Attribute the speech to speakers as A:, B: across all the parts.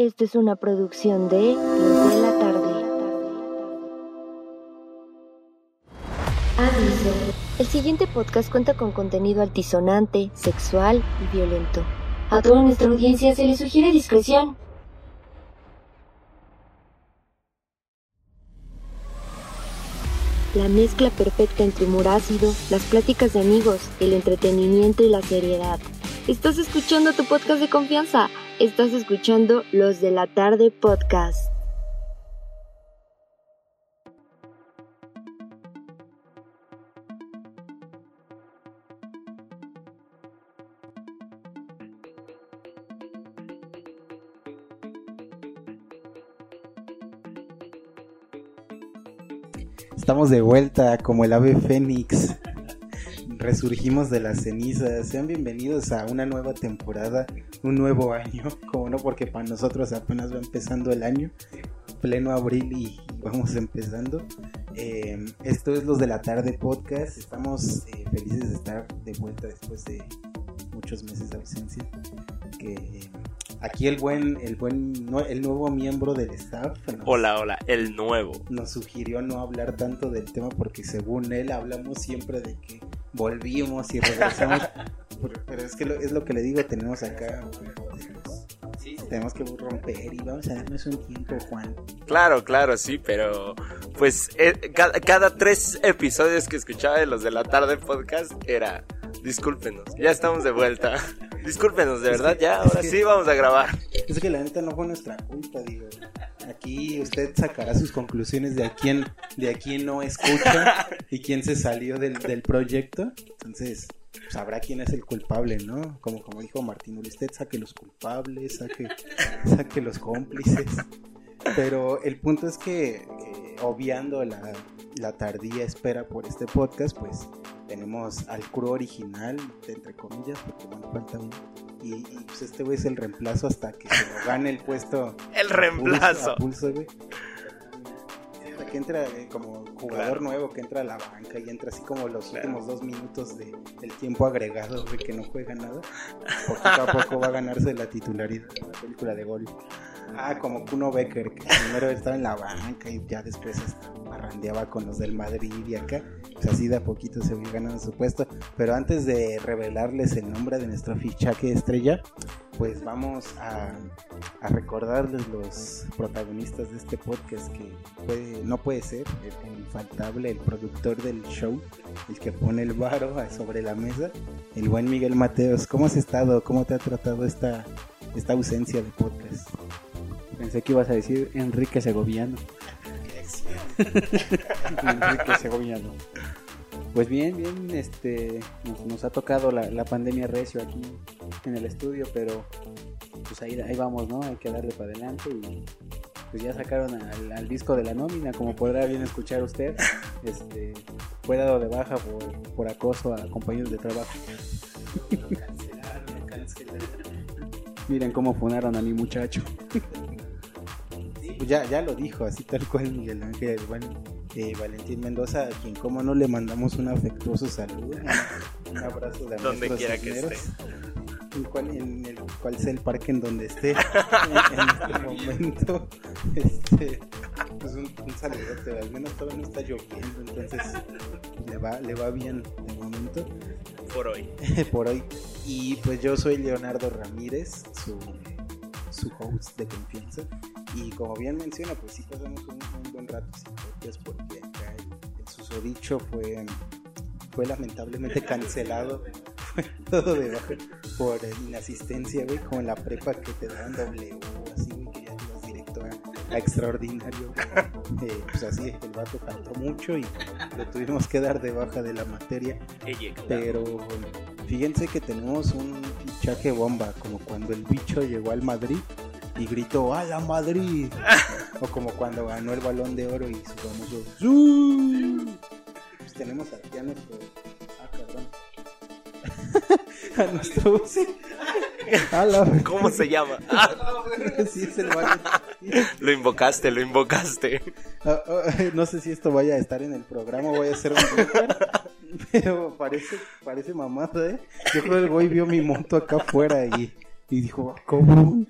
A: Esta es una producción de Los de la Tarde. Aviso. El siguiente podcast cuenta con contenido altisonante, sexual y violento. A toda nuestra audiencia se le sugiere discreción. La mezcla perfecta entre humor ácido, las pláticas de amigos, el entretenimiento y la seriedad. Estás escuchando tu podcast de confianza. Estás escuchando Los de la Tarde Podcast.
B: Estamos de vuelta como el ave fénix. Resurgimos de las cenizas. Sean bienvenidos a una nueva temporada, un nuevo año. Como no, porque para nosotros apenas va empezando el año. Pleno abril y vamos empezando. Eh, esto es Los de la Tarde Podcast. Estamos eh, felices de estar de vuelta después de muchos meses de ausencia. Que eh, aquí el buen, el buen, no- el nuevo miembro del staff. nos-
C: Hola, hola, el nuevo.
B: nos sugirió no hablar tanto del tema porque según él hablamos siempre de que volvimos y regresamos. pero, es que lo- es lo que le digo, tenemos acá. Tenemos que romper y vamos a darnos un tiempo, Juan.
C: Claro, claro, sí, pero pues eh, cada, cada tres episodios que escuchaba de los de la tarde podcast era discúlpenos, ya estamos de vuelta. Discúlpenos, de verdad, ya, ahora sí vamos a grabar.
B: Es que la neta no fue nuestra culpa, digo. Aquí usted sacará sus conclusiones de a quién, de a quién no escucha y quién se salió del, del proyecto. Entonces, sabrá quién es el culpable, ¿no? Como, como dijo Martín, usted saque los culpables, saque, saque los cómplices. Pero el punto es que, eh, obviando la, la tardía espera por este podcast, pues tenemos al crew original, entre comillas, porque bueno, falta uno. Y, y, pues este güey es el reemplazo hasta que se lo gane el puesto.
C: El
B: a pulso-
C: reemplazo.
B: a pulso, güey. Que entra eh, como jugador
C: Claro.
B: nuevo que entra a la banca y entra así como los
C: Claro.
B: últimos dos minutos de, del tiempo agregado, güey, que no juega nada. Poquito a poco va a ganarse la titularidad de la película de gol. Ah, como Kuno Becker, que primero estaba en la banca y ya después hasta parrandeaba con los del Madrid y acá. Pues así de a poquito se fue ganando su puesto. Pero antes de revelarles el nombre de nuestro fichaje estrella, pues vamos a, recordarles los protagonistas de este podcast que puede- no puede ser el, el infaltable, el productor del show, el que pone el varo sobre la mesa, el buen Miguel Mateos. ¿Cómo has estado? ¿Cómo te ha tratado esta, esta ausencia de podcast?
D: Pensé que ibas a decir Enrique Segoviano. Enrique Segoviano. Pues bien, bien, este, nos, nos ha tocado la, la pandemia recio aquí en el estudio, pero pues ahí, ahí vamos, ¿no? Hay que darle para adelante y pues ya sacaron al, al disco de la nómina, como podrá bien escuchar usted. Este, fue dado de baja por, por acoso a compañeros de trabajo. Miren cómo funaron a mi muchacho.
B: Pues ya, ya lo dijo, así tal cual Miguel Ángel, bueno, eh, Valentín Mendoza, a quien como no le mandamos un afectuoso saludo, un, abrazo de
C: Donde quiera que
B: cisneros, en, cual, en el cual sea el parque en donde esté en, en este momento. Este, pues un, un saludote, al menos todavía no está lloviendo, entonces le va, le va bien de momento
C: Por hoy.
B: por hoy. Y pues yo soy Leonardo Ramírez, su, su host de confianza. Y como bien menciona, pues sí pasamos un, un buen rato sin podcast porque acá el, el susodicho fue, fue lamentablemente cancelado. Fue todo de baja por inasistencia, güey, como en la prepa que te daban W, así, güey, que ya ibas directo a, a extraordinario. Eh, pues así, el vato faltó mucho y lo tuvimos que dar de baja de la materia. Pero fíjense que tenemos un fichaje bomba, como cuando el bicho llegó al Madrid y gritó ¡A la Madrid! o como cuando ganó el balón de oro y su famoso. Pues tenemos aquí a nuestro. Ah, perdón. a nuestro. a la...
C: ¿Cómo se llama?
B: sí, es el.
C: Lo invocaste, lo invocaste.
B: Ah, ah, no sé si esto vaya a estar en el programa, voy a hacer un pero parece, parece mamada, ¿eh? Yo creo que el güey vio mi moto acá afuera y, y dijo, ¿cómo?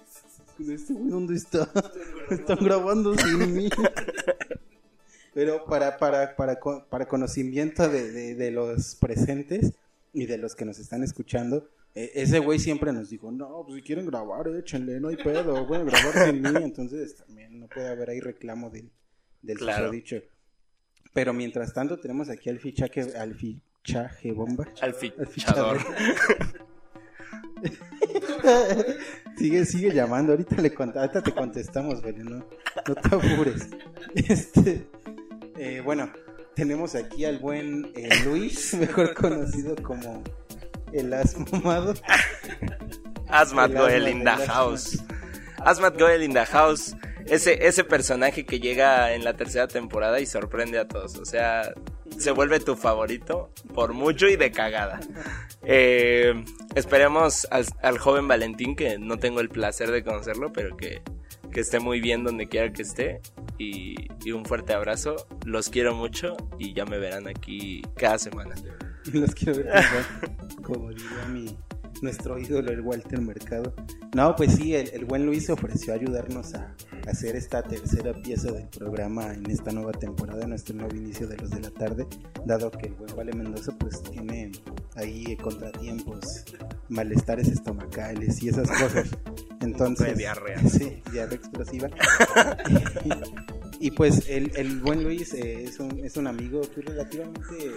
B: Este güey dónde está? Están grabando sin mí. Pero para, para, para, co- para conocimiento de, de, de los presentes y de los que nos están escuchando, eh, ese güey siempre nos dijo, no, pues si quieren grabar, échenle, no hay pedo, pueden grabar sin mí. Entonces también no puede haber ahí reclamo del, del
C: Claro.
B: dicho. Pero mientras tanto tenemos aquí al fichaje, al fichaje bomba.
C: Al
B: Al
C: fichador.
B: sigue, sigue llamando, ahorita le ahorita te contestamos, güey, no, no te apures. Este, eh, bueno, tenemos aquí al buen eh, Luis, mejor conocido como el asmamado.
C: Asmat
B: El
C: Goel in the house. Asmat Goel in the house. Ese, ese personaje que llega en la tercera temporada y sorprende a todos. O sea, se vuelve tu favorito por mucho y de cagada. Eh, esperemos al, al joven Valentín, que no tengo el placer de conocerlo, pero que, que esté muy bien donde quiera que esté. Y, y un fuerte abrazo. Los quiero mucho y ya me verán aquí cada semana.
B: Los quiero ver como diría mi, nuestro ídolo, el Walter Mercado. No, pues sí, el, el buen Luis se ofreció a ayudarnos a, a hacer esta tercera pieza del programa en esta nueva temporada, nuestro nuevo inicio de los de la tarde, dado que el buen Vale Mendoza pues tiene ahí contratiempos, malestares estomacales y esas cosas. Entonces,
C: diarrea.
B: Sí, diarrea explosiva. y, y, pues el, el buen Luis eh, es, un, es un amigo pues, relativamente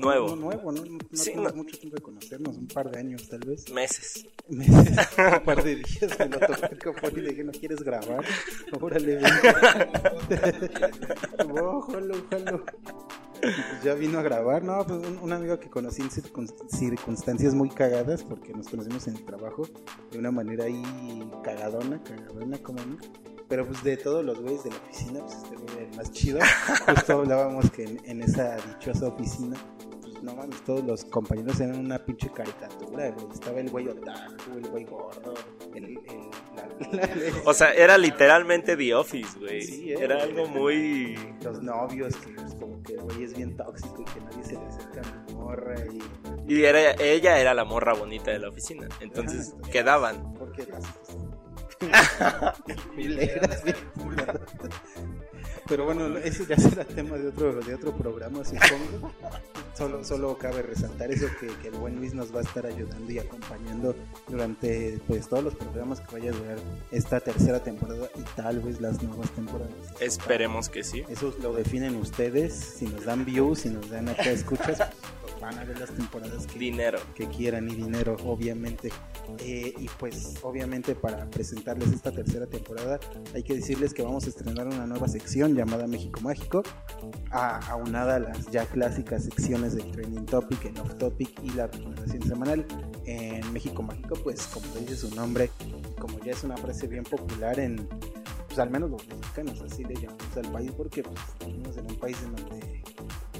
C: Nuevo.
B: no, nuevo, ¿no? No, no
C: Sí,
B: tenemos mucho tiempo de conocernos, un par de años tal vez.
C: Meses.
B: Meses, un par de días me lo topé el copón y le dije, ¿no quieres grabar? Órale, ven. oh, pues ya vino a grabar, no, pues un, un amigo que conocí en circun- circunstancias muy cagadas, porque nos conocimos en el trabajo de una manera ahí cagadona, cagadona, como no. Pero pues de todos los güeyes de la oficina, pues este güey era el más chido. Justo hablábamos que en, en esa dichosa oficina, no mames, todos los compañeros eran una pinche caricatura, güey. Estaba el güey otaku, el güey gordo, el... el- la- la-
C: O sea, era literalmente The Office, güey.
B: Sí, eh.
C: Era algo muy...
B: los novios, que es como que el güey es bien tóxico y que nadie se le acerca a la morra y...
C: Y era, ella era la morra bonita de la oficina. Entonces
B: Ajá.
C: quedaban.
B: Porque las... Fileras, bien. Pero bueno, ese ya será tema de otro, de otro programa, supongo. Solo, solo cabe resaltar eso que, que el buen Luis nos va a estar ayudando y acompañando durante pues todos los programas que vaya a durar esta tercera temporada y tal vez las nuevas temporadas.
C: Esperemos que sí.
B: Eso lo definen ustedes. Si nos dan views, si nos dan acá escuchas, pues van a ver las temporadas que,
C: Dinero.
B: que quieran y dinero, obviamente. Eh, y pues, obviamente, para presentarles esta tercera temporada, hay que decirles que vamos a estrenar una nueva sección llamada México Mágico, a- aunada a las ya clásicas secciones del Trending Topic, el Off Topic y la recomendación semanal. En México Mágico, pues, como dice su nombre, como ya es una frase bien popular en, pues, al menos los mexicanos, así le llamamos al país, porque pues, vivimos en un país en donde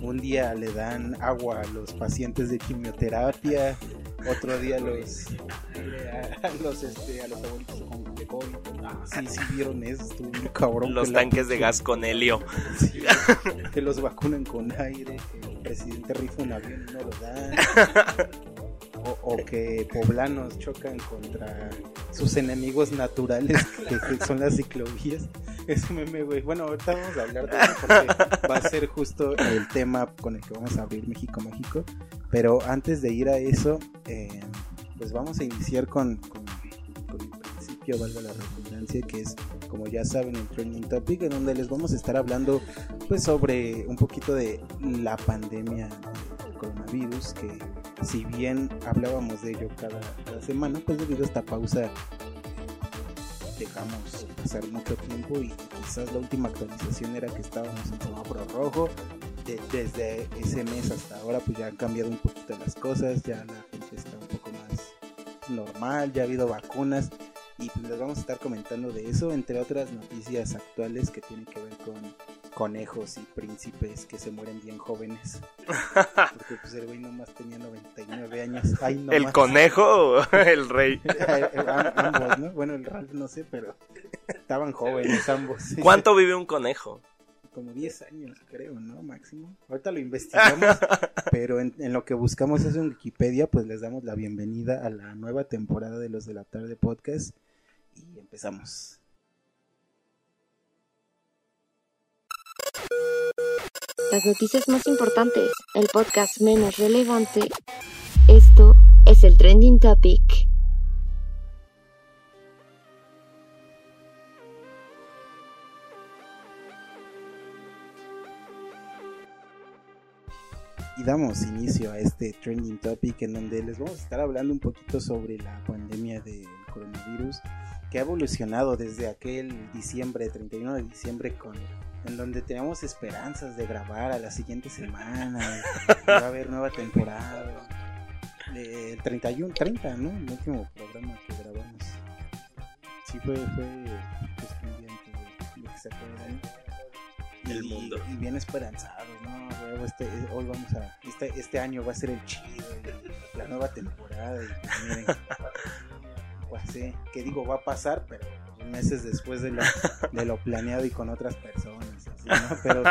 B: un día le dan agua a los pacientes de quimioterapia, otro día los a, los este a los abuelitos con de COVID. Sí, sí vieron eso, estuvo muy cabrón.
C: Los
B: la-
C: tanques de gas con helio.
B: sí, que los vacunan con aire, que el presidente rifa un avión y no lo dan. O, o que poblanos chocan contra sus enemigos naturales, que, son las ciclovías. Ese meme, güey. Bueno, ahorita vamos a hablar de eso porque va a ser justo el tema con el que vamos a abrir México México. Pero antes de ir a eso, eh, pues vamos a iniciar con, con, el principio, valga la redundancia, que es, como ya saben, el Trending Topic, en donde les vamos a estar hablando pues sobre un poquito de la pandemia del coronavirus, que si bien hablábamos de ello cada semana, pues debido a esta pausa dejamos pasar mucho tiempo y quizás la última actualización era que estábamos en semáforo rojo. De- desde ese mes hasta ahora pues ya han cambiado un poquito las cosas, ya la gente está un poco más normal, ya ha habido vacunas y pues les vamos a estar comentando de eso, entre otras noticias actuales que tienen que ver con conejos y príncipes que se mueren bien jóvenes. Porque pues el güey nomás tenía 99 años. Ay, no
C: ¿El
B: más.
C: conejo o el rey?
B: Am- ambos, ¿no? Bueno, el Ralph no sé, pero estaban jóvenes ambos.
C: ¿Cuánto vive un conejo?
B: como 10 años, creo, ¿no? Máximo. Ahorita lo investigamos, pero en, en lo que buscamos es en Wikipedia, pues les damos la bienvenida a la nueva temporada de los de la tarde podcast y empezamos.
A: Las noticias más importantes, el podcast menos relevante. Esto es el Trending Topic.
B: Y damos inicio a este trending topic en donde les vamos a estar hablando un poquito sobre la pandemia del coronavirus que ha evolucionado desde aquel diciembre, 31 de diciembre, con en donde teníamos esperanzas de grabar a la siguiente semana, va a haber nueva temporada. El 31, 30, ¿no? El último programa que grabamos. Sí, fue, fue pues, antes de, de que se acabó el año.
C: El
B: Y-
C: mundo.
B: Y bien esperanzados, ¿no? Luego Este, hoy vamos a, este, este año va a ser el chido, y la nueva temporada. Y pues miren, pues sí, que digo, va a pasar, pero meses después de lo, de lo planeado y con otras personas, ¿no? Pero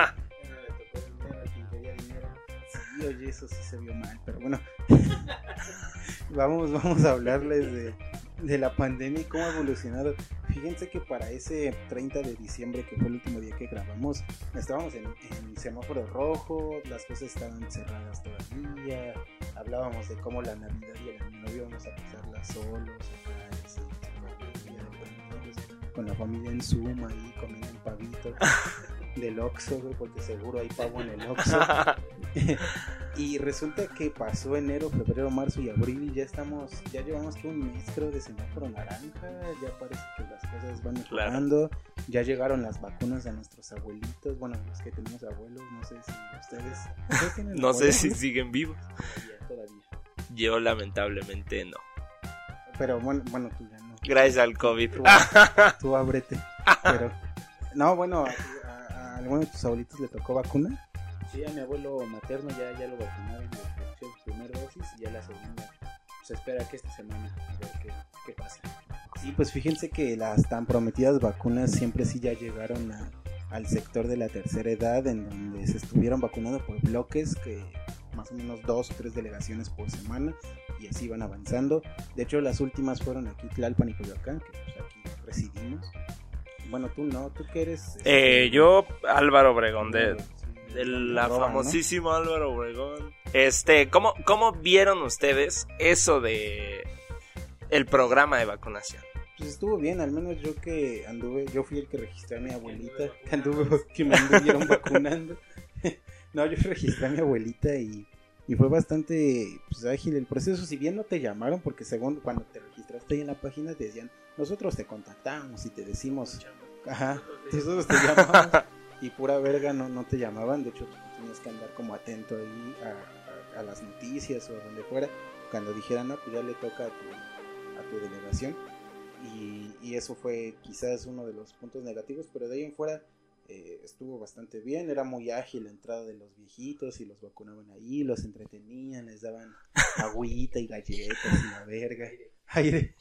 B: sí, oye, eso sí se vio mal, pero bueno, vamos, vamos a hablarles de, de la pandemia y cómo ha evolucionado. Fíjense que para ese 30 de diciembre, que fue el último día que grabamos, estábamos en, en semáforo rojo, las cosas estaban cerradas todavía, hablábamos de cómo la Navidad y el Año Nuevo íbamos a pasarla solos, acá, así, con la familia, con la familia en Zoom ahí, comiendo un pavito del Oxxo, güey, porque seguro hay pavo en el Oxxo. y resulta que pasó enero, febrero, marzo y abril y ya estamos, ya llevamos que un mes creo de semáforo naranja, ya parece que las cosas van
C: Claro.
B: mejorando, ya llegaron las vacunas a nuestros abuelitos, bueno, los que tenemos abuelos, no sé si ustedes, ¿ustedes tienen
C: No sé si siguen vivos.
B: Todavía, todavía.
C: Yo lamentablemente no.
B: Pero bueno, bueno, tú ya no.
C: Gracias al COVID.
B: Tú, tú ábrete. Pero, no, bueno, alguno de tus abuelitos le tocó vacuna.
D: Sí, a mi abuelo materno ya, ya lo vacunaron, le su primera dosis y ya la segunda. Se espera que esta semana a ver qué, qué pasa.
B: Sí, pues fíjense que las tan prometidas vacunas siempre sí ya llegaron a- al sector de la tercera edad, en donde se estuvieron vacunando por bloques, que más o menos dos o tres delegaciones por semana, y así van avanzando. De hecho, las últimas fueron aquí Tlalpan y Coyoacán, que pues aquí residimos. Bueno, tú no, tú que eres...
C: Eh,
B: este,
C: yo, Álvaro Obregón, de, de la famosísimo Álvaro Obregón. Este, ¿cómo, ¿cómo vieron ustedes eso de el programa de vacunación?
B: Pues estuvo bien, al menos yo que anduve, yo fui el que registré a mi abuelita, que anduve, que me anduvieron vacunando. no, yo registré a mi abuelita y, y fue bastante pues, ágil el proceso, si bien no te llamaron, porque según cuando te registraste ahí en la página te decían, nosotros te contactamos y te decimos, ajá, nosotros te llamamos. y pura verga no, no te llamaban, de hecho tenías que andar como atento ahí a, a- a las noticias o a donde fuera, cuando dijeran, no, pues ya le toca a tu, a tu delegación y, y eso fue quizás uno de los puntos negativos, pero de ahí en fuera eh, estuvo bastante bien, era muy ágil la entrada de los viejitos y los vacunaban ahí, los entretenían, les daban agüita y galletas y la verga, aire,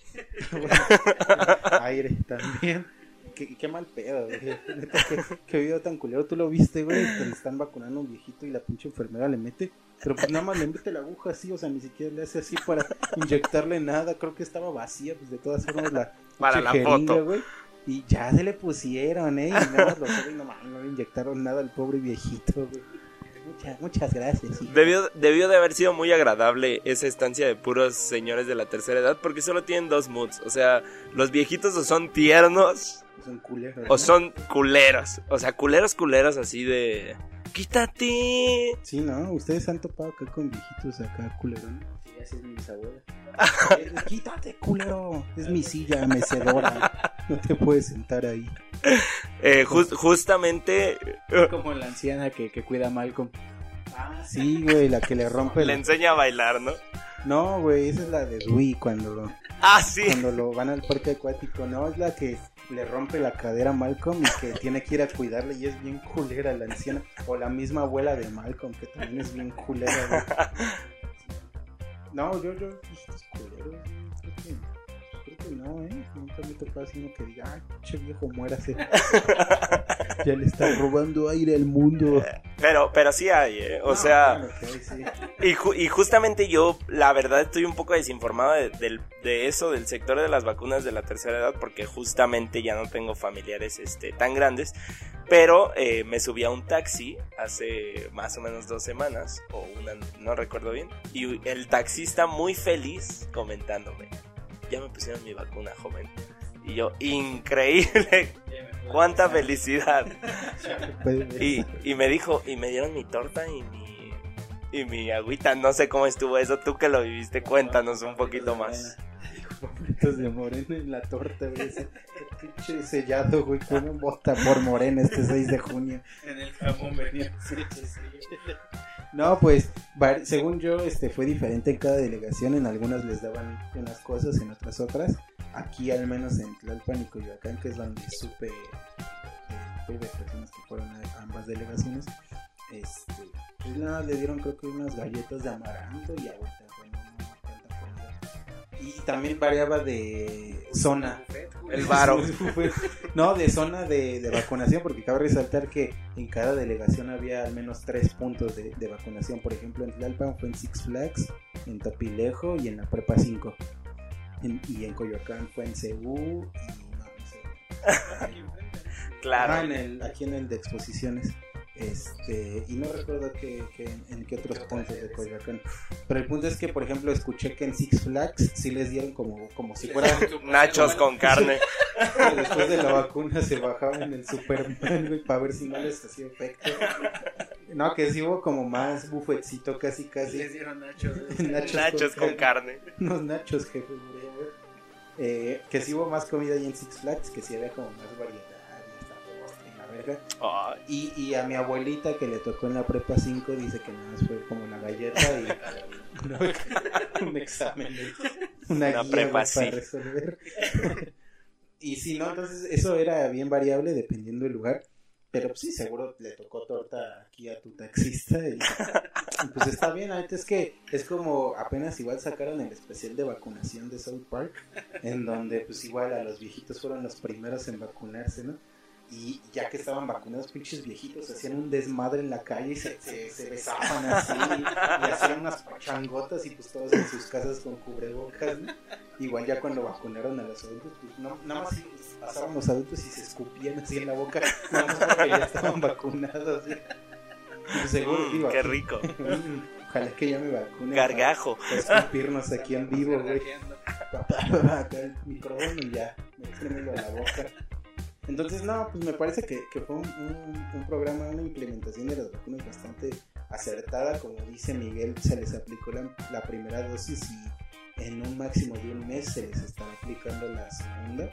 B: aire también. Qué, qué mal pedo, güey. Neta, qué, qué video tan culero. Tú lo viste, güey, que le están vacunando a un viejito y la pinche enfermera le mete. Pero pues nada más le mete la aguja así, o sea, ni siquiera le hace así para inyectarle nada. Creo que estaba vacía, pues de todas formas la
C: Para la foto.
B: güey. Y ya se le pusieron, ¿eh? Y nada más lo sabe y no mames, no le inyectaron nada al pobre viejito, güey. Muchas, muchas gracias, hijo.
C: Debió, debió de haber sido muy agradable esa estancia de puros señores de la tercera edad porque solo tienen dos moods. O sea, los viejitos o son tiernos
B: Son culeros.
C: o son culeros. O sea, culeros, culeros así de... Quítate.
B: Sí, ¿no? Ustedes han topado acá con viejitos acá culerones.
D: Sí, así es mi bisabuela.
B: Eh, Quítate, culero. Es mi silla mecedora. No te puedes sentar ahí.
C: Eh, jus- justamente
D: Como la anciana que, que cuida a Malcolm.
B: Ah, sí, güey, la que le rompe
C: le
B: la...
C: enseña a bailar, ¿no?
B: No, güey, esa es la de Dewey cuando,
C: Ah, sí.
B: cuando lo van al parque acuático. No, es la que le rompe la cadera a Malcolm y que tiene que ir a cuidarle y es bien culera la anciana. O la misma abuela de Malcolm, que también es bien culera, güey. No, yo, yo, viejitos culeros, no, ¿eh? Nunca me he tocado así que diga, ay, pinche viejo, muérase. ya le está robando aire al mundo.
C: Pero, pero sí hay, ¿eh? O
B: No,
C: sea,
B: sí.
C: y, ju- y justamente yo, la verdad, estoy un poco desinformado de, de eso, del sector de las vacunas de la tercera edad, porque justamente ya no tengo familiares este, tan grandes. Pero eh, me subí a un taxi hace más o menos dos semanas, o una, no recuerdo bien, y el taxista muy feliz comentándome, ya me pusieron mi vacuna, joven. Y yo, increíble, cuánta felicidad. Y, y me dijo, y me dieron mi torta y mi, y mi agüita. No sé cómo estuvo eso. Tú que lo viviste, cuéntanos un poquito más.
B: Papitas de morena en la torta, güey. Ese pinche sellado, güey, con vota por morena este 6 de junio.
D: En el jamón venía.
B: No, pues, según yo, este fue diferente en cada delegación. En algunas les daban unas cosas, en otras otras. Aquí, al menos en Tlalpan y Coyoacán, que es donde supe eh, de personas que fueron a ambas delegaciones, este, pues nada, le dieron creo que unas galletas de amaranto y agüita. Y también variaba de zona.
C: El varo.
B: No, de zona de, de vacunación, porque cabe resaltar que en cada delegación había al menos tres puntos de, de vacunación. Por ejemplo, en Tlalpan fue en Six Flags, en Topilejo y en la Prepa 5. En- y en Coyoacán fue en CU y no, no sé. Ah,
C: Claro.
B: en el, aquí en el de exposiciones. Este, y no recuerdo que, que en, en qué otros puntos de Coyoacán. Pero el punto es que, por ejemplo, escuché que en Six Flags sí les dieron como, como si fuera
C: Nachos con carne.
B: después de la vacuna se bajaban en el Superman, güey, para ver si no les hacía efecto. No, que sí hubo como más bufetcito, casi, casi.
D: Les dieron nachos.
B: Nachos,
C: Nachos con carne.
B: Unos nachos, jefe. Eh, que sí hubo más comida ahí en Six Flags, que sí había como más variedad verga.
C: Ay,
B: Y, y a mi abuelita que le tocó en la prepa 5 dice que nada más fue como una galleta y una- un examen, de- una,
C: Una
B: guía
C: prepa
B: para resolver. y sí, no, entonces eso era bien variable dependiendo del lugar. Pero pues sí, seguro le tocó torta aquí a tu taxista y, y, pues está bien, ahorita es que es como apenas igual sacaron el especial de vacunación de South Park, en donde pues igual a los viejitos fueron los primeros en vacunarse, ¿no? Y ya que estaban vacunados, pinches viejitos hacían un desmadre en la calle y se, se, se besaban así y hacían unas pachangotas y pues todos en sus casas con cubrebocas, ¿no? Igual ya cuando vacunaron a los adultos, pues no, nada más pasaban los adultos y se escupían así en la boca, nada más porque ya estaban vacunados. ¿sí? Pues seguro,
C: mm,
B: digo,
C: qué rico.
B: Ojalá que ya me vacunen.
C: Gargajo.
B: Para, para escupirnos aquí en vivo, güey. Acá el micrófono y ya, metérmelo a la boca. Entonces, no, pues me parece que, que fue un, un, programa, una implementación de las vacunas bastante acertada. Como dice Miguel, se les aplicó la, primera dosis y en un máximo de un mes se les está aplicando la segunda.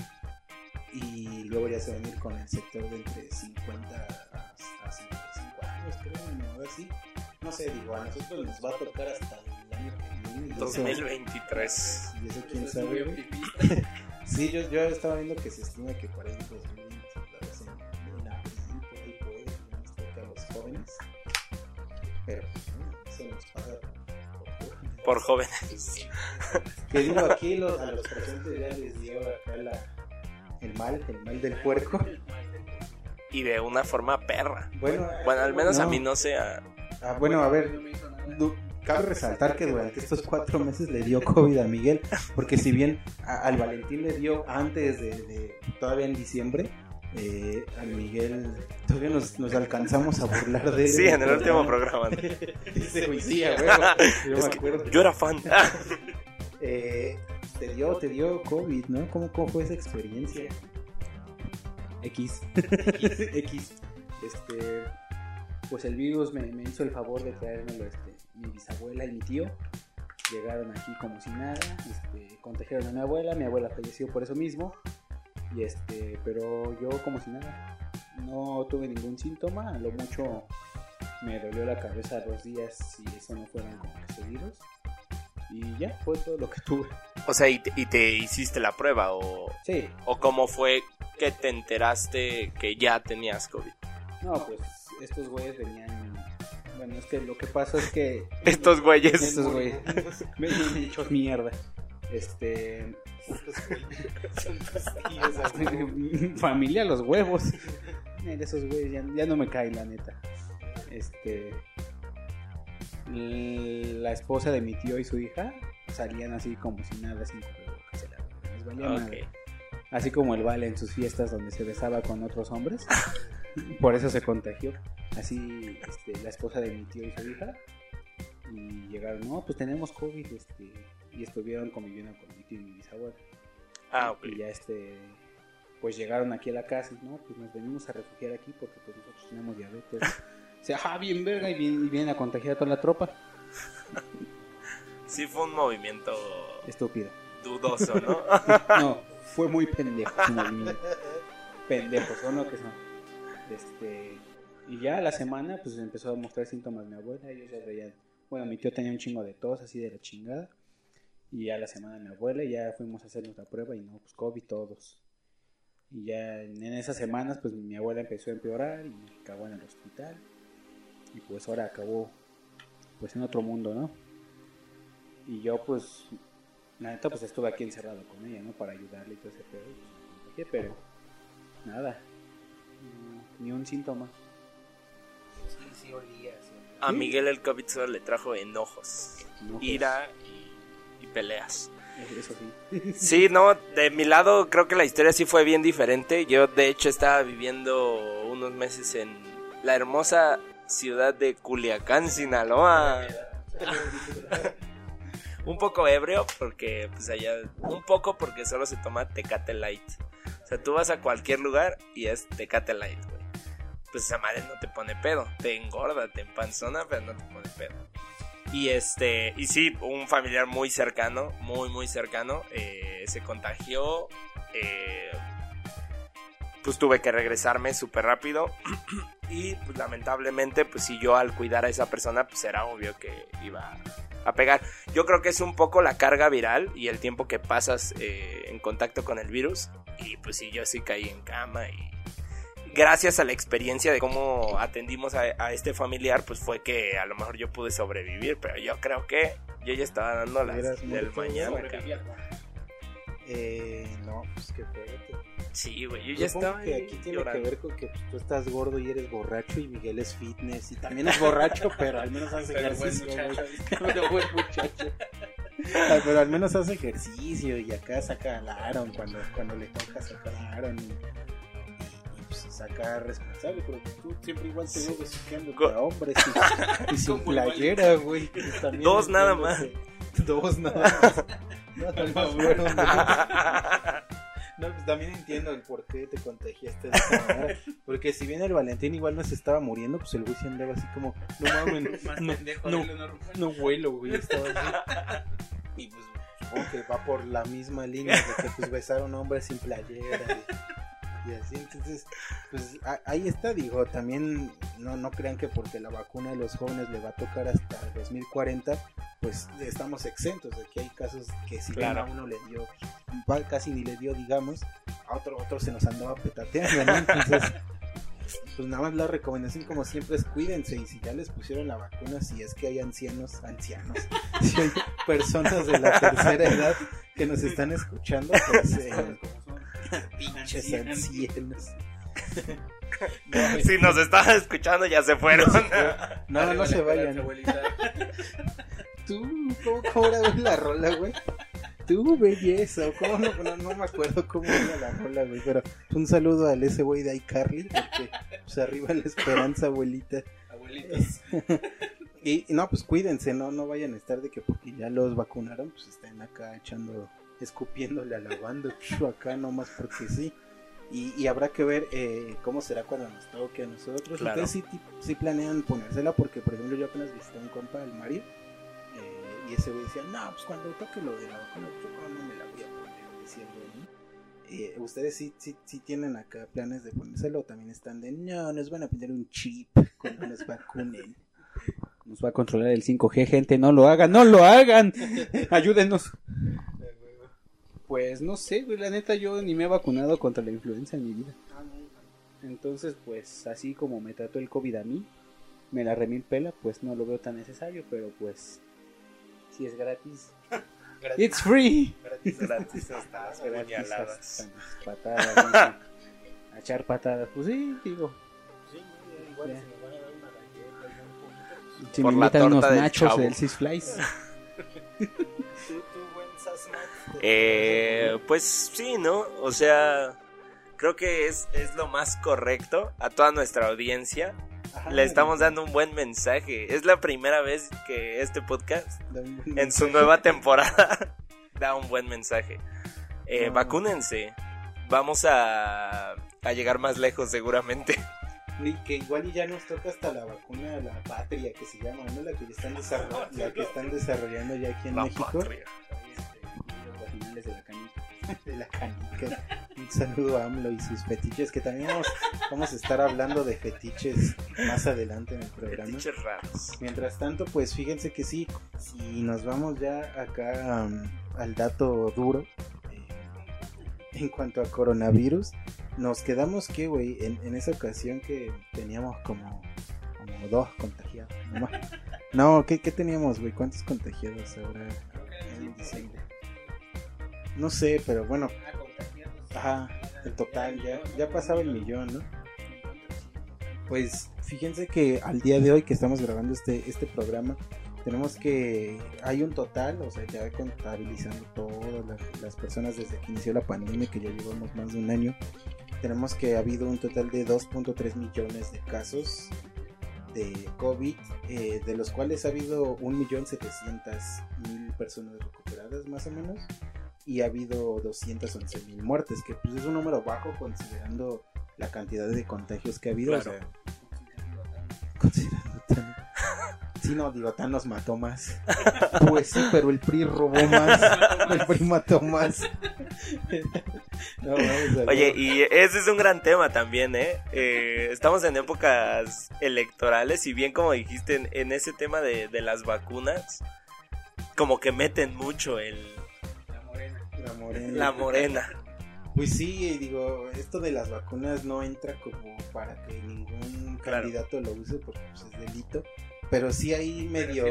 B: Y luego ya se van a ir con el sector de entre 50 a, a 55 años, creo, o algo así. No sé, digo, a nosotros nos va a tocar hasta el año que
C: 2023.
B: Y eso quién pues, sabe. sí, yo, yo estaba viendo que se estima que 40 Pero, eso nos pasa por-
C: jóvenes.
B: Que digo, aquí los- a los presentes ya les dio acá la, el mal, el mal del puerco.
C: Y de una forma perra.
B: Bueno,
C: Bueno, al menos a mí no sea.
B: Ah, bueno, a ver, cabe resaltar que durante estos cuatro meses le dio COVID a Miguel, porque si bien a- al Valentín le dio antes de, de- todavía en diciembre, eh, a Miguel todavía nos, nos alcanzamos a burlar de él.
C: Sí, en el último programa.
B: Dice, güey, sí, a huevo, yo
C: Es
B: me
C: que
B: acuerdo.
C: yo era fan.
B: Eh, te dio, te dio COVID, ¿no? ¿Cómo, cómo fue esa experiencia?
D: X.
B: X.
D: Este, pues el virus me, me hizo el favor de traérmelo este, mi bisabuela y mi tío. Llegaron aquí como si nada, este, contagiaron a mi abuela, mi abuela falleció por eso mismo. Y este, pero yo como si nada. No tuve ningún síntoma, a lo mucho me dolió la cabeza dos días si eso no fueron como virus. Y ya, fue todo lo que tuve.
C: O sea, y te, y te hiciste la prueba o,
D: Sí,
C: o cómo fue que te enteraste que ya tenías COVID.
D: no, pues estos güeyes venían. Bueno, es que lo que pasa es que
C: Estos güeyes.
D: Estos güeyes. Me han hecho mierda. Este.
B: Son tus tíos, así.
D: Familia, los huevos. Mira, esos güeyes ya, ya no me caen, la neta. Este. La esposa de mi tío y su hija salían así como si nada, sin cubrebocas. les valía madre.
C: Ok.
D: Así como el Vale en sus fiestas donde se besaba con otros hombres. Por eso se contagió. Así este, la esposa de mi tío y su hija. Y llegaron, no, pues tenemos COVID. Este, y estuvieron conviviendo con mi tío y mi bisabuela.
C: Ah, ok.
D: Y ya este, pues llegaron aquí a la casa y no, pues nos venimos a refugiar aquí porque pues nosotros tenemos diabetes. O sea, ah, bien verga y, bien- y vienen a contagiar a toda la tropa.
C: Sí fue un movimiento
D: Estúpido.
C: dudoso, ¿no?
D: No, fue muy pendejo su movimiento. Pendejos, ¿o no que son? Este, y ya a la semana, pues empezó a mostrar síntomas mi abuela. Ellos ya veían. Bueno, mi tío tenía un chingo de tos, así de la chingada. Y ya a la semana mi abuela, y ya fuimos a hacer nuestra prueba y no, pues COVID todos. Y ya en esas semanas, pues mi abuela empezó a empeorar y acabó en el hospital. Y pues ahora acabó, pues en otro mundo, ¿no? Y yo, pues, la neta, pues estuve aquí encerrado con ella, ¿no? Para ayudarle y todo ese pedo. Pues, pero nada. Ni un síntoma.
B: Sí, sí, olía. sí.
C: A Miguel el COVID solo le trajo enojos,
D: No, pues,
C: ira y, peleas.
D: Eso sí.
C: Sí, no, de mi lado creo que la historia sí fue bien diferente. Yo de hecho estaba viviendo unos meses en la hermosa ciudad de Culiacán, Sinaloa. un poco ebrio porque pues allá un poco porque solo se toma Tecate Light. O sea, tú vas a cualquier lugar y es Tecate Light, güey. Pues esa madre no te pone pedo, te engorda, te empanzona, pero no te pone pedo. Y este, y sí, un familiar muy cercano, muy, muy cercano, eh, se contagió. eh, pues tuve que regresarme súper rápido. y pues lamentablemente, pues si yo al cuidar a esa persona, pues era obvio que iba a pegar. Yo creo que es un poco la carga viral y el tiempo que pasas eh, en contacto con el virus. Y pues sí, yo sí caí en cama y gracias a la experiencia de cómo atendimos a, a este familiar, pues fue que a lo mejor yo pude sobrevivir, pero yo creo que yo ya estaba dando las del mañana.
B: Eh, no, pues qué fuerte.
C: Sí, güey, yo ya
B: Supongo
C: estaba
B: que aquí tiene
C: llorando.
B: que ver con que pues, tú estás gordo y eres borracho y Miguel es fitness y también es borracho, pero al menos hace
D: Pero buen
B: ejercicio. güey.
D: muchacho.
B: Pero buen muchacho. Ah, Pero al menos hace ejercicio y acá saca Aaron cuando, cuando le toca sacar a Aaron y, saca responsable, pero tú siempre igual te veo besuqueando
C: Co-
B: a hombres y, y sin playera, güey.
C: Dos nada más.
B: Dos nada más. Nada más dos. No, pues también entiendo el por qué te contagiaste de esa manera. Porque si bien el Valentín igual no se estaba muriendo, pues el güey se andaba así como, no mames, no, vuelo, güey. Estaba así. Y pues supongo que va por la misma línea de que pues besaron hombres sin playera y, y así. Entonces, pues ahí está, digo, también no, no crean que porque la vacuna a los jóvenes le va a tocar hasta el 2040, pues estamos exentos de que hay casos que si bien
C: Claro.
B: a uno le dio, casi ni le dio, digamos, a otro, otro se nos andaba petateando, ¿no? Entonces, pues nada más la recomendación como siempre es cuídense y si ya les pusieron la vacuna, si es que hay ancianos, ancianos, si hay personas de la tercera edad que nos están escuchando, pues eh, pinches ancianos.
C: si nos estaban escuchando ya se fueron.
B: No, no se vayan. Tú, ¿cómo, cómo era la rola, güey? Tú, belleza, cómo no, no, no me acuerdo cómo era la rola, güey, pero un saludo al ese güey de iCarly, porque pues arriba la esperanza, abuelita.
D: Abuelitos.
B: Y, y no, pues cuídense, no, no vayan a estar de que porque ya los vacunaron, pues estén acá echando, escupiéndole a la banda, acá nomás porque sí. Y, y habrá que ver eh, cómo será cuando nos toque a nosotros.
C: Claro.
B: Ustedes sí, planean ponérsela porque, por ejemplo, yo apenas visité a un compa, el Mario, eh, y ese güey decía, no, pues cuando toque lo de la vacuna, no me la voy a poner, decía el güey, ¿no? Eh, Ustedes sí, sí, sí tienen acá planes de ponérselo también están de, no, nos van a poner un chip cuando nos vacunen.
D: Nos va a controlar el 5G, gente. No lo hagan, no lo hagan. Ayúdenos. Pues no sé, güey. La neta, yo ni me he vacunado contra la influenza en mi vida. Entonces, pues así como me trató el COVID a mí, me la remil pela, pues no lo veo tan necesario. Pero pues, si es gratis, It's free.
B: Gratis.
C: Gratis hasta puñaladas.
D: Patadas. A echar patadas. Pues sí, digo.
B: Sí, igual
D: Ya.
B: si me van a dar una galleta, un poquito.
D: Si
C: Por
D: me
C: la
D: invitan unos
C: del
D: nachos
C: chavo.
D: del Six Flies.
B: ¿Tú, tú?
C: Eh, pues sí, ¿no? O sea, creo que es, es lo más correcto a toda nuestra audiencia.
B: Ajá,
C: Le estamos dando un buen mensaje. Es la primera vez que este podcast, en su nueva temporada, da un buen mensaje. Eh,
B: No.
C: Vacúnense. Vamos a, a llegar más lejos seguramente.
B: Y que igual y ya nos toca hasta la vacuna de la patria que se llama, ¿no? La que ya están desarrollando, la que están desarrollando ya aquí en
C: La
B: México.
C: patria.
D: De la canica.
B: Un saludo a AMLO y sus fetiches, que también vamos, vamos a estar hablando de fetiches más adelante en el programa.
C: Fetiches raros.
B: Mientras tanto, pues fíjense que sí, si nos vamos ya acá um, al dato duro, eh, en cuanto a coronavirus, nos quedamos que, güey, en, en esa ocasión que teníamos como, como dos contagiados. No, no ¿qué, qué teníamos, güey? ¿Cuántos contagiados ahora en diciembre? No sé, pero bueno, ajá, el total ya, ya pasaba el millón, ¿no? Pues fíjense que al día de hoy que estamos grabando este, este programa, tenemos que hay un total, o sea, ya contabilizando todas las, las personas desde que inició la pandemia, que ya llevamos más de un año, tenemos que ha habido un total de 2.3 millones de casos de COVID, eh, de los cuales ha habido 1.700.000 personas recuperadas más o menos, y ha habido 211.000 muertes, que pues es un número bajo considerando la cantidad de contagios que ha habido.
C: Claro.
B: o sea, considerando tan- Sí, no, digo, Tan nos mató más. Pues sí, pero el PRI robó más. El PRI mató más. No, vamos a
C: Oye, y ese es un gran tema también, ¿eh? Eh, estamos en épocas electorales y bien como dijiste en, en ese tema de, de las vacunas, como que meten mucho el,
B: La morena.
C: la morena.
B: Pues sí, digo, esto de las vacunas no entra como para que ningún
C: Claro.
B: candidato lo use porque pues, es delito. Pero sí hay medio...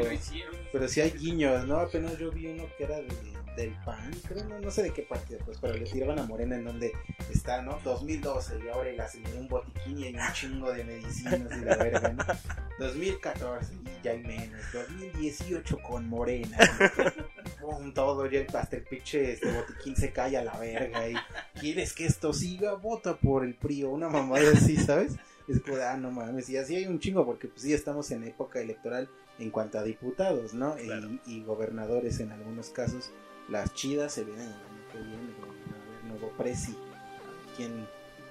B: Pero sí hay guiños, ¿no? Apenas yo vi uno que era de, del PAN, creo, no, no sé de qué partido, pues, pero le tiraban a Morena en donde está, ¿no? 2012 y ahora la señora un botiquín y hay un chingo de medicinas y la verga, ¿no? 2014 y ya hay menos, 2018 con Morena, ¿no? Todo, ya hasta el pinche este botiquín se cae a la verga y ¿quieres que esto siga? Vota por el PRI o una mamada así, ¿sabes? Es como, ah, no mames, y así hay un chingo porque pues sí estamos en época electoral en cuanto a diputados, ¿no? Y, gobernadores en algunos casos. Las chidas se vienen el año que viene, con a ver, nuevo presi. ¿Quién,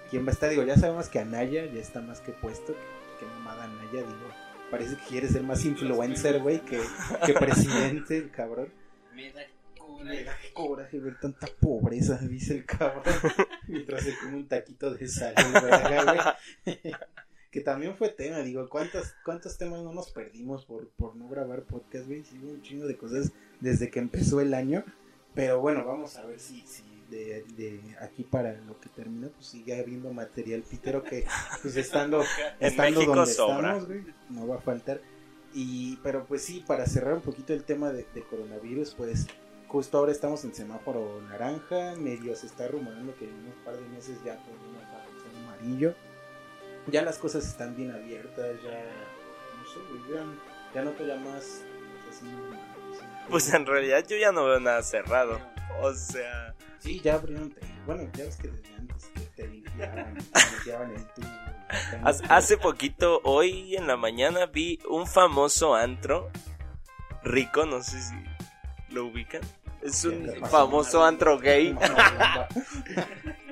B: ¿Quién va a estar? Digo, ya sabemos que Anaya ya está más que puesto. Que, que mamada Anaya, digo. Parece que quiere ser más influencer, güey, que, que presidente, el cabrón.
E: Me da
B: Me da coraje ver tanta pobreza, dice el cabrón. Mientras se come un taquito de sal. Que también fue tema, digo, ¿cuántos, cuántos temas no nos perdimos por, por no grabar podcast, güey? Sí, un chingo de cosas desde que empezó el año. Pero bueno, vamos a ver si, si de, de aquí para lo que termina, pues sigue habiendo material pitero que, pues estando, estando donde
C: sobra.
B: estamos, güey, no va a faltar. Y, pero pues sí, para cerrar un poquito el tema de, de coronavirus, pues justo ahora estamos en semáforo naranja, medio se está rumorando que en unos par de meses ya podemos bajar en amarillo. Ya las cosas están bien abiertas, ya, no sé, güey, ya, ya noto ya más, así, así.
C: Pues en realidad yo ya no veo nada cerrado. O sea,
B: Sí, ya abrieron, bueno, ya ves que desde antes que te limpiaban, te limpiaban el tubo.
C: hace poquito, hoy en la mañana vi un famoso antro rico, no sé si lo ubican. Es un famoso antro gay.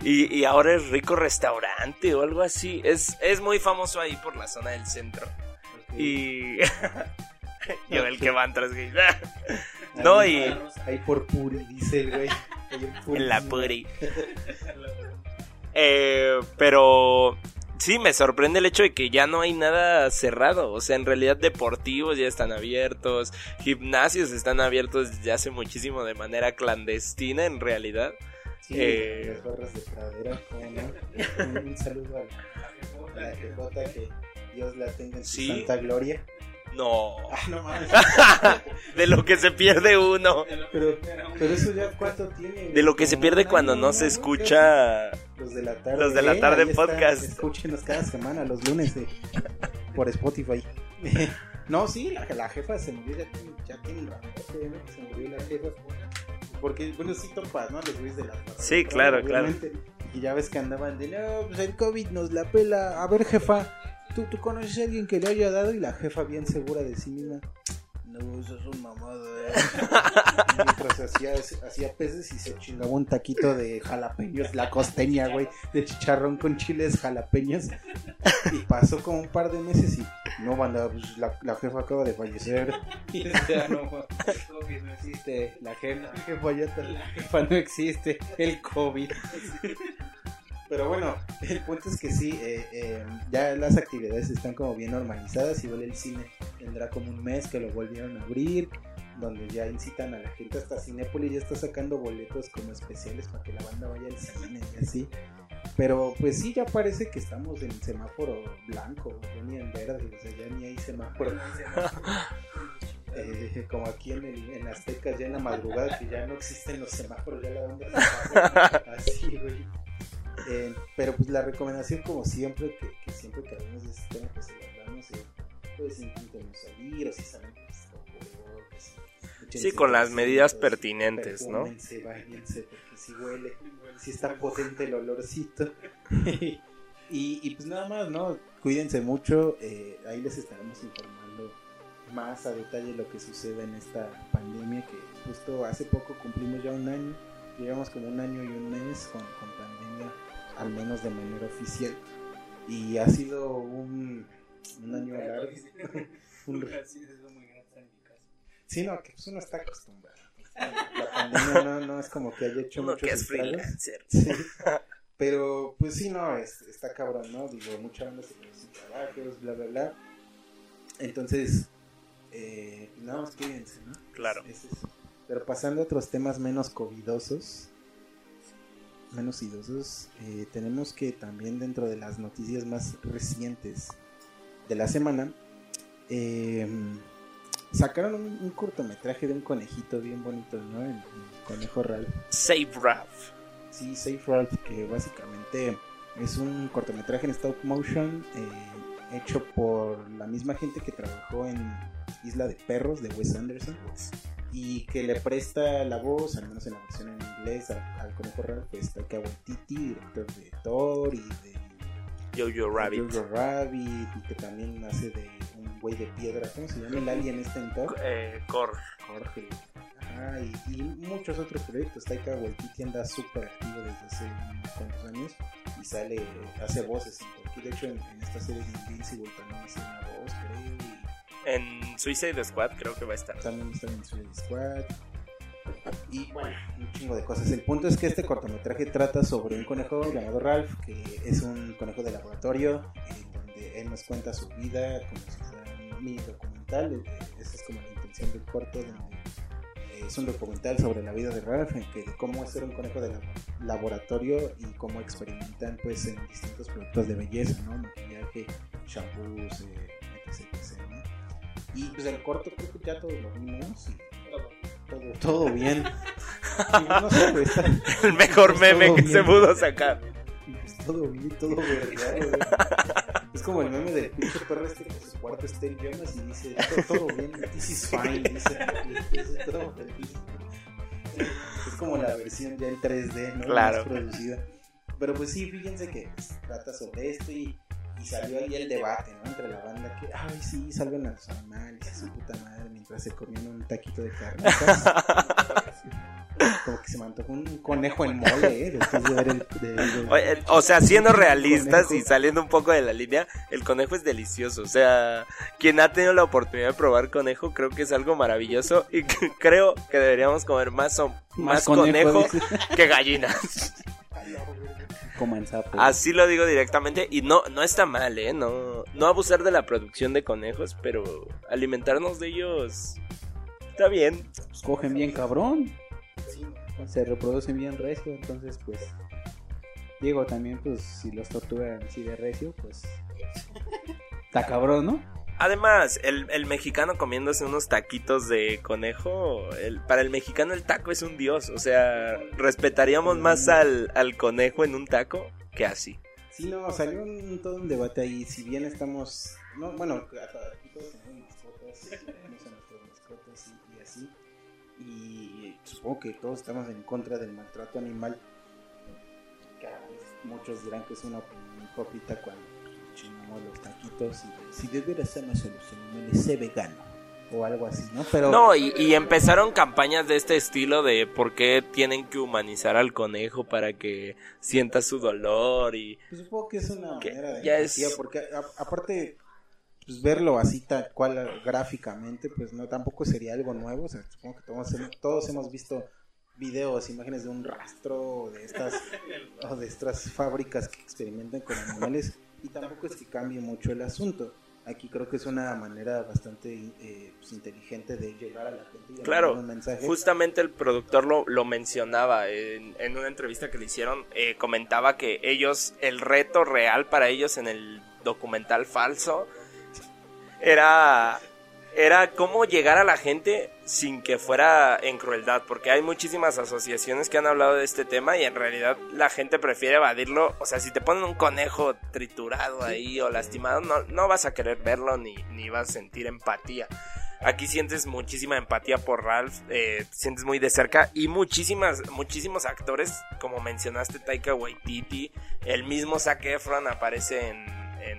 C: Y, y ahora es rico restaurante o algo así. Es, es muy famoso ahí por la zona del centro.
B: ok.
C: Y. El que va a antros gay. No, y-
B: ahí- por Puri, dice el güey. En
C: la puri. Eh, pero sí, me sorprende el hecho de que ya no hay nada cerrado. O sea, en realidad deportivos ya están abiertos, gimnasios están abiertos desde hace muchísimo de manera clandestina en realidad.
B: Sí,
C: Eh,
B: las barras de pradera, ¿cómo no? Un, un saludo a, a la jefota que Dios la tenga en su
C: Sí.
B: santa gloria.
C: No.
B: Ah, no mames.
C: De lo que se pierde uno.
B: Pero, pero eso ya cuánto tiene.
C: De lo que se pierde cuando no se escucha.
B: Los de la tarde.
C: Los de la tarde
B: ahí está.
C: podcast.
B: Escúchenos cada semana, los lunes, eh, por Spotify. no, sí, la, la jefa se murió, ya tiene, ya tiene rato que se murió la jefa. Porque, bueno, sí topas, ¿no? Los de la tarde.
C: Sí, claro, claro.
B: Y ya ves que andaban de, no, pues el COVID nos la pela. A ver, jefa, ¿tú, tú conoces a alguien que le haya dado? Y la jefa bien segura de sí misma. No, eso es un mamado, eh. Mientras hacía, hacía peces y se chingaba un taquito de jalapeños, la costeña, güey, de chicharrón con chiles jalapeños. Y pasó como un par de meses y no, banda, pues la, la jefa acaba de fallecer.
D: Y decía, no, el COVID no existe, la jefa,
B: La jefa ya está-
D: la jefa no existe, el COVID.
B: Pero bueno, el punto es que sí, eh, eh, ya las actividades están como bien normalizadas. Igual el cine tendrá como un mes que lo volvieron a abrir, donde ya incitan a la gente. Hasta Cinépolis ya está sacando boletos como especiales para que la banda vaya al cine y así. Pero pues sí, ya parece que estamos en semáforo blanco, ni en verde, o sea, ya ni hay semáforo. Eh, como aquí en, el, en Aztecas, ya en la madrugada, que ya no existen los semáforos, ya la banda se pasa. Así, güey. Eh, pero pues la recomendación como siempre que, que siempre que hablamos de este tema pues se lo damos eh, pues intenten salir o si salen pues con cubrebocas, échense
C: Sí, con las medidas pertinentes, ¿no?
B: báñense, porque si huele si está potente el olorcito. Y, y pues nada más no cuídense mucho eh, ahí les estaremos informando más a detalle lo que sucede en esta pandemia que justo hace poco cumplimos ya un año llevamos como un año y un mes con, con pandemia al menos de manera oficial y ha sido un, un año largo Un- sí no que pues uno está acostumbrado la pandemia no, no es como que haya hecho
C: Uno
B: muchos
C: que es
B: estragos.
C: freelancer.
B: Sí. Pero, pues sí, no, es- está cabrón, ¿no? Digo, mucha banda se quedó sin trabajos, bla, bla, bla. Entonces, eh, nada más cuídense, ¿no?
C: Claro.
B: Es- es eso. Pero pasando a otros temas menos covidosos, menos idosos, eh, tenemos que también dentro de las noticias más recientes de la semana, eh, sacaron un, un cortometraje de un conejito bien bonito, ¿no? El, el conejo Ralph.
C: Save Ralph.
B: Sí, Safe Ralph, que básicamente es un cortometraje en stop motion eh, hecho por la misma gente que trabajó en Isla de Perros de Wes Anderson y que le presta la voz, al menos en la versión en inglés, al, al conejo Ralph, pues Taika Waititi, director de Thor y de
C: Jojo Rabbit.
B: Jojo Rabbit y que también hace de un güey de piedra, ¿cómo se llama el alien este en Thor?
C: Eh, Cor.
B: Jorge. Ajá, y, y muchos otros proyectos. Taika Waititi anda súper activo desde hace unos cuantos años y sale, hace voces. De hecho, en, en esta serie de Invincible también hace una voz, creo.
C: En Suicide Squad creo que va a estar.
B: También está en Suicide Squad. Y bueno, un chingo de cosas. El punto es que este cortometraje trata sobre un conejo llamado Ralph, que es un conejo de laboratorio, en donde él nos cuenta su vida como si fuera un mini documental. Eh, Esa es como la intención del corto, donde eh, es un documental sobre la vida de Ralph, en que de cómo es ser un conejo de labo- laboratorio y cómo experimentan pues en distintos productos de belleza, ¿no? Maquillaje, shampoos, eh, etc, etc, ¿no? Y pues el corto creo que ya todos lo vimos y todo, todo bien. Y no sé, pues, está-
C: El mejor
B: pues,
C: meme que
B: bien.
C: se pudo sacar.
B: pues, todo bien, todo güey. Es como el meme del pinche perro este que su cuarto está en llamas y dice, todo, todo bien, this is fine, dice. todo feliz. Es como la versión ya en 3D, ¿no?
C: Claro.
B: Más producida. Pero pues sí, fíjense que pues, trata sobre esto y, y salió ahí el debate, ¿no? Entre la banda que, ay, sí, salven a los animales y su puta madre mientras se comían un taquito de carnitas. Como que se me antojó un conejo en mole, ¿eh? Después de ver el... de- de-
C: Oye, O sea, siendo realistas
B: Conejo.
C: y saliendo un poco de la línea, el conejo es delicioso. O sea, quien ha tenido la oportunidad de probar conejo, creo que es algo maravilloso. Y que- creo que deberíamos comer más, o- más, conejo,
D: dice.
C: que gallinas.
D: Coman sapo.
C: Así lo digo directamente. Y no, no está mal, ¿eh? No, no abusar de la producción de conejos, pero alimentarnos de ellos está bien.
D: Pues cogen bien cabrón. Se reproducen bien recio, entonces pues... Diego también, pues si los torturan así de recio, pues... Está cabrón, ¿no?
C: Además, el, el mexicano comiéndose unos taquitos de conejo, el, para el mexicano el taco es un dios. O sea, respetaríamos más al, al conejo en un taco que así.
B: Sí, no, salió un, todo un debate ahí. Si bien estamos. No, bueno, aquí todos tenemos mascotas, tenemos a nuestras mascotas y, y así. Y supongo que todos estamos en contra del maltrato animal. Cada vez muchos dirán que es una opinión hipócrita cuando los taquitos si de veras amas a los animales, sé vegano o algo así, ¿no? Pero
C: No, y, y empezaron campañas de este estilo de por qué tienen que humanizar al conejo para que sienta su dolor y...
B: pues supongo que es una
C: Que
B: manera de
C: ya es-
B: porque a- aparte pues verlo así tal cual gráficamente, pues no tampoco sería algo nuevo, o sea, supongo que todos, hemos- todos hemos visto videos, imágenes de un rastro o de estas o de estas fábricas que experimentan con animales y tampoco es que cambie mucho el asunto. Aquí creo que es una manera bastante eh, pues, inteligente de llegar a la gente y
C: Claro,
B: un mensaje.
C: Justamente el productor lo, lo mencionaba en, en una entrevista que le hicieron, eh, comentaba que ellos, el reto real para ellos en el documental falso era, era cómo llegar a la gente sin que fuera en crueldad, porque hay muchísimas asociaciones que han hablado de este tema y en realidad la gente prefiere evadirlo, o sea, si te ponen un conejo triturado ahí o lastimado, no, no vas a querer verlo ni, ni vas a sentir empatía. Aquí sientes muchísima empatía por Ralph, eh, sientes muy de cerca y muchísimas, muchísimos actores, como mencionaste Taika Waititi, el mismo Zac Efron aparece en, en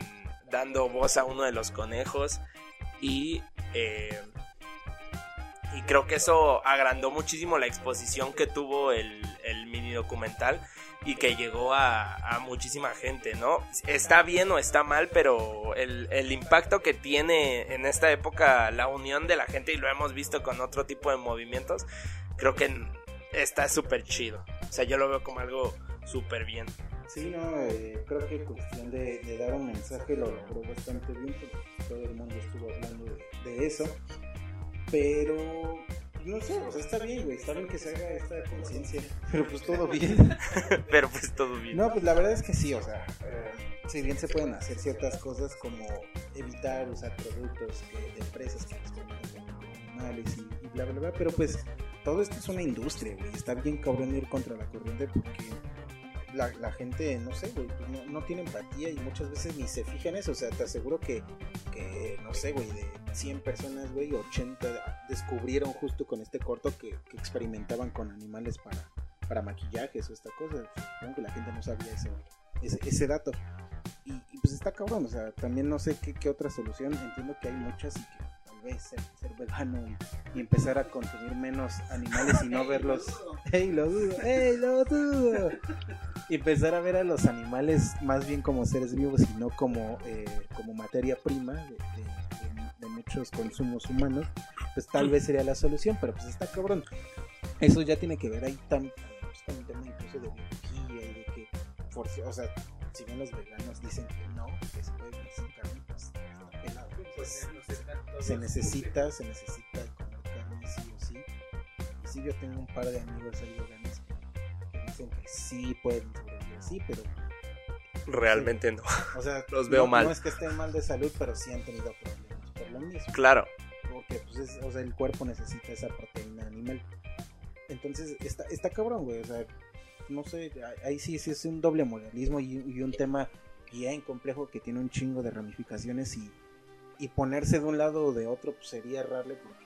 C: dando voz a uno de los conejos y eh, y creo que eso agrandó muchísimo la exposición que tuvo el, el mini documental y que llegó a, a muchísima gente, ¿no? Está bien o está mal, pero el, el impacto que tiene en esta época la unión de la gente, y lo hemos visto con otro tipo de movimientos, creo que está súper chido. O sea, yo lo veo como algo súper bien.
B: Sí, no, eh, creo que cuestión de, de dar un mensaje lo logró bastante bien, porque todo el mundo estuvo hablando de, de eso, pero no sé, o sea, está bien, güey, está bien que se haga esta conciencia, pero pues todo bien.
C: Pero pues todo bien.
B: No, pues la verdad es que sí, o sea, eh, si bien se pueden hacer ciertas cosas como evitar usar productos de, de empresas que con animales y, y bla, bla, bla, pero pues todo esto es una industria, güey, está bien cabrón ir contra la corriente porque la, la gente, no sé, güey, pues no, tiene empatía y muchas veces ni se fija en eso, o sea, te aseguro que, que no sé, güey, de 100 personas, güey, 80 descubrieron justo con este corto que, que experimentaban con animales para, para maquillajes o esta cosa, supongo que la gente no sabía ese, ese dato. Y, y, pues está cabrón, o sea, también no sé qué, qué otra solución, entiendo que hay muchas y que tal vez ser, ser vegano y, y empezar a consumir menos animales y no verlos. ¡Ey, lo dudo! ¡Ey, lo dudo! Y empezar a ver a los animales más bien como seres vivos y no como, eh, como materia prima de, de- de- de muchos consumos humanos, pues tal vez sería la solución, pero pues está cabrón. Eso ya tiene que ver ahí tan, pues, con un tema incluso de biología y de que, force- o sea, si bien los veganos dicen que no, que se puede Pues, se necesita, se necesita comer carne sí o sí. Y sí, yo tengo un par de amigos ahí veganos que, que dicen que sí pueden sobrevivir así, pero,
C: Realmente no.
B: o sea,
C: Los veo
B: no,
C: mal.
B: No es que estén mal de salud, pero sí han tenido problemas por lo mismo.
C: Claro.
B: Porque pues es- o sea, el cuerpo necesita esa proteína animal. Entonces, está, está cabrón, güey. O sea, no sé, ahí sí, sí es un doble moralismo y, y un tema bien complejo que tiene un chingo de ramificaciones y, y ponerse de un lado o de otro pues sería errarle porque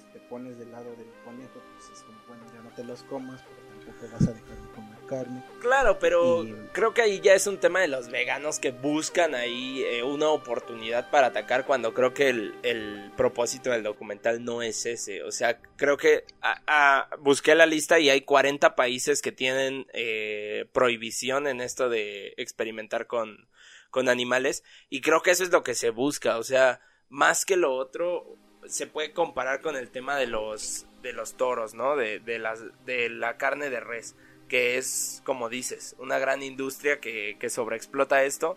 B: si te pones del lado del conejo, pues es como, bueno, ya no te los comas, pero tampoco vas a dejar de comer carne.
C: Claro, pero
B: Y-
C: creo que ahí ya es un tema de los veganos que buscan ahí eh, una oportunidad para atacar cuando creo que el, el propósito del documental no es ese. O sea, creo que a- a- busqué la lista y hay 40 países que tienen eh, prohibición en esto de experimentar con, con animales y creo que eso es lo que se busca. O sea, más que lo otro se puede comparar con el tema de los de los toros, ¿no? De, de las de la carne de res que es, como dices, una gran industria que, que sobreexplota esto,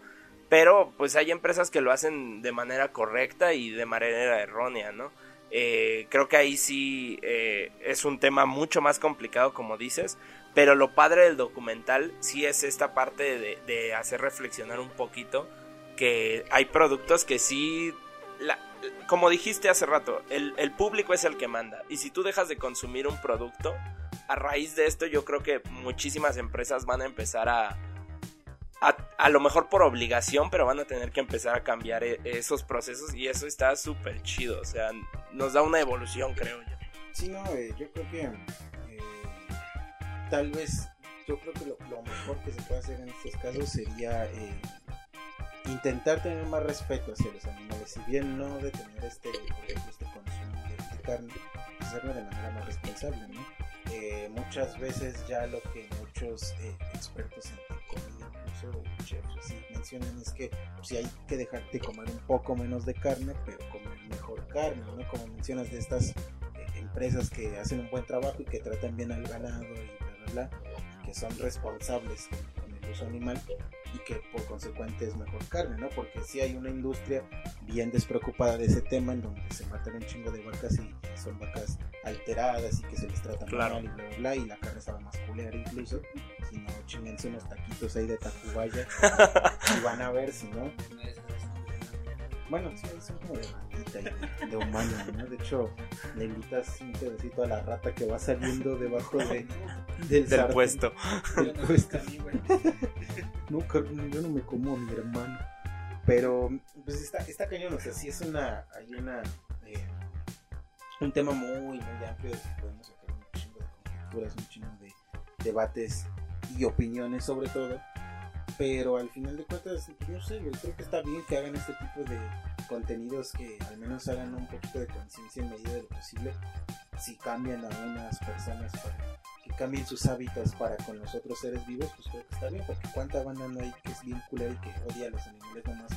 C: pero pues hay empresas que lo hacen de manera correcta y de manera errónea, ¿no? Eh, creo que ahí sí eh, es un tema mucho más complicado, como dices, pero lo padre del documental sí es esta parte de, hacer reflexionar un poquito que hay productos que sí la, como dijiste hace rato, el, público es el que manda. Y si tú dejas de consumir un producto, a raíz de esto yo creo que muchísimas empresas van a empezar a, a, a lo mejor por obligación, pero van a tener que empezar a cambiar e- esos procesos y eso está súper chido, o sea, nos da una evolución, creo yo.
B: Sí, no, eh, yo creo que tal vez, yo creo que lo, mejor que se puede hacer en estos casos sería eh, intentar tener más respeto hacia los animales, si bien no detener este, este consumo de, de carne, hacerlo de manera más responsable, ¿no? Eh, muchas veces ya lo que muchos eh, expertos en comida, incluso chefs, mencionan es que si hay que dejarte comer un poco menos de carne, pero comer mejor carne, ¿no? Como mencionas de estas empresas que hacen un buen trabajo y que tratan bien al ganado y que son responsables con, el uso animal y que por consecuente es mejor carne, ¿no? Porque si hay una industria bien despreocupada de ese tema en donde se matan un chingo de vacas y son vacas alteradas y que se les trata
C: Claro.
B: mal y bla, bla, bla, y la carne sabe más culera incluso, si no chingense unos taquitos ahí de Tacubaya y van a ver si no. Bueno, sí, son como de ratita y de, humano, ¿no? De hecho, le invitas un pedacito a la rata que va saliendo debajo de, del,
C: Del
B: sartén,
C: puesto.
B: del puesto. No, yo no me como a mi hermano. Pero, pues está, está cañón, o sea, sí es una, hay una, eh, un tema muy, muy amplio del que podemos sacar un chingo de conjeturas, un chingo de debates y opiniones sobre todo. Pero al final de cuentas, no sé, güey, creo que está bien que hagan este tipo de contenidos que al menos hagan un poquito de conciencia en medida de lo posible. Si cambian a unas personas para que cambien sus hábitos para con los otros seres vivos, pues creo que está bien, porque cuánta banda no hay que es bien culera y que odia a los animales nomás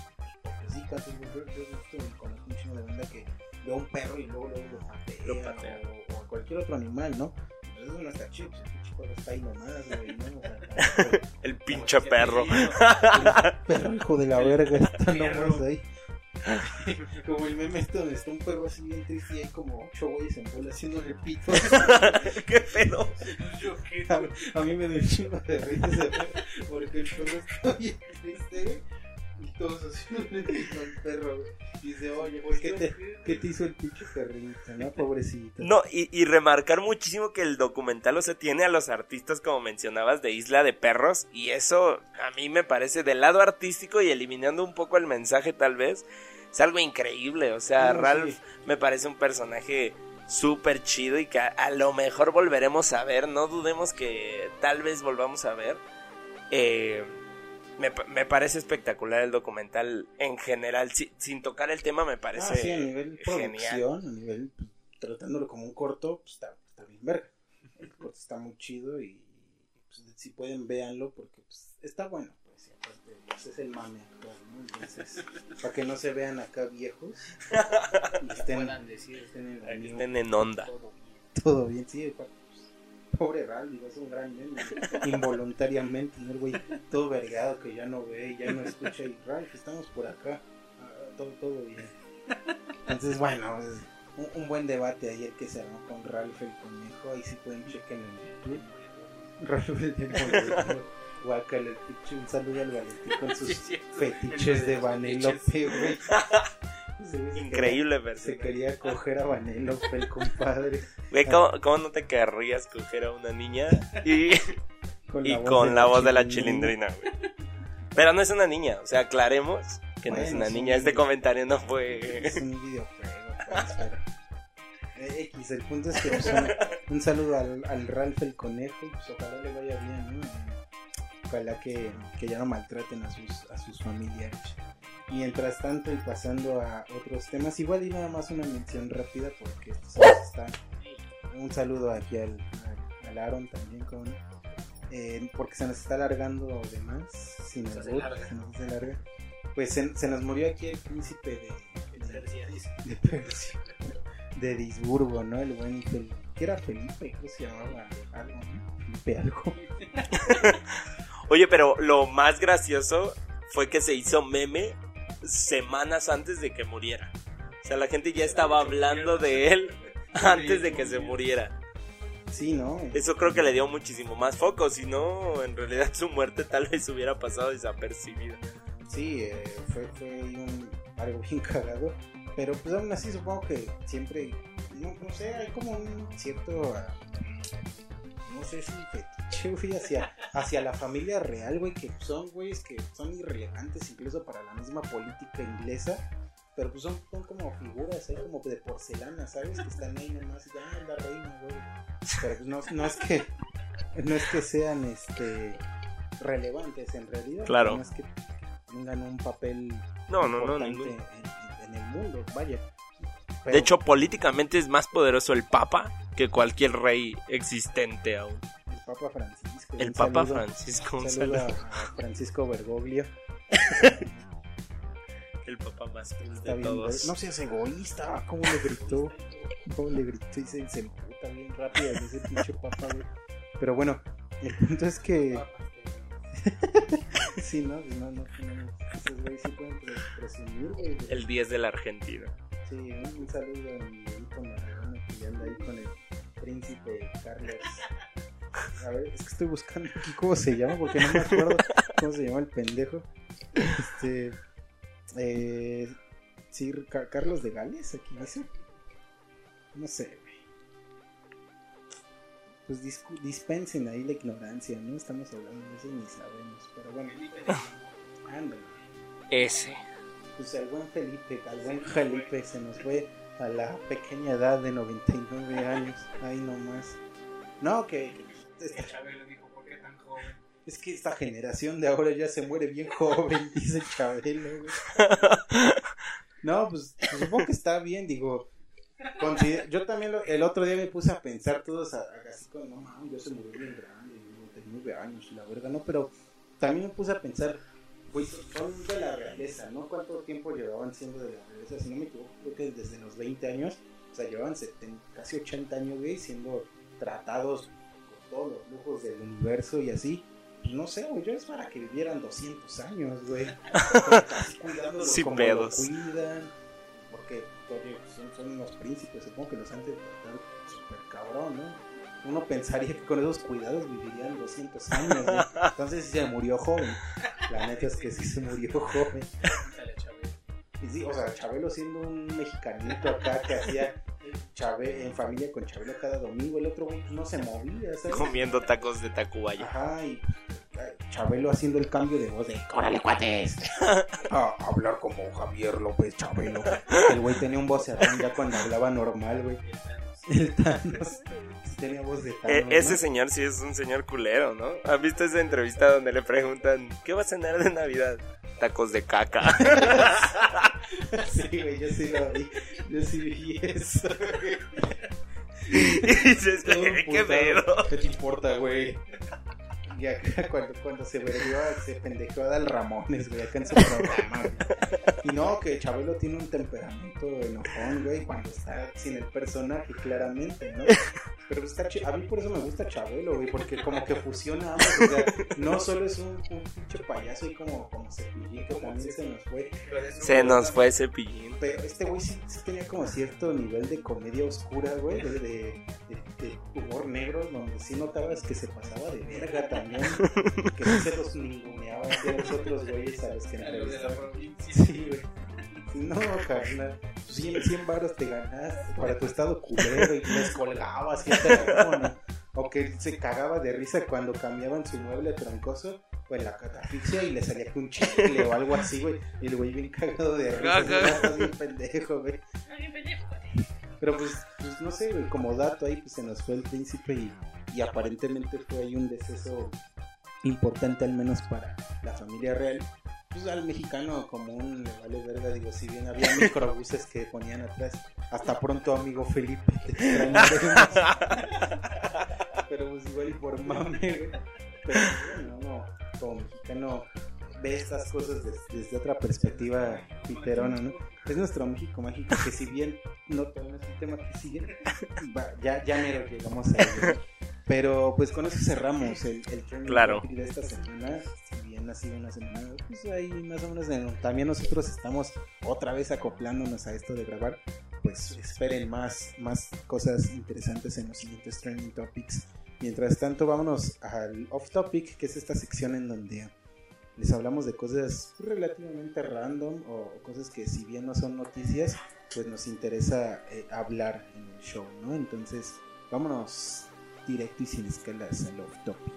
B: porque sí, casi yo, yo, yo conozco un de banda que ve a un perro y luego, luego lo patea,
C: Lo patea.
B: O, o a cualquier otro animal, ¿no? Eso no está chido, pues, el pinche perro está ahí nomás, güey, ¿no? O sea,
C: El pinche perro.
B: el perro hijo de la verga está nomás ahí. Como el meme este donde está un perro así bien triste y hay como ocho güeyes en bola haciéndole pito.
C: ¿Qué pedo?
B: A, a mí me dio un chingo de risa porque el perro está bien triste, güey, y todos haciéndole pito al perro, güey. Y dice, oye, ¿qué te, ¿qué te hizo el pinche perrito, no? Pobrecito.
C: No, y, y remarcar muchísimo que el documental, o sea, tiene a los artistas, como mencionabas, de Isla de Perros, y eso a mí me parece del lado artístico y eliminando un poco el mensaje tal vez, es algo increíble, o sea,
B: No,
C: Ralph
B: sí.
C: me parece un personaje súper chido y que a, a lo mejor volveremos a ver, no dudemos que tal vez volvamos a ver. Eh, me, pa- me parece espectacular el documental en general, si- sin tocar el tema me parece
B: Ah, sí, a nivel
C: genial.
B: producción, a nivel pues, tratándolo como un corto, pues está, está bien verga. El corto está muy chido y pues, si pueden véanlo porque pues, está bueno. Pues, aparte, pues, es el mame actual, ¿no? Entonces, para que no se vean acá viejos y estén,
D: puedan decir.
B: estén en la
C: Que
B: new,
C: estén en onda.
B: todo, todo bien, sí, pa- pues, pobre digo, es un gran meme, involuntariamente, ¿no? El güey todo vergado que ya no ve, ya no escucha y Ralph, estamos por acá, Ah, todo, todo bien. Entonces, bueno, es un, un buen debate ayer que se armó con Ralph el conejo, ahí sí pueden chequen en YouTube. Ralph el conejo, guácala, el pinche, un saludo al Valentín con sus fetiches de Vanelope, güey.
C: Increíble
B: quería- Se quería coger a Vanelope, el compadre.
C: Güey, ¿cómo, cómo no te querrías coger a una niña? Y,
B: Con
C: y con la voz de la chilindrina, güey. Pero no es una niña, o sea, aclaremos que no es una
B: sí.
C: niña. Este comentario no fue.
B: Es un videojuego. Eh, X, el punto es que pues, un, un saludo al, al Ralph el conejo, y, pues ojalá le vaya bien, ¿no? Ojalá que, que ya no maltraten a sus, a sus familiares. Mientras tanto, y pasando a otros temas, igual y nada más una mención rápida porque esto se nos está... Un saludo aquí al, al, Aaron también, con, eh, porque se nos está alargando de más, sin
D: Se
B: albur,
D: larga.
B: se nos hace larga. Pues se, se nos murió aquí el príncipe de, de, de Persia, de Disburgo, ¿no? El buen que era Felipe, creo que se llamaba algo, ¿no? Felipe algo.
C: Oye, pero lo más gracioso fue que se hizo meme semanas antes de que muriera. O sea, la gente ya estaba hablando de él antes de que se muriera.
B: Sí, ¿no?
C: Eso creo que le dio muchísimo más foco, si no, en realidad su muerte tal vez hubiera pasado desapercibida.
B: Sí, eh, fue, fue un, algo bien cagado. Pero pues aún así supongo que siempre, no, no sé, hay como un cierto, no sé si fetiche, güey, hacia, hacia la familia real, güey, que son güeyes que son irrelevantes incluso para la misma política inglesa. Pero pues son, son como figuras ahí como de porcelana, ¿sabes? Que están ahí nomás y ya es la reina, güey. Pero pues no, no es que no es que sean este relevantes en realidad.
C: Claro.
B: No es que tengan un papel
C: No, no, no,
B: importante
C: ningún-
B: en, en- en el mundo, vaya. Pero-
C: De hecho, políticamente es más poderoso el Papa que cualquier rey existente aún.
B: el Papa Francisco.
C: El Papa
B: saludo-
C: Francisco,
B: Un saludo
C: saludo.
B: a Francisco Bergoglio.
C: El Papa más cool de todos.
B: no seas egoísta, ¿cómo le gritó? ¿Cómo le gritó? Y se, se emputa bien rápido ese pinche Papa, güey. Pero bueno, el punto es que. sí, no, no, no, no, esos güeyes sí pueden pre- presumir, güey.
C: El 10 de la Argentina.
B: Sí, un, saludo a mi Benito Maradona que anda ahí con el príncipe Carlos. A ver, es que estoy buscando aquí cómo se llama porque no me acuerdo cómo se llama el pendejo. Este. Eh, sí, Ca- Carlos de Gales, aquí dice. No sé. Pues dispensen ahí la ignorancia, ¿no? Estamos hablando de eso y ni sabemos. Pero bueno, ándale.
C: Ese.
B: Pues al buen Felipe, al buen Felipe se nos fue a la pequeña edad de 99 años. Ahí nomás. No, que. esta-
E: Chabelo dijo, ¿por qué tan joven?
B: es que esta generación de ahora ya se muere bien joven, dice Chabelo, güey. No, pues, pues supongo que está bien, digo. consider- yo también lo- el otro día me puse a pensar todos a- a- así como, no mames, yo se murió bien grande, 99 años, y la verdad, no, pero también me puse a pensar, pues son de la realeza, ¿no? ¿Cuánto tiempo llevaban siendo de la realeza? Si no me equivoco, creo que desde los 20 años, o sea, llevaban 70, casi 80 años, güey, siendo tratados con todos los lujos del universo y así. Pues no sé, güey, yo es para que vivieran 200 años, güey.
C: Sin
B: como
C: pedos.
B: lo cuidan. Porque son, son unos príncipes, supongo que los han de tratar súper cabrón, ¿no? Uno pensaría que con esos cuidados vivirían 200 años, güey. Entonces sí se murió joven. La neta es que sí se murió joven. Y sí, o sea, Chabelo siendo un mexicanito acá que hacía en familia con Chabelo cada domingo, el otro güey no se movía, ¿sabes?
C: Comiendo tacos de Tacubaya.
B: Ajá, y Chabelo haciendo el cambio de voz de ¡Órale, cuates! A hablar como Javier López Chabelo. El güey tenía un vocerrón ya cuando hablaba normal, güey. El Thanos. Sí tenía voz de
C: E- ese
B: ¿no?
C: señor sí es un señor culero, ¿no? ¿Has visto esa entrevista donde le preguntan ¿qué va a cenar de Navidad? Tacos de caca.
B: Sí, güey, yo sí lo vi. Yo sí vi eso.
C: y dices, ¿qué, pedo?
B: ¿Qué te importa, güey? Y acá cuando, cuando se vergió, se pendejó a Dal Ramones, güey, acá en su programa, güey. Y no, que Chabelo tiene un temperamento enojón, güey, cuando está sin el personaje, claramente, ¿no? Pero está chi- a mí por eso me gusta Chabelo, güey, porque como que fusiona ambos, o sea, no solo es un, un pinche payaso y como, como Cepillín, que también se nos fue,
C: Se nos fue ese pillín.
B: pero este güey sí, sí tenía como cierto nivel de comedia oscura, güey, de, de, de- de humor negro, donde sí notabas que se pasaba de verga también, que sí se los ninguneaba a los otros güeyes a los que entrevistaban.
E: provincia.
B: Sí, güey. No, carnal. 100, 100 baros te ganaste para tu estado culero y les colgabas y teléfono. O que se cagaba de risa cuando cambiaban su mueble troncoso o en la catafixia y le salía con un chicle o algo así, güey. Y el güey bien cagado de risa.
C: Ajá.
B: "Ya estás bien pendejo, güey. Pero pues, pues no sé, güey, como dato ahí pues se nos fue el príncipe y, y aparentemente fue ahí un deceso importante al menos para la familia real. Pues al mexicano común le vale verga, digo, si bien había microbuses que ponían atrás. Hasta pronto, amigo Felipe, te extrañaremos. Pero pues igual y por mame, güey. Pero bueno, no, como mexicano ve estas cosas des- desde otra perspectiva piterona, ¿no? Es nuestro México mágico que si bien no tenemos un tema que sigue, va, ya, ya mero llegamos a ello. Pero pues con eso cerramos el, el trending
C: Claro.
B: de esta semana. Si bien ha sido una semana, pues ahí más o menos en- también nosotros estamos otra vez acoplándonos a esto de grabar. Pues esperen más, más cosas interesantes en los siguientes trending topics. Mientras tanto, vámonos al off topic, que es esta sección en donde les hablamos de cosas relativamente random o cosas que si bien no son noticias, pues nos interesa eh, hablar en el show, ¿no? Entonces, vámonos directo y sin escalas al off topic.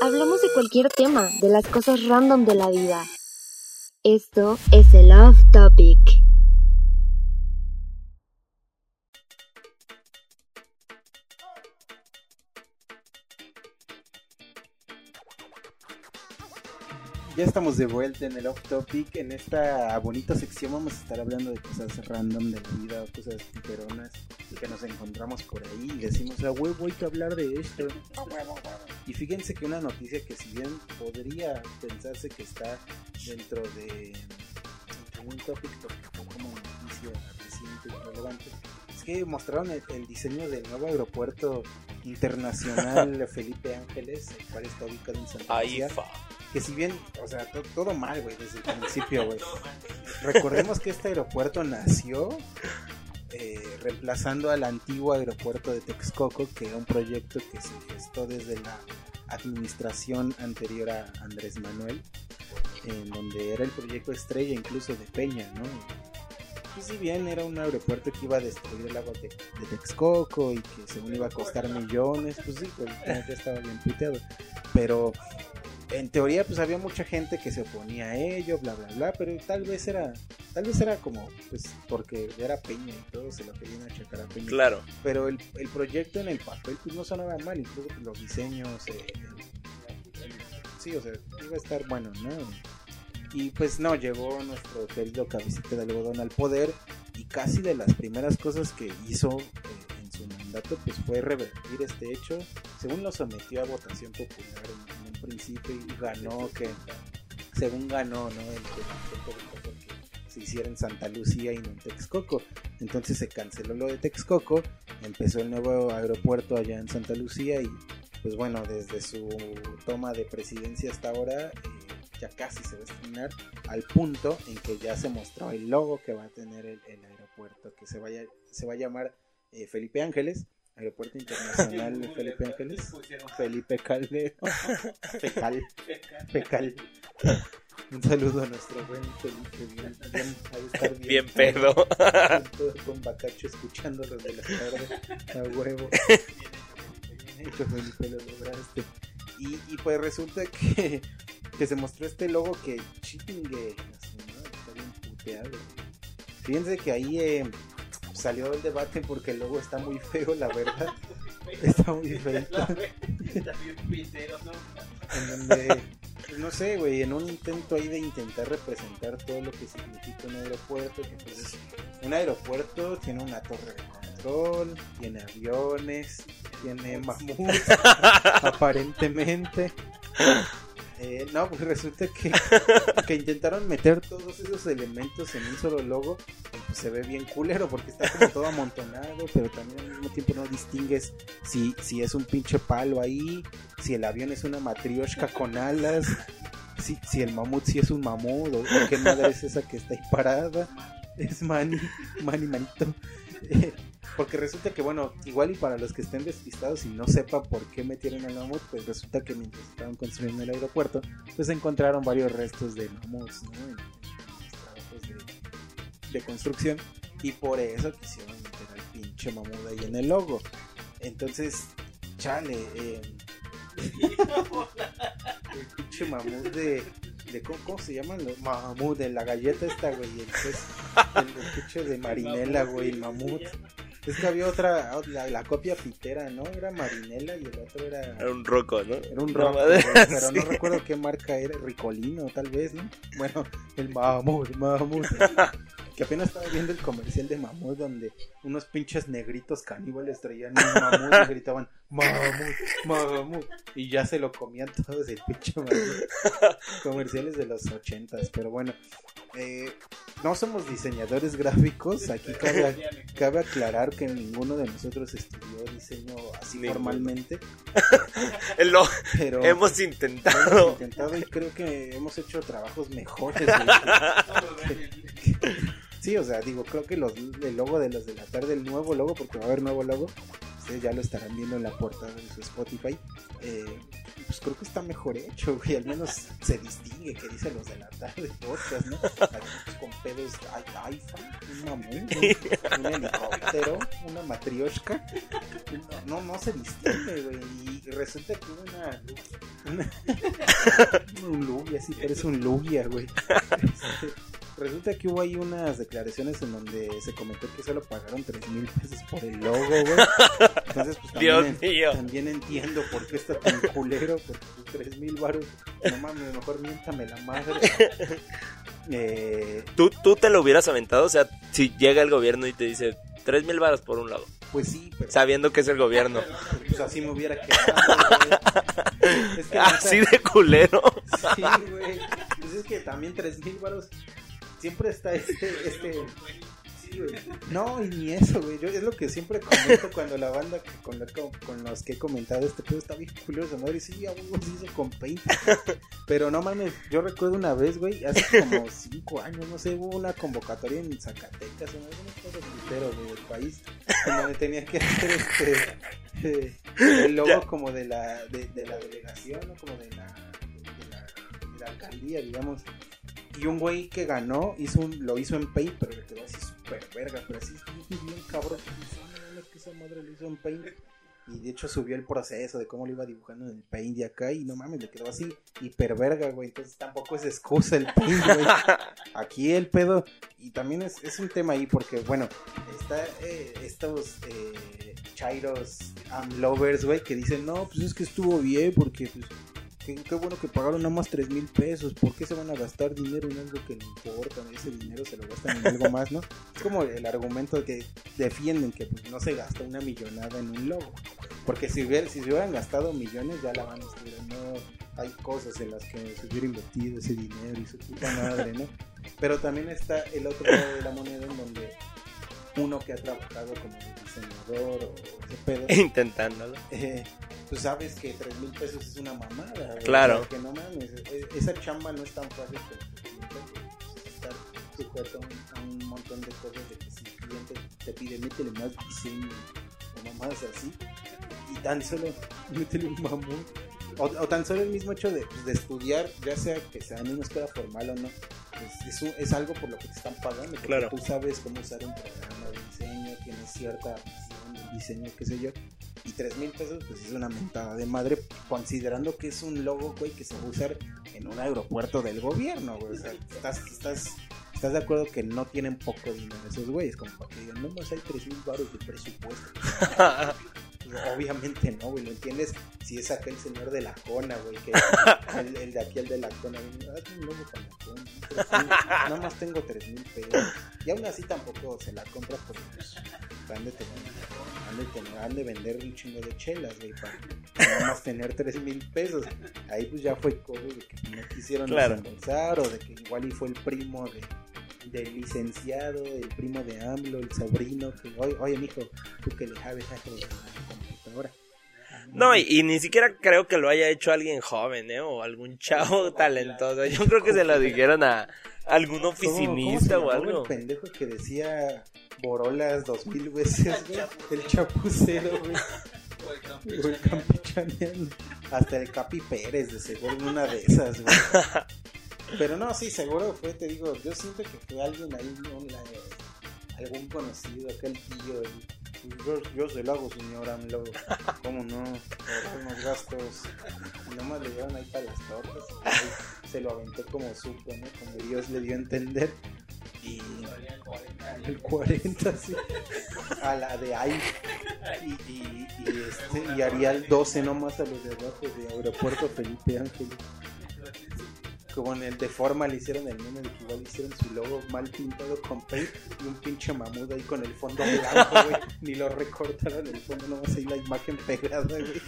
A: Hablamos de cualquier tema, de las cosas random de la vida. Esto es el Off Topic.
B: Estamos de vuelta en el off topic. En esta bonita sección vamos a estar hablando de cosas random de la vida, cosas piperonas que nos encontramos por ahí y decimos, ah, huevo, hay que hablar de esto. Y fíjense que una noticia que si bien podría pensarse que está dentro de, dentro de un topic porque fue como noticia reciente y relevante, es que mostraron el, el diseño del nuevo aeropuerto internacional Felipe Ángeles, el cual está ubicado en Santa
C: Ahí
B: Lucía. Que si bien, o sea, to- todo mal, güey, desde el principio, güey. Recordemos que este aeropuerto nació eh, reemplazando al antiguo aeropuerto de Texcoco, que era un proyecto que se gestó desde la administración anterior a Andrés Manuel, en donde era el proyecto estrella incluso de Peña, ¿no? Y si bien era un aeropuerto que iba a destruir el agua de, de Texcoco y que según iba a costar millones, pues sí, pues ya estaba bien puteado. Pero en teoría pues había mucha gente que se oponía a ello, bla bla bla, pero tal vez era, tal vez era como, pues porque era Peña y todo se lo querían achacar a Peña.
C: Claro.
B: Pero el, el proyecto en el papel pues no sonaba mal, incluso los diseños, eh, el- el- sí, o sea, iba a estar bueno, ¿no? Y pues no, llegó nuestro querido cabecita de algodón al poder y casi de las primeras cosas que hizo eh, mandato pues fue revertir este hecho. Según lo sometió a votación popular en, en un principio y ganó que, según ganó, ¿no? El que se hiciera en Santa Lucía y no en Texcoco. Entonces se canceló lo de Texcoco, empezó el nuevo aeropuerto allá en Santa Lucía y pues bueno, desde su toma de presidencia hasta ahora eh, ya casi se va a estrenar al punto en que ya se mostró el logo que va a tener el, el aeropuerto, que se, vaya, se va a llamar eh, Felipe Ángeles, Aeropuerto Internacional de Felipe Ángeles, Felipe Calde, Fecal, Fecal. Un saludo a nuestro buen Felipe, bien, bien, bien,
C: Bien pedo.
B: con Bacacho escuchándolos de la tarde a huevo. Bien hecho, Felipe, lo lograste. Y, y pues resulta que, que se mostró este logo que chingue, así, ¿no? está bien puteado. Fíjense que ahí eh, salió el debate porque el logo está muy feo, la verdad. Está muy feo. en donde, pues, no sé, güey, en un intento ahí de intentar representar todo lo que significa un aeropuerto, que pues es un aeropuerto tiene una torre de control, tiene aviones, tiene mamuts, aparentemente. Eh, no, pues resulta que, que intentaron meter todos esos elementos en un solo logo pues se ve bien culero porque está como todo amontonado, pero también al mismo tiempo no distingues si, si es un pinche palo ahí, si el avión es una matrioshka con alas, si, si el mamut si es un mamut o, o qué madre es esa que está ahí parada. Es Manny, Manny Manito. Porque resulta que, bueno, igual y para los que estén despistados y no sepan por qué metieron al mamut, pues resulta que mientras estaban construyendo el aeropuerto, pues encontraron varios restos de mamuts, ¿no? En, los trabajos de, de construcción. Y por eso quisieron meter al pinche mamut ahí en el logo. Entonces, chale, eh, el pinche mamut de. de ¿cómo, cómo se llama? Los mamut, de la galleta esta, güey. El pinche de marinela, güey, el mamut. Es que había otra, la, la copia pitera, ¿no? Era marinela y el otro era.
C: Era un roco, ¿no?
B: Era un güey, pero no recuerdo qué marca era, Ricolino tal vez, ¿no? Bueno, el mamut, mamut. Que apenas estaba viendo el comercial de mamut donde unos pinches negritos caníbales traían un mamut y gritaban mamut, mamut. Y ya se lo comían todos el pinche. Comerciales de los ochentas, pero bueno. eh, no somos diseñadores gráficos, aquí cabe, cabe aclarar que ninguno de nosotros estudió diseño así
C: Ninguno.
B: formalmente,
C: Lo
B: pero
C: hemos
B: hemos
C: intentado.
B: intentado y creo que hemos hecho trabajos mejores. güey. Sí, o sea, digo, creo que los, el logo de los de la tarde, el nuevo logo, porque va a haber nuevo logo, ustedes ya lo estarán viendo en la portada de su Spotify. eh, pues creo que está mejor hecho, güey. Al menos se distingue que dice los de la tarde podcast, ¿no? Con pedos, iPhone, un mamón, un, helicóptero, una matrioshka. No, no se distingue, güey. Y resulta que una. una un Lugia, sí, parece un Lugia, güey. Este, Resulta que hubo ahí unas declaraciones en donde se comentó que solo pagaron 3 mil pesos por el logo, güey. Entonces, pues también,
C: Dios mío.
B: también entiendo por qué está tan culero, porque pues, 3 mil baros, no mames, mejor miéntame la madre. Eh,
C: ¿Tú, tú te lo hubieras aventado, o sea, si llega el gobierno y te dice tres mil varas por un lado,
B: pues sí, pero
C: sabiendo que es el gobierno.
B: pues así me hubiera quedado, güey. Es que neta-
C: Así de culero.
B: Sí, güey. Pues es que también 3 mil baros siempre está este, este. Sí, güey. No, y ni eso, güey. Yo es lo que siempre comento cuando la banda que- con, la- con, con los que he comentado este pedo está bien esa madre. Sí, a huevo se hizo con paint. Pero no mames, yo recuerdo una vez, güey, hace como 5 años, no sé, hubo una convocatoria en Zacatecas, en algunos pueblos punteros güey, del país, donde tenía que hacer este. eh, el logo
C: Ya.
B: como de la, de, de la delegación, ¿no? Como de la, de la, de la alcaldía, digamos. Y un güey que ganó hizo un, lo hizo en Paint, pero le quedó así súper verga, pero así bien cabrón. Dice, "No mames, que esa madre lo hizo en Paint. Y de hecho subió el proceso de cómo lo iba dibujando en el Paint de acá y no mames, le quedó así hiper verga, güey. Entonces tampoco es excusa el Paint, güey. Aquí el pedo, y también es, es un tema ahí porque, bueno, está eh, estos eh, chairos am lovers, güey, que dicen, no, pues es que estuvo bien porque, pues, qué, qué bueno que pagaron nada más 3 mil pesos, ¿por qué se van a gastar dinero en algo que no importa? Ese dinero se lo gastan en algo más, ¿no? Es como el argumento que defienden que pues, no se gasta una millonada en un logo. Porque si, hubiera- si se hubieran gastado millones, ya la van a decir, no, hay cosas en las que se hubiera invertido ese dinero y su puta madre, ¿no? Pero también está el otro lado de la moneda en donde uno que ha trabajado como diseñador o ese pedo,
C: Intentándolo.
B: eh, tú sabes que 3 mil pesos es una mamada.
C: Claro.
B: O sea, que no mames, e- esa chamba no es tan fácil pues, estar sujeto a un, montón de cosas de que si el cliente te pide métele más diseño o mamadas así, y tan solo métele un mamón. O, o tan solo el mismo hecho de, de estudiar, ya sea que sea en una escuela formal o no, pues, es, un- es algo por lo que te están pagando. Porque
C: Claro.
B: tú sabes cómo usar un programa de diseño, tienes cierta visión del diseño, qué sé yo. Y 3 mil pesos, pues es una mentada de madre, considerando que es un logo, güey, que se va a usar en un aeropuerto del gobierno, güey. O sea, estás, estás, estás de acuerdo que no tienen poco dinero esos güeyes, como para que digan, no más hay 3 mil baros de presupuesto. Pues, Obviamente no, güey, ¿lo entiendes? Si es acá el señor de la cona, güey, que el, el de aquí, el de la cona, hazme un logo con la cona, tres mil, nada más tengo 3 mil pesos. Y aún así tampoco se la compras porque pues, han de tener, han de, tener- han de vender un chingo de chelas, güey, para nada más tener 3 mil pesos. Ahí pues ya fue cosa de que no quisieron
C: Claro.
B: desembolsar o de que igual y fue el primo de del licenciado, el primo de AMLO, el sobrino, que oye, oye mijo, tú que le sabes a la computadora.
C: No, y, y ni siquiera creo que lo haya hecho alguien joven, ¿eh? O algún chavo talentoso. Yo creo que se lo dijeron a algún
B: ¿Cómo- cómo se
C: oficinista o algo.
B: El pendejo que decía borolas dos mil veces, güey. El chapucero, güey. O el campechaneano. Hasta el Capi Pérez, de seguro, en una de esas, güey. Pero no, sí, seguro fue, te digo, yo siento que fue alguien ahí, la- algún conocido, aquel tío. el- yo, yo se lo hago, señora, AMLO. ¿Cómo no? Ahorrar unos gastos. Y nomás le dieron ahí para las tortas. se lo aventó como supo, ¿no? Como Dios le dio a entender. Y el 40, sí. A la de ahí. Y, y, este, y haría el 12 nomás a los de abajo de Aeropuerto Felipe Ángeles. Como en el de forma le hicieron el meme de que igual hicieron su logo mal pintado con paint y un pinche mamut ahí con el fondo blanco, güey. Ni lo recortaron el fondo, nomás ahí la imagen pegada, güey.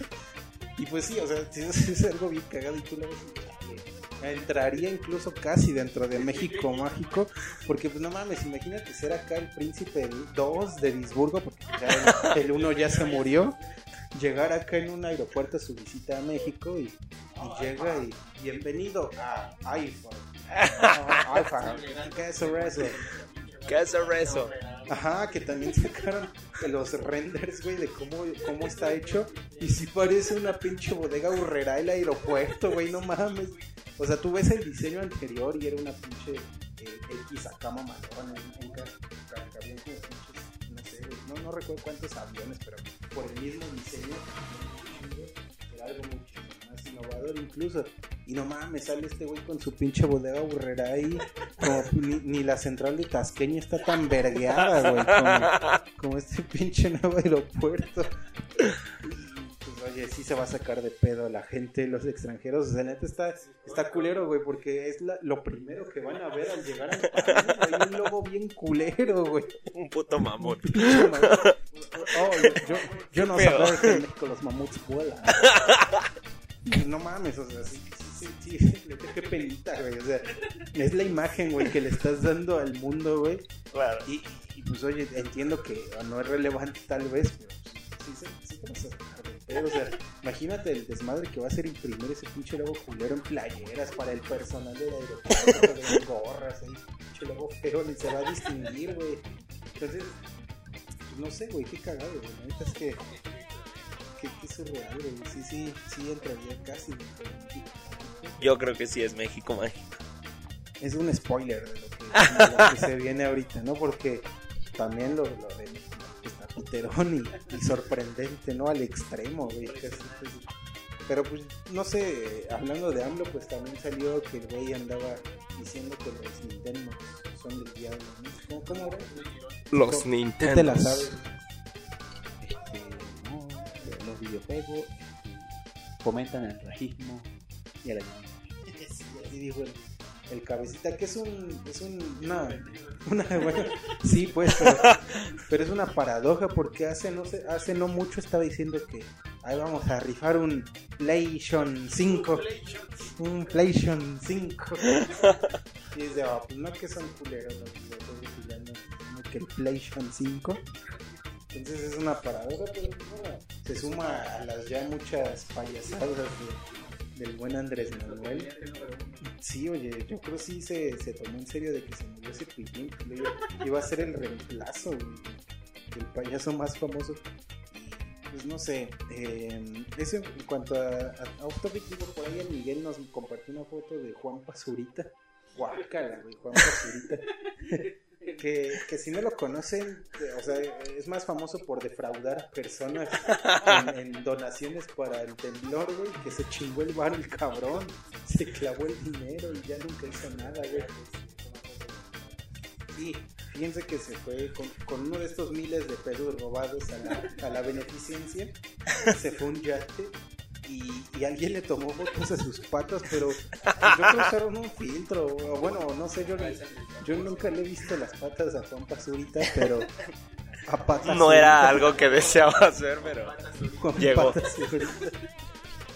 B: Y pues sí, o sea, es, es algo bien cagado y tú lo ves y entraría incluso casi dentro de México mágico, porque pues no mames, imagínate ser acá el príncipe 2 de Edimburgo, porque ya el, el uno ya se murió, llegar acá en un aeropuerto a su visita a México y, y llega y bienvenido a iPhone. No, iPhone, ¿qué es eso?
C: ¿Qué es?
B: Ajá, que también sacaron los renders, güey, de cómo, cómo está hecho. Y si parece una pinche bodega burrera el aeropuerto, güey, no mames. O sea, tú ves el diseño anterior y era una pinche eh, X cabían como pinches, no sé, no, recuerdo cuántos aviones, pero por el mismo diseño era algo mucho más innovador incluso. Y no mames, sale este güey con su pinche bodega burrera ahí. Ni la central de Tasqueña está tan vergueada, güey, como, como este pinche nuevo aeropuerto. Pues, oye, sí se va a sacar de pedo la gente, los extranjeros. O sea, neta está, está culero, güey, porque es la- lo primero que van a ver al llegar al país, güey. Un logo bien culero, güey.
C: Un puto mamut.
B: Oh, yo, yo, no sabía que en México los mamuts vuelan. No mames, o sea, sí, sí, sí, sí, qué penita, güey. O sea, es la imagen, güey, que le estás dando al mundo, güey.
C: Claro.
B: Y, y, pues, oye, entiendo que no es relevante tal vez, pero pues, sí, sí, sí O sea, imagínate el desmadre que va a ser imprimir ese pinche logo culero en playeras para el personal del aeropuerto, de gorras, ahí, pinche logo feo, ni se va a distinguir, güey. Entonces, pues, no sé, güey, qué cagado, güey. Neta es que, que, que surreal, güey. Sí, sí, sí entraría casi.
C: Yo creo que sí es México mágico.
B: Es un spoiler de lo que, de lo que se viene ahorita, ¿no? Porque también lo, lo de puterón y, y sorprendente, ¿no? Al extremo, güey. casi, casi. Pero pues, no sé, hablando de AMLO, pues también salió que el güey andaba diciendo que los Nintendo son del diablo, ¿no? ¿Cómo, cómo era?
C: Los
B: Tú
C: Nintendo.
B: te la sabes.
D: Este, no, los videojuegos fomentan el racismo y el animal.
B: Sí, así dijo el, el cabecita, que es un, es un, una, una, bueno, sí, pues, pero, pero es una paradoja porque hace no sé, hace no mucho estaba diciendo que ahí vamos a rifar un PlayStation 5, un PlayStation 5. Y es de, ah, pues no que son culeros los videojuegos y ya no, no que el PlayStation 5. Entonces es una paradoja, pero bueno, se suma a las ya muchas payasadas de- del buen Andrés Manuel. Sí, oye, yo creo sí se, se tomó en serio de que se murió ese pillín. iba, a ser el reemplazo, güey, del payaso más famoso. Pues no sé, eh, eso en cuanto a, a, a digo, por ahí el Miguel nos compartió una foto de Juan Pazurita. Guácala, güey, Juan Pazurita. Que, que si no lo conocen, o sea, es más famoso por defraudar a personas en, en donaciones para el temblor, güey, que se chingó el bar el cabrón, se clavó el dinero y ya nunca hizo nada, güey. Sí, fíjense que se fue con, con uno de estos miles de pesos robados a la, a la beneficencia, se fue un yate y, y alguien le tomó fotos a sus patas, pero yo creo que usaron un filtro, o bueno, no sé, yo, yo nunca le he visto las patas a Juan Pazurita, pero a patas
C: No era algo que deseaba hacer, pero
B: Con
C: Llegó.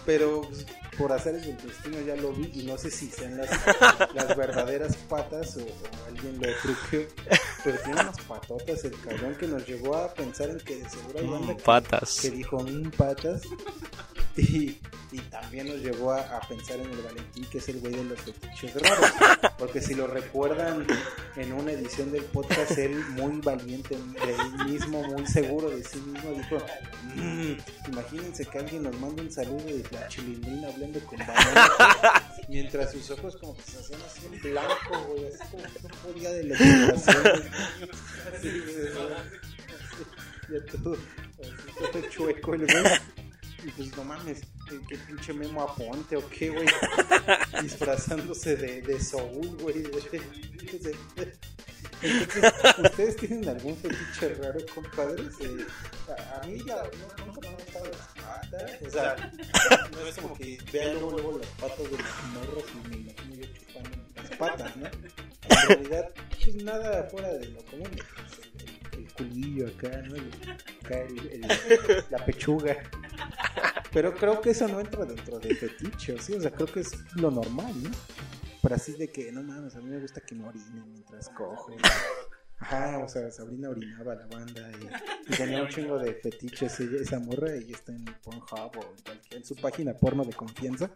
B: Pero pues, por hacer el destino ya lo vi y no sé si sean las, las verdaderas patas o, o alguien lo truqueó. Pero tiene unas patotas el cabrón que nos llevó a pensar en que de seguro hay banda que-
C: patas.
B: que dijo un patas y, y también nos llevó a, a pensar en el Valentín que es el güey de los fetiches raros porque si lo recuerdan en una edición del podcast él muy valiente de él mismo muy seguro de sí mismo dijo "Mm, imagínense que alguien nos manda un saludo de la chilindrina mientras sus ojos como que se hacían así en blanco güey así como que no podía de la ya todo, todo chueco el güey. Y pues no mames, ¿qué, pinche Memo Aponte o qué, güey? Disfrazándose de, de Soul, güey. Entonces, ¿ustedes tienen algún fetiche raro, compadres? Eh, a, a mí la, no, me han gustado las patas. O sea, no es como que vean luego, luego las patas de los morros y me imagino yo chupando las patas, ¿no? En realidad, pues nada fuera de lo común. pues, el, el culillo acá, ¿no? El- acá el- la pechuga. Pero creo que eso no entra dentro de fetiche, ¿sí? O sea, creo que es lo normal, ¿no? Pero así de que, no mames, a mí me gusta que me orinen mientras cojo. Ajá, o sea, Sabrina orinaba a la banda y, y tenía un chingo de fetiches ella, esa morra y está en Pornhub o en, cualquier, en su página porno de confianza.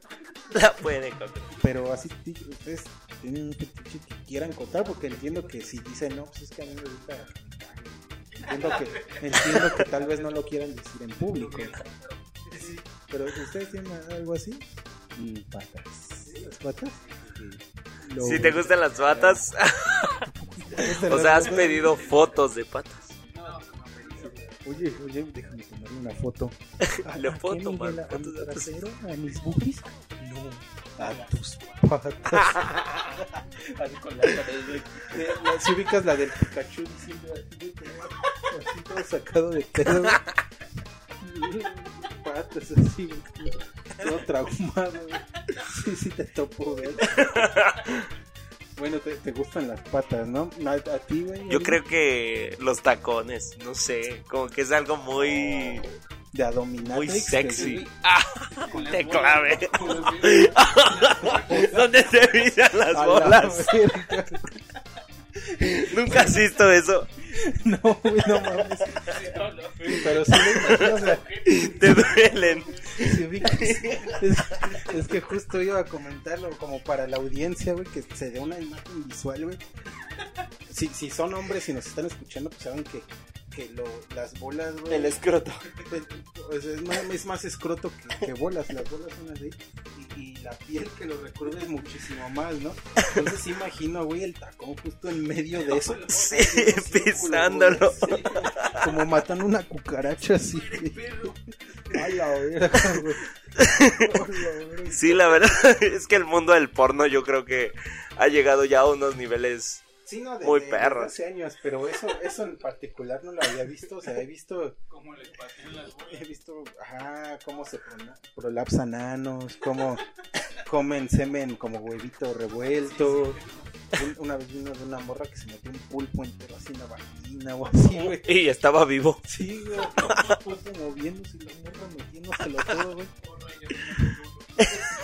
C: La pueden encontrar.
B: Pero así ustedes tienen un fetiche que quieran contar porque entiendo que si dicen no, pues es que a mí me gusta. Entiendo que, entiendo que tal vez no lo quieran decir en público. Pero ustedes tienen algo así.
D: Patas.
B: ¿Las patas? Lo-
C: Si te gustan las patas, o sea, has pedido fotos de patas.
B: Oye, oye, déjame tomarle una foto.
C: Le
B: ¿A
C: puedo
B: qué,
C: tomar
B: Miguel? ¿A mi trasero? ¿A mis boobies? No, a tus patas.
D: Así con la
B: la- Si ubicas la del Pikachu diciendo así, todo sacado de pedo. Patas así, todo traumado. güey. Sí, sí te topo, güey. Bueno, te, te gustan las patas, ¿no? A, a ti, güey.
C: Yo creo que los tacones, no sé, como que es algo muy,
B: De Adominatrix.
C: muy sexy. Ah, te clave. ¿Dónde se brillan las bolas? Nunca has visto eso.
B: No, güey, no mames. Pero sí me imagino, o sea,
C: Te duelen.
B: si ubicas- es, es que justo iba a comentarlo como para la audiencia, güey, que se dé una imagen visual, güey. Si, si son hombres y nos están escuchando, pues saben que, que lo, las bolas, güey.
C: El escroto.
B: pues, es, más, es más escroto que, que bolas, las bolas son así. Y, y la piel que lo recuerda es muchísimo más, ¿no? Entonces imagino, güey, el tacón justo en medio de eso.
C: Sí, pisándolo.
B: sí, como matando una cucaracha así. A la verga, güey.
C: Sí, la verdad es que el mundo del porno yo creo que ha llegado ya a unos niveles
B: Sí, no, de,
C: Muy perros.
B: desde hace años, pero eso, eso en particular no lo había visto. O sea, he visto,
E: Como les patean las bolas.
B: he visto, ajá, cómo se prolapsan anos, cómo comen semen como huevito revuelto. Un- Una vez vino de una morra que se metió un pulpo entero así en la vagina o así, güey.
C: y estaba vivo.
B: Sí, güey. Un pulpo moviéndose y la morra metiéndoselo todo, güey.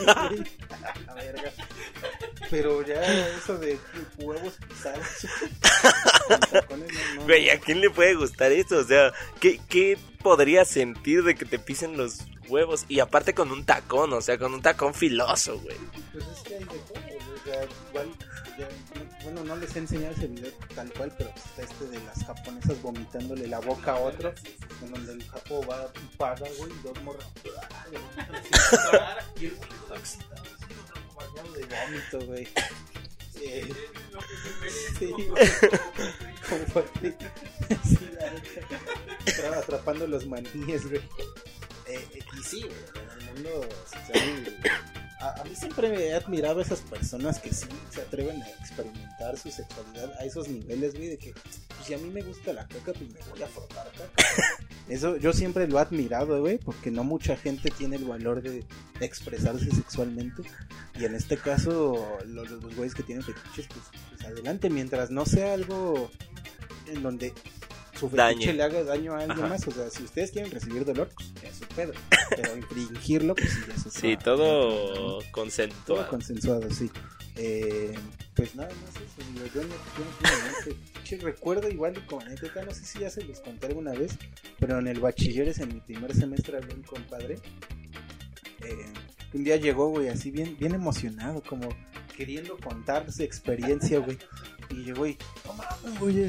B: A verga. Pero ya eso de huevos pisados. no, no.
C: Güey, ¿a quién le puede gustar eso? O sea, ¿qué, ¿qué podría sentir de que te pisen los huevos? Y aparte con un tacón, o sea, con un tacón filoso, güey.
B: Pues es que hay de todo, o sea, igual, ya, bueno, no les he enseñado ese video tal cual, pero está este de las japonesas vomitándole la boca a otro, en donde el japo va y paga, güey, y dos morras. Y el güey todo excitado, así, otro bañado de vómito, güey. Eh, sí. Como Patrick. Sí, la atrapando los maníes, güey. Eh, eh, y sí, en el mundo a mí siempre me he admirado a esas personas que sí se atreven a experimentar su sexualidad a esos niveles, güey, de que, pues si a mí me gusta la caca, pues me voy a frotar caca. Eso yo siempre lo he admirado, güey, porque no mucha gente tiene el valor de expresarse sexualmente. Y en este caso, los, los güeyes que tienen fetiches, pues, pues adelante, mientras no sea algo en donde su fetiche le haga daño a alguien
C: Ajá.
B: más. O sea, si ustedes quieren recibir dolor, pues ya es su pedo. Pero infringirlo, pues sí, ya es
C: Sí, todo consensuado.
B: todo consensuado, sí. Eh, pues nada más eso, digo, yo no, yo no che, recuerdo igual y como no sé si ya se los conté alguna vez, pero en el bachilleres en mi primer semestre había un compadre eh, un día llegó, güey, así bien, bien emocionado, como queriendo contar su experiencia, güey. Y llegó y, no mames, güey,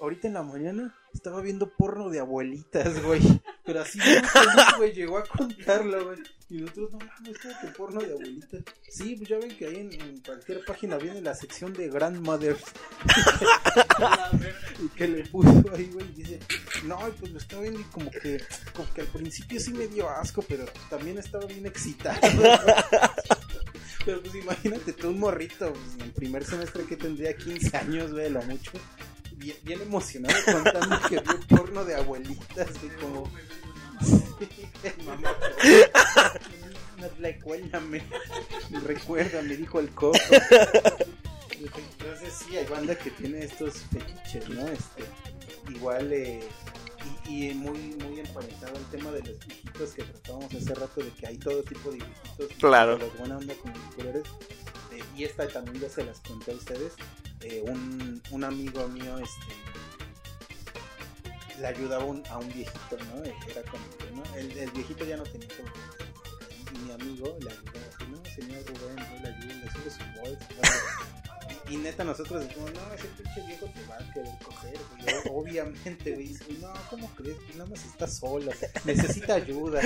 B: ahorita en la mañana estaba viendo porno de abuelitas, güey. Pero así, güey, llegó a contarlo, güey. Y nosotros, no mames, ¿cómo que porno de abuelitas? Sí, pues ya ven que ahí en, cualquier página viene la sección de grandmothers. y que le puso ahí, güey, y dice, no, pues lo estaba viendo y como que, como que al principio sí me dio asco, pero también estaba bien excitado. pero pues imagínate tú un morrito, pues, en el primer semestre que tendría 15 años, güey, lo mucho. Bien, bien emocionado contando que vio porno de abuelitas, de como... Mamá, no, recuérdame, recuérdame, dijo el coco. Entonces sí, hay banda que tiene estos fetiches, ¿no? Este, igual, eh, y, y muy, muy emparentado el tema de los viejitos que tratábamos hace rato, de que hay todo tipo de viejitos.
C: Claro.
B: Los buena onda con los colores. Este, y esta también ya se las conté a ustedes, eh, un, un, amigo mío este, le ayudaba a un viejito, ¿no? Eh, era como que, ¿no? El, viejito ya no tenía como y mi amigo le ayudaba, así, no, señor Rubén, yo le ayudo, le sube su bolsa, y, neta, nosotros decimos, no, ese pinche viejo te va a querer coger, güey. Obviamente, güey. Dice, No, ¿cómo crees? Pues nada más está solo, necesita ayuda.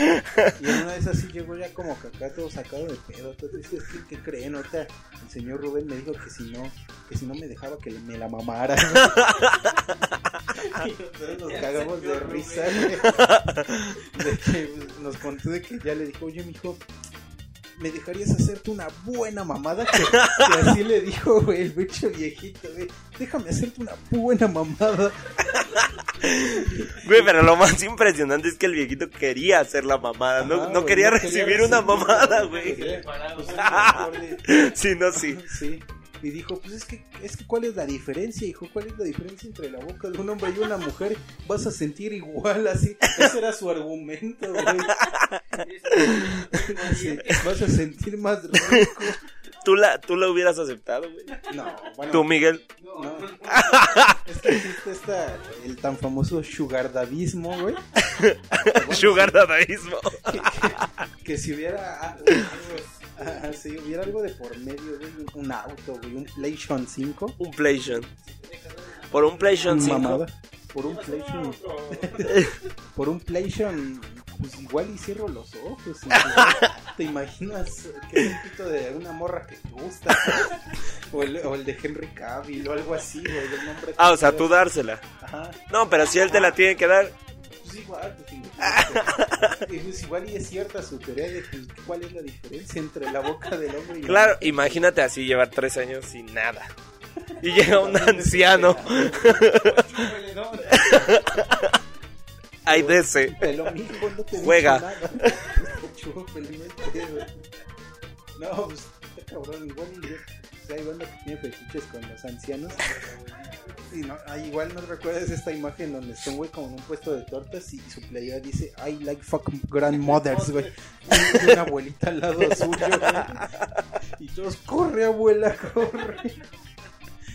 B: Y en una vez así llegó ya como que acá todo sacado de pedo. Entonces, es que, ¿qué creen? Ahorita el señor Rubén me dijo que si no, que si no me dejaba que me la mamara. y nosotros nos cagamos de risa. De que pues, nos contó de que ya le dijo, oye, mijo, ¿me dejarías hacerte una buena mamada? Que, que así le dijo, güey, el bicho viejito, güey. Déjame hacerte una buena mamada.
C: Güey, pero lo más impresionante es que el viejito quería hacer la mamada, no,
B: Ajá,
C: no
B: güey,
C: quería
B: no
C: recibir una
B: recibir,
C: mamada,
B: güey. Pues, le-
C: Sí, no, sí.
B: Sí. Y dijo, pues es que, es que ¿cuál es la diferencia, hijo? ¿Cuál es la diferencia entre la boca de un hombre y una mujer? Vas a sentir igual, así. Ese era su argumento, güey. Sí, vas a sentir más rico.
C: ¿Tú la, tú la hubieras aceptado, güey.
B: No, bueno.
C: Tú, Miguel.
B: No. Es que existe esta, el tan famoso sugardadismo, güey.
C: Sugar dadaísmo.
B: Que, que- que si hubiera si hubiera algo de por medio, güey, un, auto, güey, un PlayStation 5.
C: Un PlayStation. Por un PlayStation 5.
B: Mamada. Por un PlayStation. por un PlayStation. Pues igual y cierro los ojos. ¿Te imaginas que es un pito de una morra que te gusta? O el, o el de Henry Cavill o algo así, güey. del nombre
C: Ah, o sea, tú dársela.
B: Ajá.
C: No, pero si él te la tiene que dar.
B: Pues igual, pues, igual. Y pues igual y es cierta su teoría de pues, cuál es la diferencia entre la boca del hombre y la
C: Claro, imagínate así llevar tres años sin nada. Y llega un anciano. Ay, de ese.
B: Pero mijo, no te he
C: Juega.
B: no pues está cabrón, igual y sea, hay banda que tiene fetiches con los ancianos. Y no, igual no recuerdas esta imagen donde está un güey como en un puesto de tortas y su playera dice I like fucking grandmothers, güey. Y una abuelita al lado suyo. Y todos, corre abuela, corre.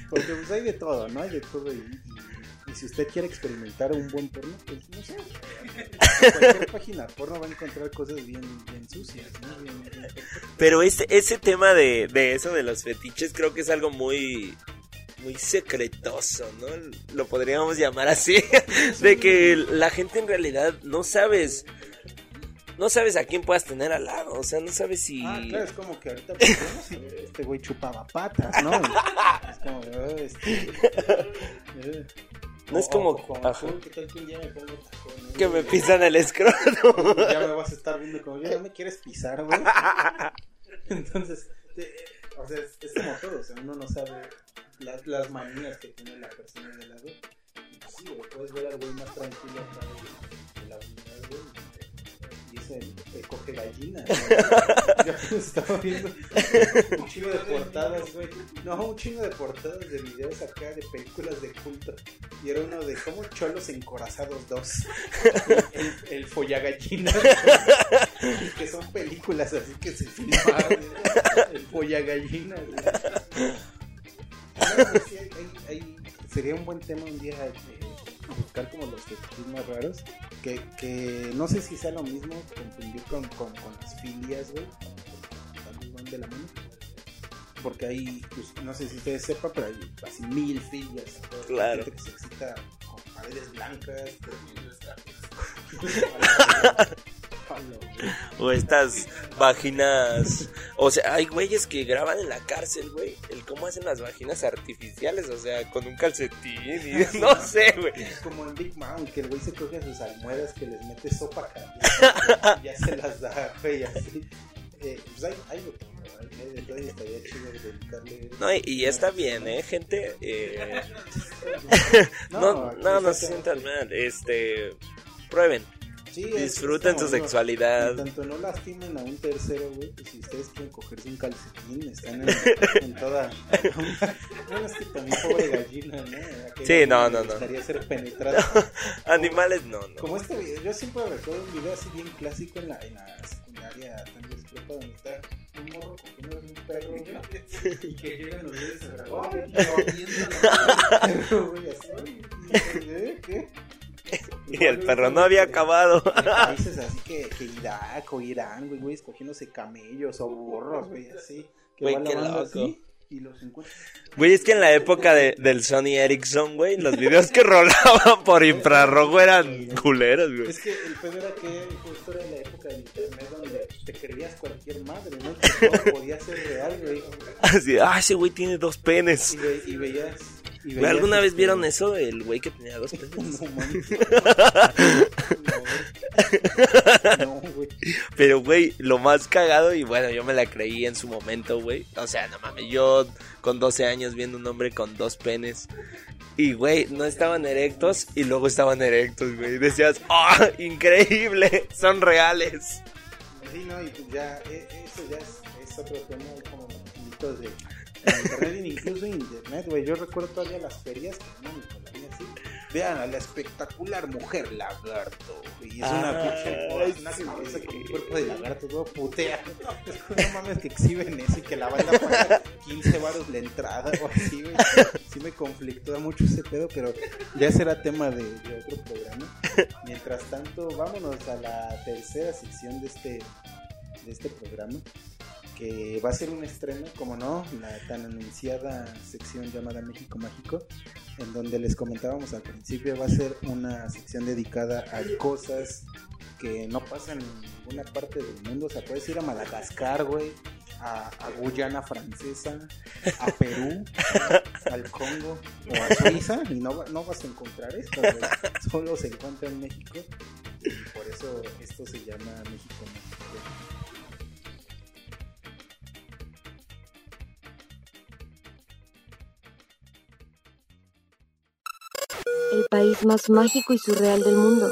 B: Porque pues hay de todo, ¿no? Hay de todo y- y si usted quiere experimentar un buen porno, pues no sé. En cualquier página porno va a encontrar cosas bien, bien sucias, ¿no? Bien- bien-
C: Pero ese, ese tema de, de eso de los fetiches creo que es algo muy muy secretoso, ¿no? Lo podríamos llamar así. De que la gente en realidad no sabes. No sabes a quién puedas tener al lado. O sea, no sabes si.
B: Ah, claro, es como que ahorita pues, este güey chupaba patas, ¿no? Es como, oh, este, eh.
C: No es
B: O-
C: como- ajá.
B: ¿qué tal que un día me pongo tacones?
C: Que me pisan el escroto.
B: Ya me vas a estar viendo como, ya me quieres pisar, güey. Entonces, te- o sea, es, es como todo, o sea, uno no sabe las, las manías que tiene la persona de lado. Pues sí, güey, puedes ver al güey más tranquilo Y dice, te coge gallina. estaba viendo un chingo de portadas, güey. No, un chingo de portadas de videos acá de películas de culto. Y era uno de como cholos encorazados dos. El, el follagallinas. güey. que son películas así que se filmaron. El. No, pues sería un buen tema un día buscar como los fetiches más raros. Que, que no sé si sea lo mismo confundir con, con, con las filias, güey. van de la mano. Porque hay, pues, no sé si ustedes sepan, pero hay casi mil filias.
C: Claro.
B: gente que se excita con paredes blancas.
C: O estas vaginas. O sea, hay güeyes que graban en la cárcel, güey. El cómo hacen las vaginas artificiales. O sea, con un calcetín y no sé, güey.
B: Como en Big Mouth, que el güey se coge a sus almohadas que les mete sopa caliente ya se las da, güey, así. Eh, pues hay, ¿no? Hay y.
C: No, y, y está bien, ¿eh, gente? Eh,
B: No,
C: no, no, no se sientan mal. Este. Prueben.
B: Sí,
C: Disfruten
B: es
C: su
B: digo,
C: sexualidad.
B: En tanto no lastimen a un tercero, güey, pues si ustedes quieren cogerse un calcetín, están en, en toda. bueno, es que también pobre gallina, ¿no? Aquella
C: Sí, no, no, no.
B: gustaría ser penetrada.
C: Animales, no, no.
B: Como este video, yo siempre recuerdo un video así bien clásico en la, en la secundaria, tal vez prepa, donde está un morro cogiendo un perro, güey, y que llegan los güeyes a grabar, y perro, güey, así, y. ¿Qué?
C: Y el perro no había acabado.
B: Países así que, que Irak o Irán, güey, güey, escogiéndose camellos o burros, güey, así. Que
C: Güey, qué loco.
B: así y los encuentran.
C: Güey, es que en la época de- del Sony Ericsson, güey, los videos que rolaban por infrarrojo eran culeros, güey.
B: Es que el pedo era que justo era la época del internet donde te creías cualquier madre, ¿no? Que todo podía ser real, güey.
C: Así, ah, ese güey tiene dos penes.
B: Y, ve- y veías. Y
C: ¿Alguna vez
B: este,
C: vieron eso? El güey que tenía dos penes.
B: No, mames. No, güey.
C: Pero, güey, lo más cagado, y bueno, yo me la creí en su momento, güey. O sea, no mames, yo con 12 años viendo un hombre con dos penes. Y, güey, no estaban erectos y luego estaban erectos, güey. Decías, ¡ah, increíble! Son reales.
B: Sí, no, y ya, e- eso ya es, es otro tema, como de en internet, incluso en internet, güey. Yo recuerdo todavía las ferias que no Nicolás, así. Vean a la espectacular mujer lagarto. Y es una
C: Ay,
B: pinche una cabeza con un cuerpo de lagarto, todo putea. Es que no mames que exhiben eso y que la banda paga 15 baros la entrada o así, güey. Sí me conflictó mucho ese pedo, pero ya será tema de, de otro programa. Mientras tanto, vámonos a la tercera sección de este, de este programa, que va a ser un estreno, como no, la tan anunciada sección llamada México Mágico, en donde les comentábamos al principio, va a ser una sección dedicada a cosas que no pasan en ninguna parte del mundo. O sea, puedes ir a Madagascar, güey, a, a Guyana Francesa, a Perú, al Congo o a Suiza, y no, no vas a encontrar esto. Solo se encuentra en México. Y por eso esto se llama México Mágico.
A: El país más mágico y surreal del mundo.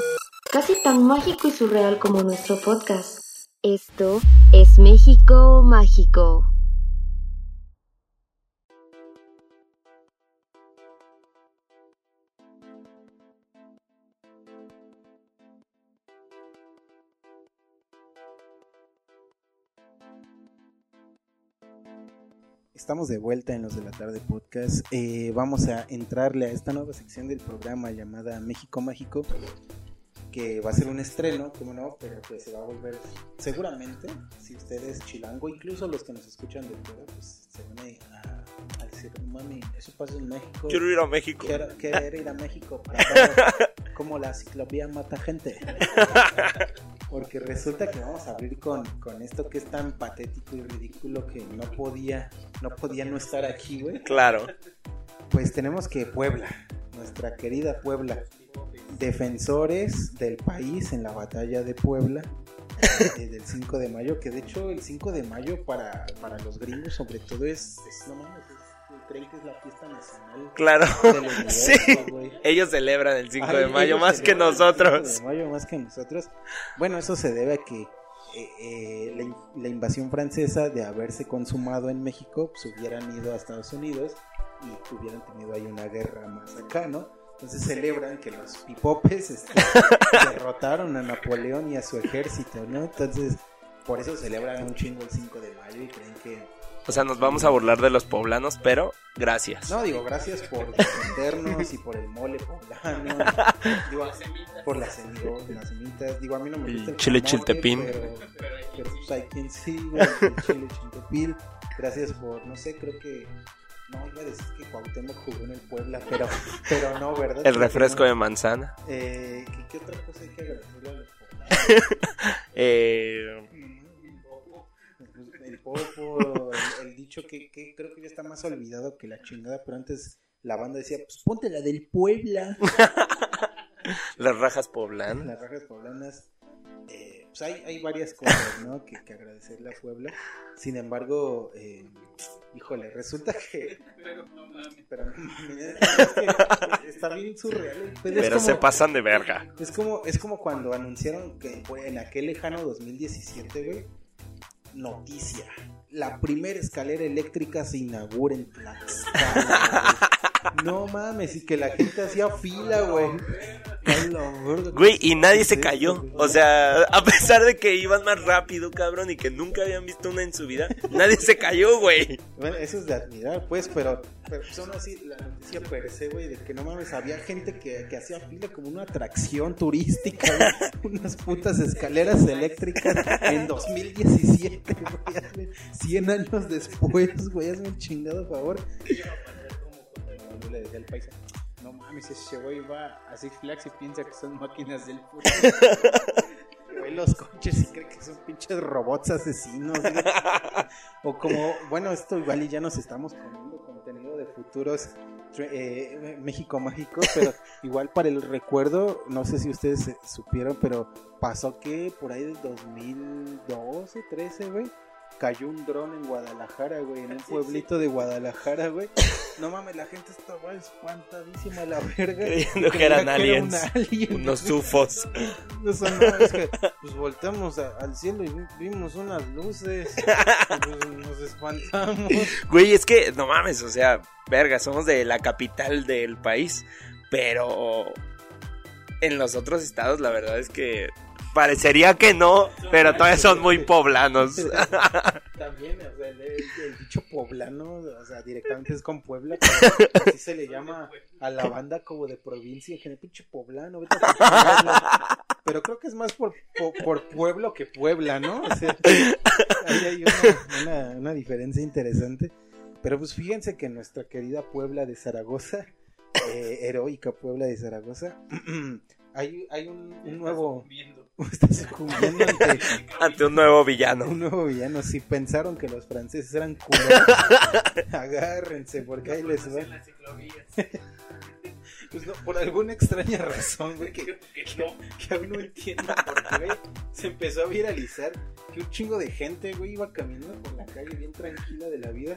A: Casi tan mágico y surreal como nuestro podcast. Esto es México Mágico.
B: Estamos de vuelta en los de la tarde podcast. Eh, vamos a entrarle a esta nueva sección del programa llamada México Mágico, que va a ser un estreno, como no, pero pues se va a volver seguramente, si ustedes chilango, incluso los que nos escuchan de fuera, pues se van a, a decir, mami, eso pasa en México.
C: Quiero ir a México.
B: Quiero, quiero ir a México para ver cómo la ciclovía mata gente. Porque resulta que vamos a abrir con, con esto que es tan patético y ridículo que no podía, no podía no estar aquí, güey.
C: Claro.
B: Pues tenemos que Puebla, nuestra querida Puebla, defensores del país en la batalla de Puebla eh, del 5 de mayo, que de hecho el 5 de mayo para, para los gringos sobre todo es, es no mames, es- creen que es la fiesta nacional
C: Claro.
B: del universo,
C: Sí. Ellos celebran el 5
B: Ay,
C: de mayo más que
B: el 5
C: nosotros.
B: de mayo más que nosotros. Bueno, eso se debe a que eh, eh, la invasión francesa de haberse consumado en México, pues hubieran ido a Estados Unidos y hubieran tenido ahí una guerra más acá, ¿no? Entonces celebran que los pipopes este, derrotaron a Napoleón y a su ejército, ¿no? Entonces, por eso celebran un chingo el 5 de mayo y creen que
C: O sea, nos vamos a burlar de los poblanos, pero gracias.
B: No, digo, gracias por defendernos y por el mole poblano. digo, por las, digo, las semitas. Digo, a mí no me
C: El
B: gusta el
C: chile
B: camote,
C: chiltepín.
B: Pero, pero pues hay quien sí, güey, el chile chiltepín. Gracias por, no sé, creo que... No, iba a decir que Cuauhtémoc jugó en el Puebla, pero, pero no, ¿verdad?
C: El refresco
B: no.
C: de manzana.
B: Eh, ¿qué, qué otra cosa hay que agradecerle a los poblanos?
C: Eh,
B: El popo, el, el dicho que, que creo que ya está más olvidado que la chingada, pero antes la banda decía, pues ponte la del Puebla.
C: las rajas poblanas.
B: las rajas poblanas, eh, pues hay, hay varias cosas, ¿no? Que, que agradecerle a Puebla. Sin embargo, eh, híjole, resulta que... Pero no mames, es que está bien surreal. el pedo. Es
C: Pero
B: como-
C: se pasan de verga.
B: Es como, es como cuando anunciaron que en aquel lejano 2017, güey. Noticia. La primera escalera eléctrica se inaugura en Tlaxcala. No mames, y que la gente hacía fila, güey.
C: Güey, y nadie se cayó. O sea, a pesar de que iban más rápido, cabrón, y que nunca habían visto una en su vida, nadie se cayó, güey.
B: Bueno, eso es de admirar, pues, pero, pero son así la noticia per se, güey, de que no mames, había gente que, que hacía fila como una atracción turística, güey, unas putas escaleras eléctricas en 2017, güey, hazme 100 años después, güey, hazme un chingado favor.
D: Yo le decía al paisa, no mames, ese güey va a Six Flags y piensa que son máquinas del.
B: Güey, los coches y cree que son pinches robots asesinos. O como, bueno, esto igual y ya nos estamos poniendo contenido de futuros eh, México mágicos, pero igual para el recuerdo, no sé si ustedes supieron, pero pasó que por ahí del 2012, 13, güey, cayó un dron en Guadalajara, güey, en un pueblito de Guadalajara, güey. No mames, la gente estaba espantadísima a la verga.
C: Creyendo que eran
B: era
C: aliens.
B: un alien,
C: Unos ufos.
B: No, es que pues volteamos a- al cielo y vi- vimos unas luces. Pues, nos espantamos.
C: Güey, es que, no mames, o sea, verga, somos de la capital del país, pero en los otros estados la verdad es que parecería que no, pero todavía son muy poblanos.
B: También, o sea, el, el- dicho poblano, o sea, directamente es con Puebla, pero así se le llama a la banda como de provincia, en general, pinche poblano, vete a. Pero creo que es más por, por, por pueblo que Puebla, ¿no? O sea, ahí hay una, una, una diferencia interesante. Pero pues fíjense que nuestra querida Puebla de Zaragoza, eh, heroica Puebla de Zaragoza, hay, hay un, un nuevo... Está sucumbiendo ante
C: Ante un nuevo villano.
B: un nuevo villano. Si pensaron que los franceses eran culeros, agárrense porque ahí les va. Pues no, por alguna extraña razón, güey, que, que, que aún no entiendo por qué, güey, se empezó a viralizar que un chingo de gente, güey, iba caminando por la calle bien tranquila de la vida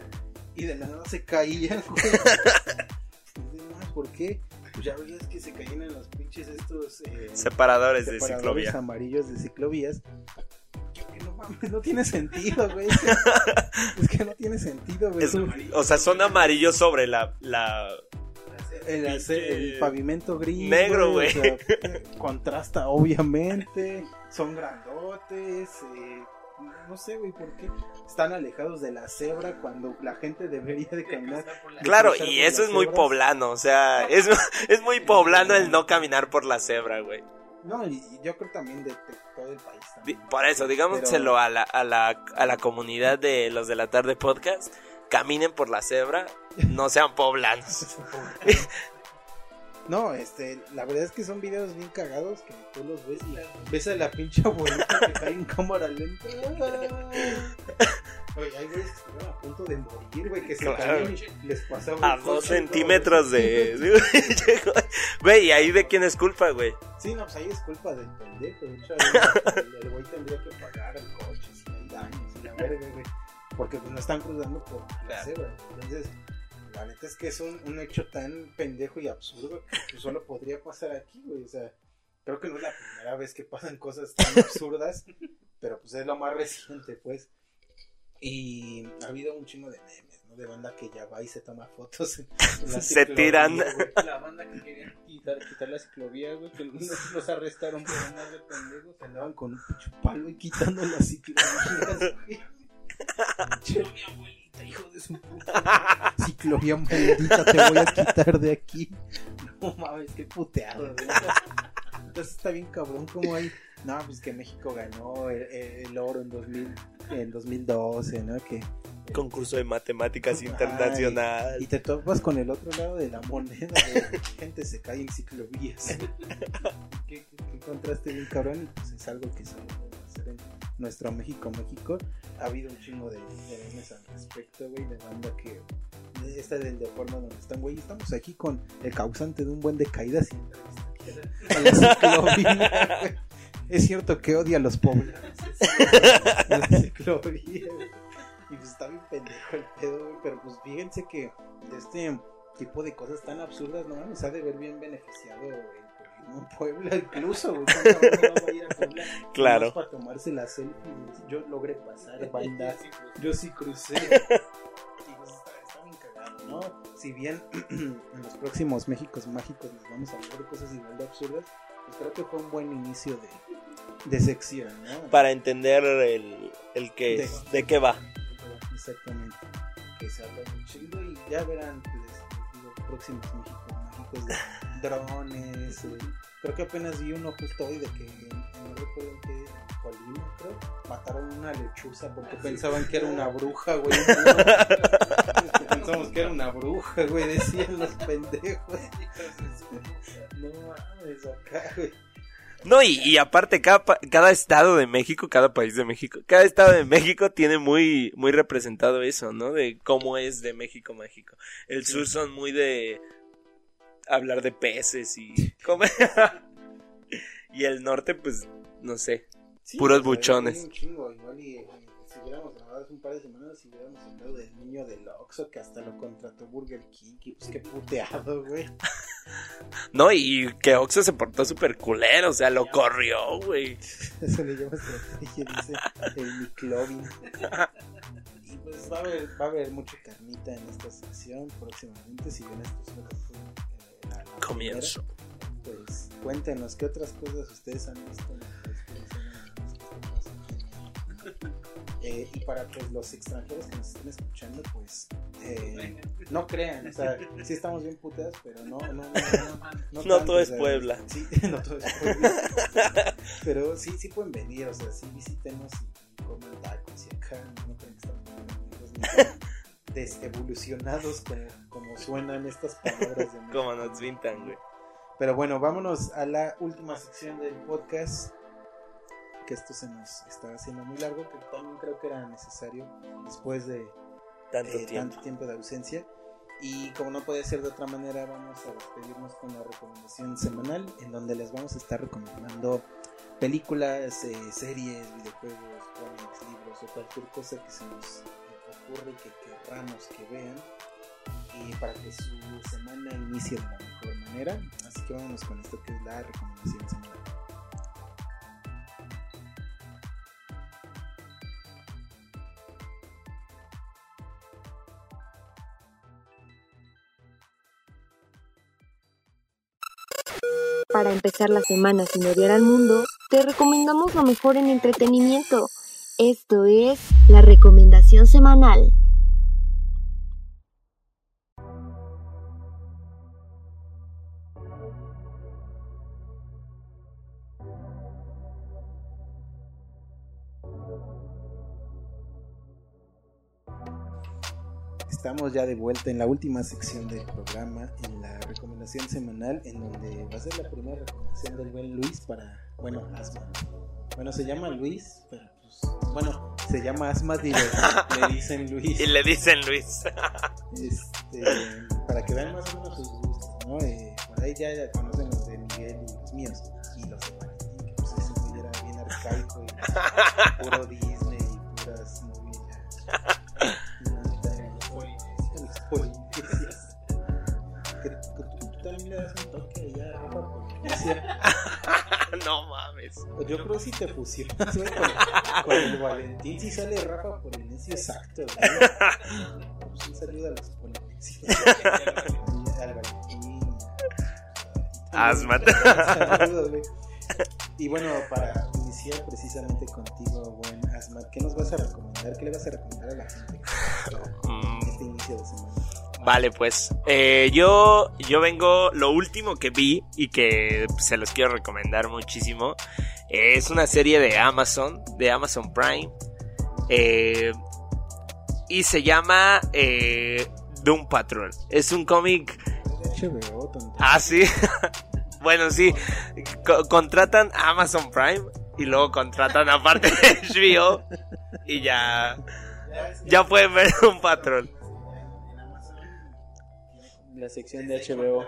B: y de la nada se caían, güey. Y dices, "No, ¿Por qué? Pues ya veías que se caían en los pinches estos... eh,
C: Separadores de ciclovía.
B: amarillos de ciclovías. Que, no mames, no tiene sentido, güey. Es que, no tiene sentido, güey.
C: Es- o sea, son amarillos sobre la, la...
B: el, pavimento gris.
C: Negro,
B: o sea, contrasta, obviamente. Son grandotes. eh, no sé, güey, por qué están alejados de la cebra cuando la gente debería de caminar. de
C: Claro, y eso es muy
B: cebras.
C: poblano, o sea, es, es muy poblano el no caminar por la cebra, güey.
B: No, y y yo creo también de, de todo el país. También.
C: Por eso, digámoselo
B: Pero-
C: a, la, a, la, a la comunidad de los de la tarde podcast, caminen por la cebra, no sean poblanos.
B: No, este, la verdad es que son videos bien cagados que tú los ves y ves a la pinche abuelita que cae en cámara lenta. Oye, hay güeyes que estuvieron a punto de morir, güey, que se
C: Claro.
B: cayeron y les pasaba
C: A dos centímetros de... Güey, ¿y ahí de quién es culpa, güey?
B: Sí, no, pues ahí es culpa del pendejo. De hecho, el, güey tendría que pagar el coche si hay daños y la verga, güey. Porque pues no están cruzando por la cebra. Entonces, la neta es que es un, un hecho tan pendejo y absurdo que solo podría pasar aquí, güey. O sea, creo que no es la primera vez que pasan cosas tan absurdas, pero pues es lo más reciente, pues. Y ha habido un chingo de memes, ¿no? De banda que ya va y se toma fotos. en- la
C: Se tiran.
D: La banda que querían quitar, quitar la ciclovía, güey, que los, los arrestaron por andar de pendejos.
B: Andaban con un pinche palo y quitando las ciclovías, güey. Hijo de su puta. Ciclovía maldita, te voy a quitar de aquí. No mames, qué puteado. Entonces está bien cabrón como hay. No, pues que México ganó el, el oro en, 2000, en 2012, ¿no? Que,
C: Concurso de matemáticas
B: Ay,
C: internacional.
B: y te topas con el otro lado de la moneda, de gente se cae en ciclovías. ¿Qué, qué, qué contraste bien cabrón? Y pues es algo que solo nuestro México, México. Ha habido un chingo de, de memes al respecto, güey, de banda que... Esta del de forma donde están, güey, estamos aquí con el causante de un buen de caídas güey. Es cierto que odia a los pobres. La ciclovía, güey. Y pues está bien pendejo el pedo, güey. Pero pues fíjense que de este tipo de cosas tan absurdas, no mames, ha de ver bien beneficiado en Puebla, incluso, güey. ¿Cuánta banda no va a ir a Puebla?
C: Claro.
B: Para tomarse la selfie. güey. Yo logré pasar, banda. Yo sí crucé. Y pues está, está bien cagado, ¿no? Si bien en los próximos Méxicos mágicos nos vamos a hablar de cosas igual de absurdas, pues creo que fue un buen inicio de, de sección, ¿no?
C: Para entender el, el que es, de qué va.
B: Exactamente. Que se habla muy chido y ya verán, pues, les digo, próximos Méxicos de drones. eh, Creo que apenas vi uno justo hoy de que no recuerdo en qué Colima, creo, mataron una lechuza porque pensaban que era una bruja, güey. Pensamos que era una bruja, güey, decían los pendejos. No mames, acá, güey.
C: No, y, y aparte, cada, cada estado de México, cada país de México, cada estado de México tiene muy, muy representado eso, ¿no? De cómo es de México mágico. El sur son muy de hablar de peces y y el norte, pues, no sé.
B: Sí,
C: Puros buchones.
B: un chingo, igual y, eh, si hubiéramos grabado hace un par de semanas, si hubiéramos hablado del niño del Oxxo que hasta lo contrató Burger King, y pues qué puteado, güey.
C: No, y que Oxxo se portó súper culero, o sea, lo corrió, güey.
B: Eso le llama estrategia, dice el McLovin. Y pues va a haber, va a haber mucha carnita en esta sección próximamente, si bien esto
C: Comienzo.
B: pues cuéntenos qué otras cosas ustedes han visto en la televisión, eh, y para pues, los extranjeros que nos estén escuchando, pues eh, no crean, o sea, sí estamos bien putas, pero no, no, no, no,
C: No
B: tanto,
C: todo es Puebla.
B: Sí, no todo es Puebla. Pero sí, sí pueden venir, o sea, sí visítenos y coman tacos y acá no creen que estamos pendejos ni tan desevolucionados como, como suenan estas palabras de
C: Como nos pintan, güey.
B: Pero bueno, vámonos a la última sección del podcast. Que esto se nos está haciendo muy largo, que también creo que era necesario después de
C: Tanto
B: eh,
C: tiempo.
B: tanto tiempo de ausencia. Y como no puede ser de otra manera, vamos a despedirnos con la recomendación semanal, en donde les vamos a estar recomendando películas, eh, series, videojuegos, cómics, libros o cualquier cosa que se nos ocurre que querramos que vean. Para que su semana inicie de la mejor manera. Así que vámonos con esto que es la recomendación semanal.
A: Para empezar la semana sin odiar al mundo, te recomendamos lo mejor en entretenimiento. Esto es la recomendación semanal.
B: Estamos ya de vuelta en la última sección del programa, en la recomendación semanal, en donde va a ser la primera recomendación del buen Luis para, bueno, Asma. Bueno, se llama Luis, pero pues, bueno, se llama Asma y le, le dicen Luis.
C: Y le dicen Luis.
B: Este, para que vean más o menos sus gustos, ¿no? Eh, por ahí ya, ya conocen los de Miguel y los míos, y los de Valentín, que pues ese era bien arcaico y puro Disney y puras novelas. Le das un toque ya a Rafa Polinesia.
C: no mames.
B: Yo creo que si te fusionas güey, con, con el Valentín, si sale Rafa Polinesio exacto. Pues un saludo a los polinesios. Y al Valentín.
C: Asma.
B: Saludos, güey. Y bueno, para iniciar precisamente contigo, buen Asmat, ¿qué nos vas a recomendar? ¿Qué le vas a recomendar a la gente
C: Mm,
B: en este inicio de semana?
C: Vale, pues eh, yo, yo vengo, lo último que vi y que se los quiero recomendar muchísimo, eh, es una serie de Amazon, de Amazon Prime, eh, y se llama eh, Doom Patrol. Es un cómic. Ah, sí. bueno, sí. Co- contratan a Amazon Prime y luego contratan aparte HBO y ya ya pueden ver un patrón.
D: La sección de HBO.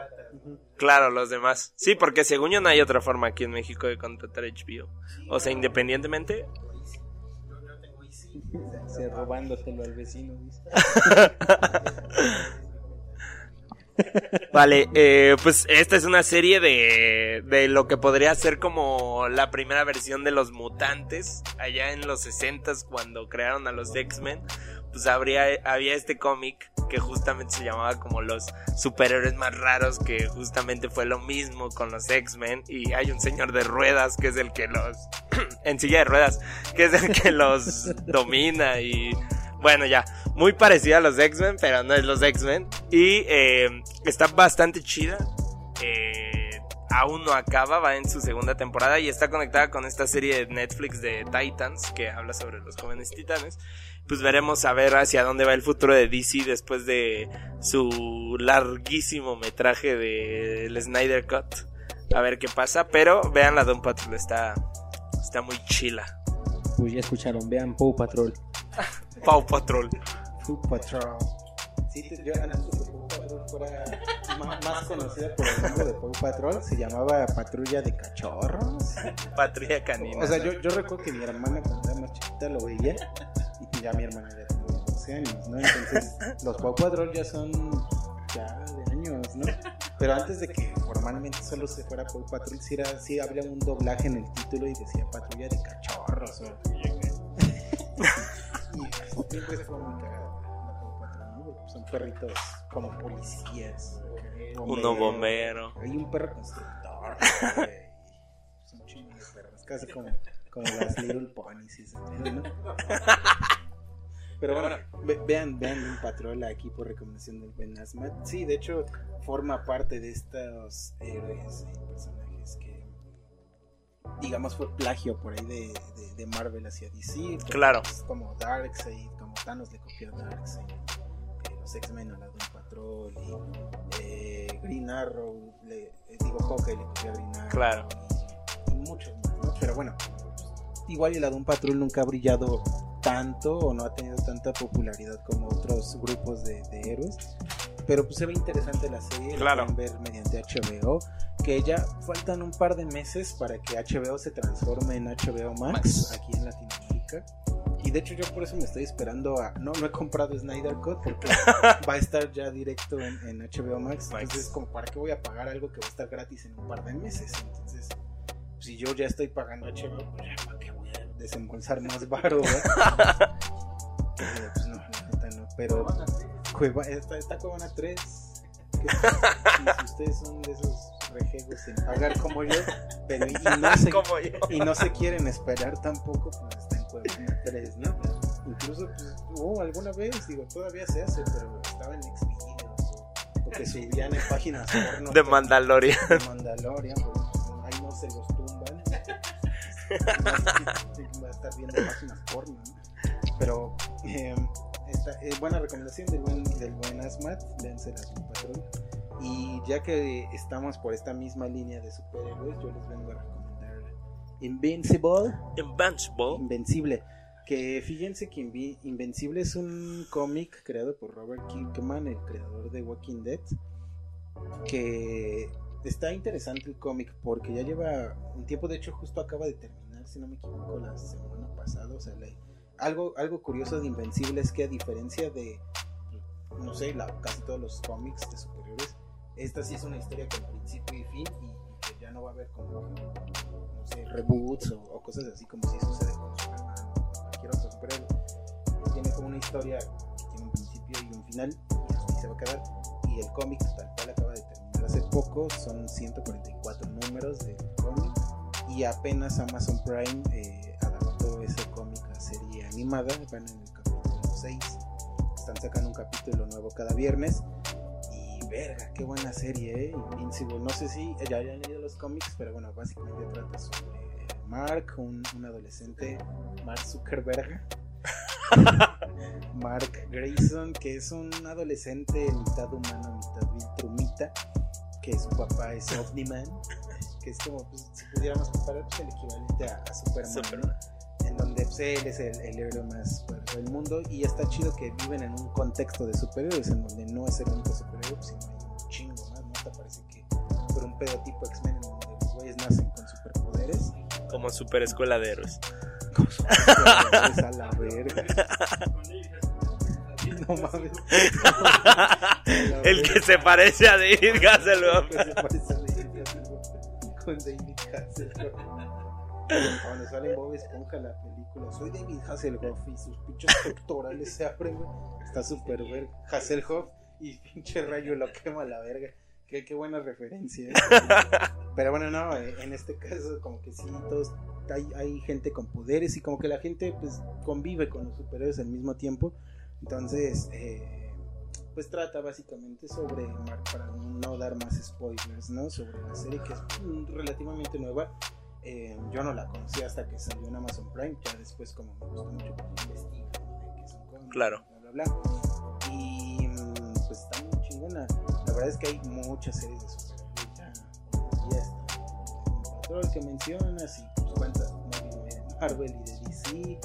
C: Claro, los demás. Sí, porque según yo no hay otra forma aquí en México de contratar HBO. O sea, independientemente.
D: Se robándoselo al vecino.
C: Vale, eh, pues esta es una serie de, de lo que podría ser como la primera versión de los mutantes. Allá en los 60 cuando crearon a los X-Men, pues habría, había este cómic que justamente se llamaba como los superhéroes más raros, que justamente fue lo mismo con los X-Men. Y hay un señor de ruedas que es el que los. en silla de ruedas, que es el que los domina y. Bueno, ya, muy parecida a los X-Men, pero no es los X-Men. Y eh, está bastante chida. Eh, aún no acaba, va en su segunda temporada y está conectada con esta serie de Netflix de Titans que habla sobre los jóvenes titanes. Pues veremos a ver hacia dónde va el futuro de DC después de su larguísimo metraje del Snyder Cut. A ver qué pasa, pero vean la Don Patrol, está, está muy chila.
D: Pues ya escucharon, vean Paw Patrol.
C: Pau Patrol.
B: Food Patrol. Sí, yo que Paw Patrol fuera más conocida por el nombre de Paw Patrol, se llamaba Patrulla de Cachorros.
C: Patrulla canina.
B: O sea, yo, yo recuerdo que mi hermana cuando era más chiquita lo veía y ya mi hermana ya tenía 12 años, ¿no? Entonces, los Paw Patrol ya son ya de años, ¿no? Pero antes de que formalmente solo se fuera Paw Patrol, sí, era, sí había un doblaje en el título y decía Patrulla de Cachorros. o- y siempre fue muy cagado perritos como policías.
C: Uno bombero.
B: Hay un perro constructor. Son chingos de perros. Casi como, como las Little Ponies. ¿no? Pero bueno, ve- vean, vean un patrol aquí por recomendación del Ben Asmat. Sí, de hecho, forma parte de estos héroes y personajes que, digamos, fue plagio por ahí de, de, de Marvel hacia DC.
C: Claro.
B: Como Darkseid, como Thanos le copió a Darkseid. Los X-Men a la Doom Patrol y eh, Green Arrow, le, eh, digo Hawkeye le copió a Green Arrow.
C: Claro.
B: Y, y muchos más, ¿no? Pero bueno, igual y la Doom Patrol nunca ha brillado tanto o no ha tenido tanta popularidad como otros grupos de, de héroes. Pero pues se ve interesante la serie, la
C: Claro.
B: pueden ver mediante HBO, que ya faltan un par de meses para que HBO se transforme en HBO Max,
C: Max.
B: aquí en Latinoamérica. Y de hecho yo por eso me estoy esperando a... No, no he comprado Snyder Cut porque va a estar ya directo en, en HBO Max.
C: Max.
B: Entonces como para qué voy a pagar algo que va a estar gratis en un par de meses. Entonces si yo ya estoy pagando HBO, pues ya para qué voy a desembolsar más. Eh, pues no, neta no. Pero Cueva, esta, esta Cuevana 3, que, si, ustedes son de esos rejegos en pagar como yo, pero y, y no se,
C: Como yo.
B: y no se quieren esperar tampoco, pues está en Cuevana 3, ¿no? Incluso, pues, hubo alguna vez, digo, todavía se hace, pero estaba en Xvideos o, que subían en páginas porno.
C: De Mandalorian.
B: de Mandalorian, pues, ahí no se los tumban. Va a estar viendo páginas porno, ¿no? Pero eh, esta, eh, buena recomendación del buen, del buen Asmat, véanse la Patrol. Y ya que estamos por esta misma línea de superhéroes, yo les vengo a recomendar Invincible.
C: Invincible.
B: Invencible. Que fíjense que Invencible es un cómic creado por Robert Kirkman, el creador de Walking Dead. Que está interesante el cómic porque ya lleva un tiempo, de hecho justo acaba de terminar, si no me equivoco, la semana pasada. O sea, algo, algo curioso de Invencible es que a diferencia de, no sé, casi todos los cómics de superhéroes, esta sí es una historia con principio y fin y, que ya no va a haber como, no sé, reboots o, cosas así como si sucede con superhéroe. Tiene como una historia que tiene un principio y un final y así se va a quedar. Y el cómic tal cual acaba de terminar hace poco, son 144 números del cómic y apenas Amazon Prime eh, adaptó ese cómic a serie animada, van en el capítulo 6, están sacando un capítulo nuevo cada viernes y verga, qué buena serie, ¿eh? Invincible. No sé si ya hayan leído los cómics, pero bueno, básicamente trata sobre Mark, un, un adolescente, Mark Zuckerberg. Mark Grayson, que es un adolescente mitad humano, mitad viltrumita, que su papá es Omniman, que es como pues, si pudiéramos comparar pues, el equivalente a, a Superman, ¿no?
C: Superman.
B: en donde pues, él es el, el héroe más fuerte del mundo y está chido que viven en un contexto de superhéroes en donde no es el único superhéroe, sino hay un chingo más, ¿no? Te parece que por un pedo tipo X-Men
C: Como super escuela de héroes.
B: con superpoderes a la verga. No mames.
C: El que se parece a David Hasselhoff.
B: Que se parece a David Hasselhoff, Con David Hasselhoff. Cuando sale en Bob Esponja la película, soy David Hasselhoff y sus pinches pectorales se abren. Está súper ver Hasselhoff y pinche rayo lo quema a la verga. Qué, qué buena referencia. ¿eh? Pero bueno, no, eh, en este caso como que sí, todos, hay, hay gente con poderes y como que la gente pues convive con los superhéroes al mismo tiempo. Entonces, eh, pues trata básicamente sobre, para no dar más spoilers, ¿no? Sobre la serie que es relativamente nueva. Eh, yo no la conocí hasta que salió en Amazon Prime, ya después como me gustó mucho pues investigo, ¿no? Qué son cómics,
C: Claro.
B: bla, bla, bla. Y mm, pues está muy chingona. Verdad es que hay muchas series de superhéroes ya. Ya está. Patrol que mencionas y pues cuántas Marvel y de DC. eh,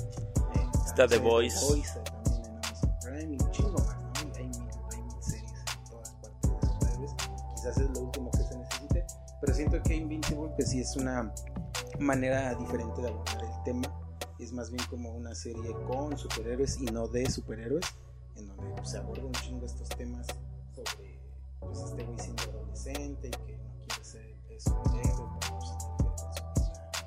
C: Está The Voice.
B: Voice, eh, también en Amazon Prime y un chingo más, ¿no? Y hay mil, hay mil series en todas partes de superhéroes. Quizás es lo último que se necesite. Pero siento que Invincible pues sí es una manera diferente de abordar el tema. Es más bien como una serie con superhéroes y no de superhéroes, en donde pues, se abordan un chingo estos temas pues, este güey siendo adolescente y que no quiere ser eh, superhéroe, pero pues, se su vida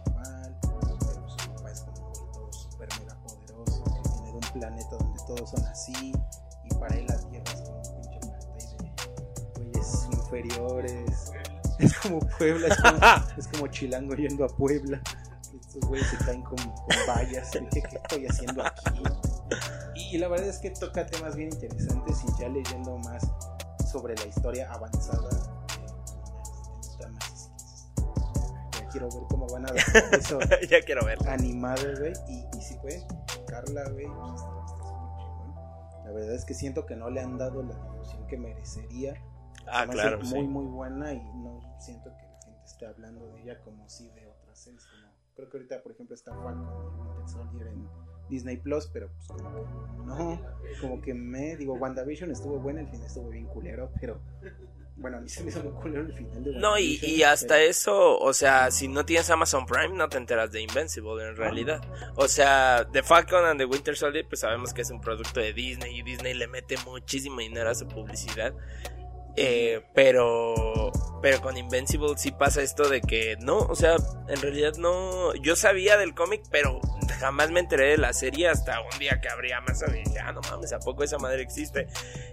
B: normal, pero su papá es como un todo super mega poderoso, que viene de un planeta donde todos son así, y para él la Tierra es como un pinche planeta de güeyes inferiores. Es como Puebla, es como, Chilango yendo a Puebla. Estos güeyes se caen con vallas. ¿Qué, ¿Qué estoy haciendo aquí? Y la verdad es que toca temas bien interesantes y ya leyendo más sobre la historia avanzada. Ya quiero ver cómo van a adaptar eso
C: ya quiero verla.
B: animado, güey. Y, y si pueden Carla, güey. La verdad es que siento que no le han dado la difusión que merecería.
C: Ah,
B: hace
C: claro,
B: Muy,
C: sí.
B: muy buena y no siento que la gente esté hablando de ella como si de otras series. Como, creo que ahorita, por ejemplo, está Falcon y Winter Soldier en Disney Plus, pero pues como que no, como que me digo, WandaVision estuvo buena, el final estuvo bien culero, pero bueno, a mí se me hizo muy culero el final de
C: No, y, y hasta
B: pero-
C: eso, o sea, si no tienes Amazon Prime, no te enteras de Invincible en realidad. O sea, The Falcon and the Winter Soldier, pues sabemos que es un producto de Disney y Disney le mete muchísimo dinero a su publicidad. Eh, pero, pero con Invincible sí pasa esto de que no, o sea, en realidad no. Yo sabía del cómic, pero jamás me enteré de la serie hasta un día que abrí Amazon y dije, ah, no mames, ¿a poco esa madre existe?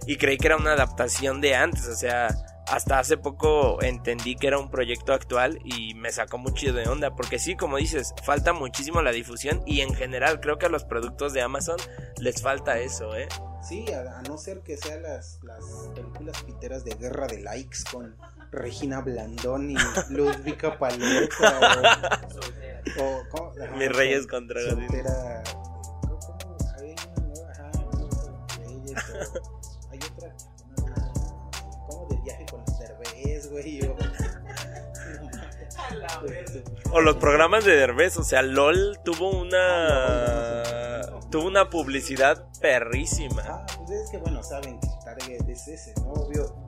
C: Y creí que era una adaptación de antes, o sea, hasta hace poco entendí que era un proyecto actual y me sacó mucho de onda, porque sí, como dices, falta muchísimo la difusión y en general creo que a los productos de Amazon les falta eso, ¿eh?
B: Sí, a, a no ser que sean las, las películas piteras de guerra de likes con Regina Blandón y Ludvika Paleta o, o ¿cómo? Ajá,
C: Mis reyes contra
B: soltera. Hay una ajá, hay otra como de viaje con los derbés, güey o-
C: O los programas de Derbez, o sea, LOL tuvo una tuvo una publicidad perrísima.
B: Ah, pues es que bueno, saben que target es ese, ¿no? Obvio.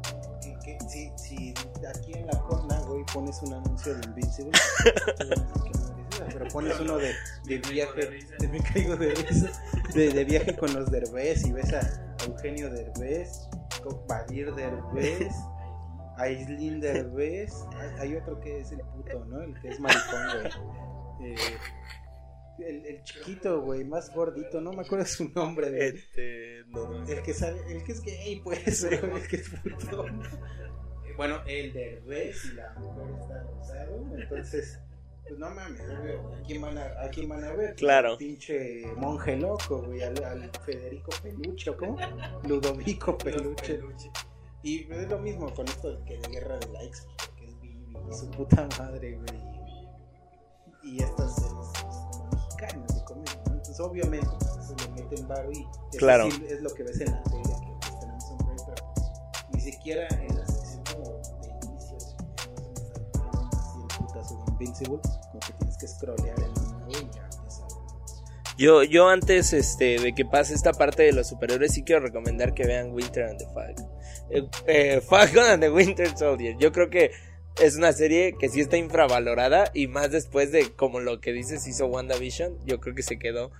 B: Aquí en la corna, güey, pones un anuncio de Invincible, pero pones uno de, de viaje, de, me caigo de risa, de, de viaje con los Derbez y ves a Eugenio Derbez, Badir Derbez, a Aislinn Derbez, hay, hay otro que es el puto, ¿no? El que es maricón, güey. Eh, el, el chiquito, güey, más gordito, no me acuerdo su nombre, güey.
C: Este, no, no.
B: El que sabe, el que es gay, pues, el que es puto. Bueno, el Derbez y la mujer está rosado, entonces, pues no mames, ¿a quién van a, a, quién van a ver?
C: Claro.
B: Al pinche monje loco, güey, al, al Federico Peluche, ¿o cómo? Ludovico Peluche. Y es lo mismo con esto que de guerra de likes, pues, porque es Vivi y su puta madre, güey. Y estas series pues, mexicanas de comedia, ¿no? Entonces, obviamente, pues, eso le meten varo y
C: Claro.
B: es lo que ves en la tele que está en Amazon Prime, pero ni siquiera en Invincible, como que tienes que scrollear el menú y ya te sale.
C: Yo, yo antes este, de que pase esta parte de los superhéroes, sí quiero recomendar que vean Winter and the Falcon. Eh, eh, Falcon and the Winter Soldier. Yo creo que es una serie que sí está infravalorada y más después de como lo que dices hizo WandaVision, yo creo que se quedó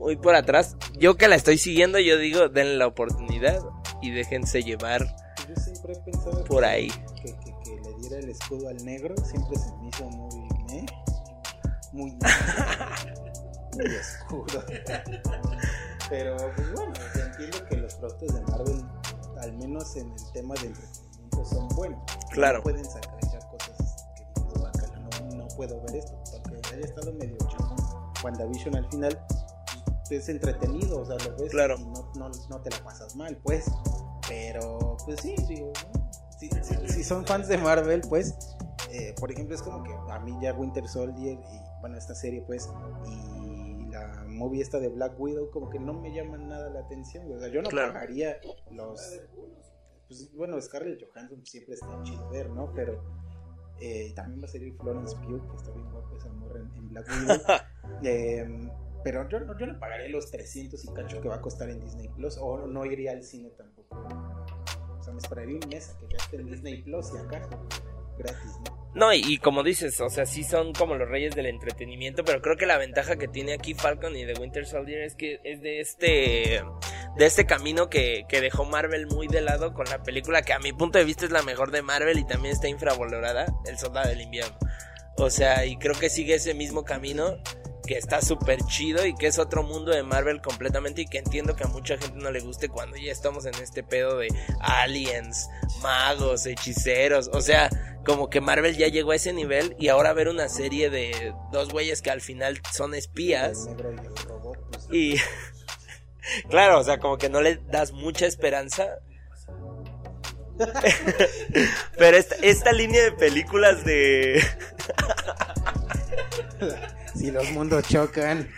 C: muy por atrás. Yo que la estoy siguiendo, yo digo, denle la oportunidad y déjense llevar por ahí.
B: que, el escudo al negro siempre se me hizo muy meh. muy muy oscuro. Pero pues bueno, yo entiendo que los productos de Marvel, al menos en el tema de entretenimiento, son buenos.
C: Claro.
B: No pueden sacar ya cosas que "Guácala, no, no puedo ver esto, aunque haya estado medio chafón. WandaVision al final pues, es entretenido, o sea, lo ves
C: Claro.
B: y no, no, no te la pasas mal, pues. Pero, pues sí, digo, ¿no? Si, si- si son fans de Marvel, pues, eh, por ejemplo, es como que a mí ya Winter Soldier y, bueno, esta serie, pues, y la movie esta de Black Widow, como que no me llaman nada la atención, o sea, yo no
C: Claro.
B: pagaría los... Pues, bueno, Scarlett Johansson siempre está chido ver, ¿no? Pero eh, también va a salir Florence Pugh, que está bien guapa esa morra en, en Black Widow. Eh, pero yo, no- yo no pagaría los 300 y cacho que va a costar en Disney Plus, o no iría al cine tampoco. O sea, me esperaría un mes que ya en Disney Plus y acaso gratis, ¿no?
C: No, y, y como dices, o sea, sí son como los reyes del entretenimiento, pero creo que la ventaja que tiene aquí Falcon y The Winter Soldier es que es de este de este camino que, que dejó Marvel muy de lado con la película que a mi punto de vista es la mejor de Marvel y también está infravalorada, El Soldado del Invierno. O sea, y creo que sigue ese mismo camino que está súper chido y que es otro mundo de Marvel completamente y que entiendo que a mucha gente no le guste cuando ya estamos en este pedo de aliens, magos, hechiceros, o sea, como que Marvel ya llegó a ese nivel y ahora ver una serie de dos güeyes que al final son espías
B: y pues,
C: y claro, o sea, como que no le das mucha esperanza. Pero esta, esta línea de películas de
B: si los mundos chocan,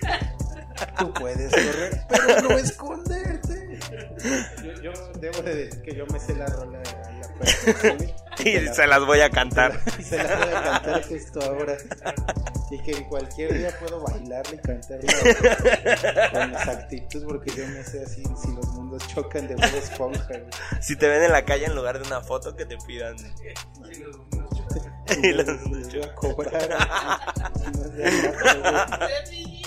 B: tú puedes correr, pero no esconderte. Yo, yo debo de decir que yo me sé la rola.
C: Y se las voy a cantar.
B: Se la voy a cantar justo ahora. Y que en cualquier día puedo bailarla y cantarla con exactitud porque yo me sé así si los mundos chocan de Bob Esponja.
C: Si te ven en la calle en lugar de una foto que te pidan.
B: Y los, a cobrar. rato, güey.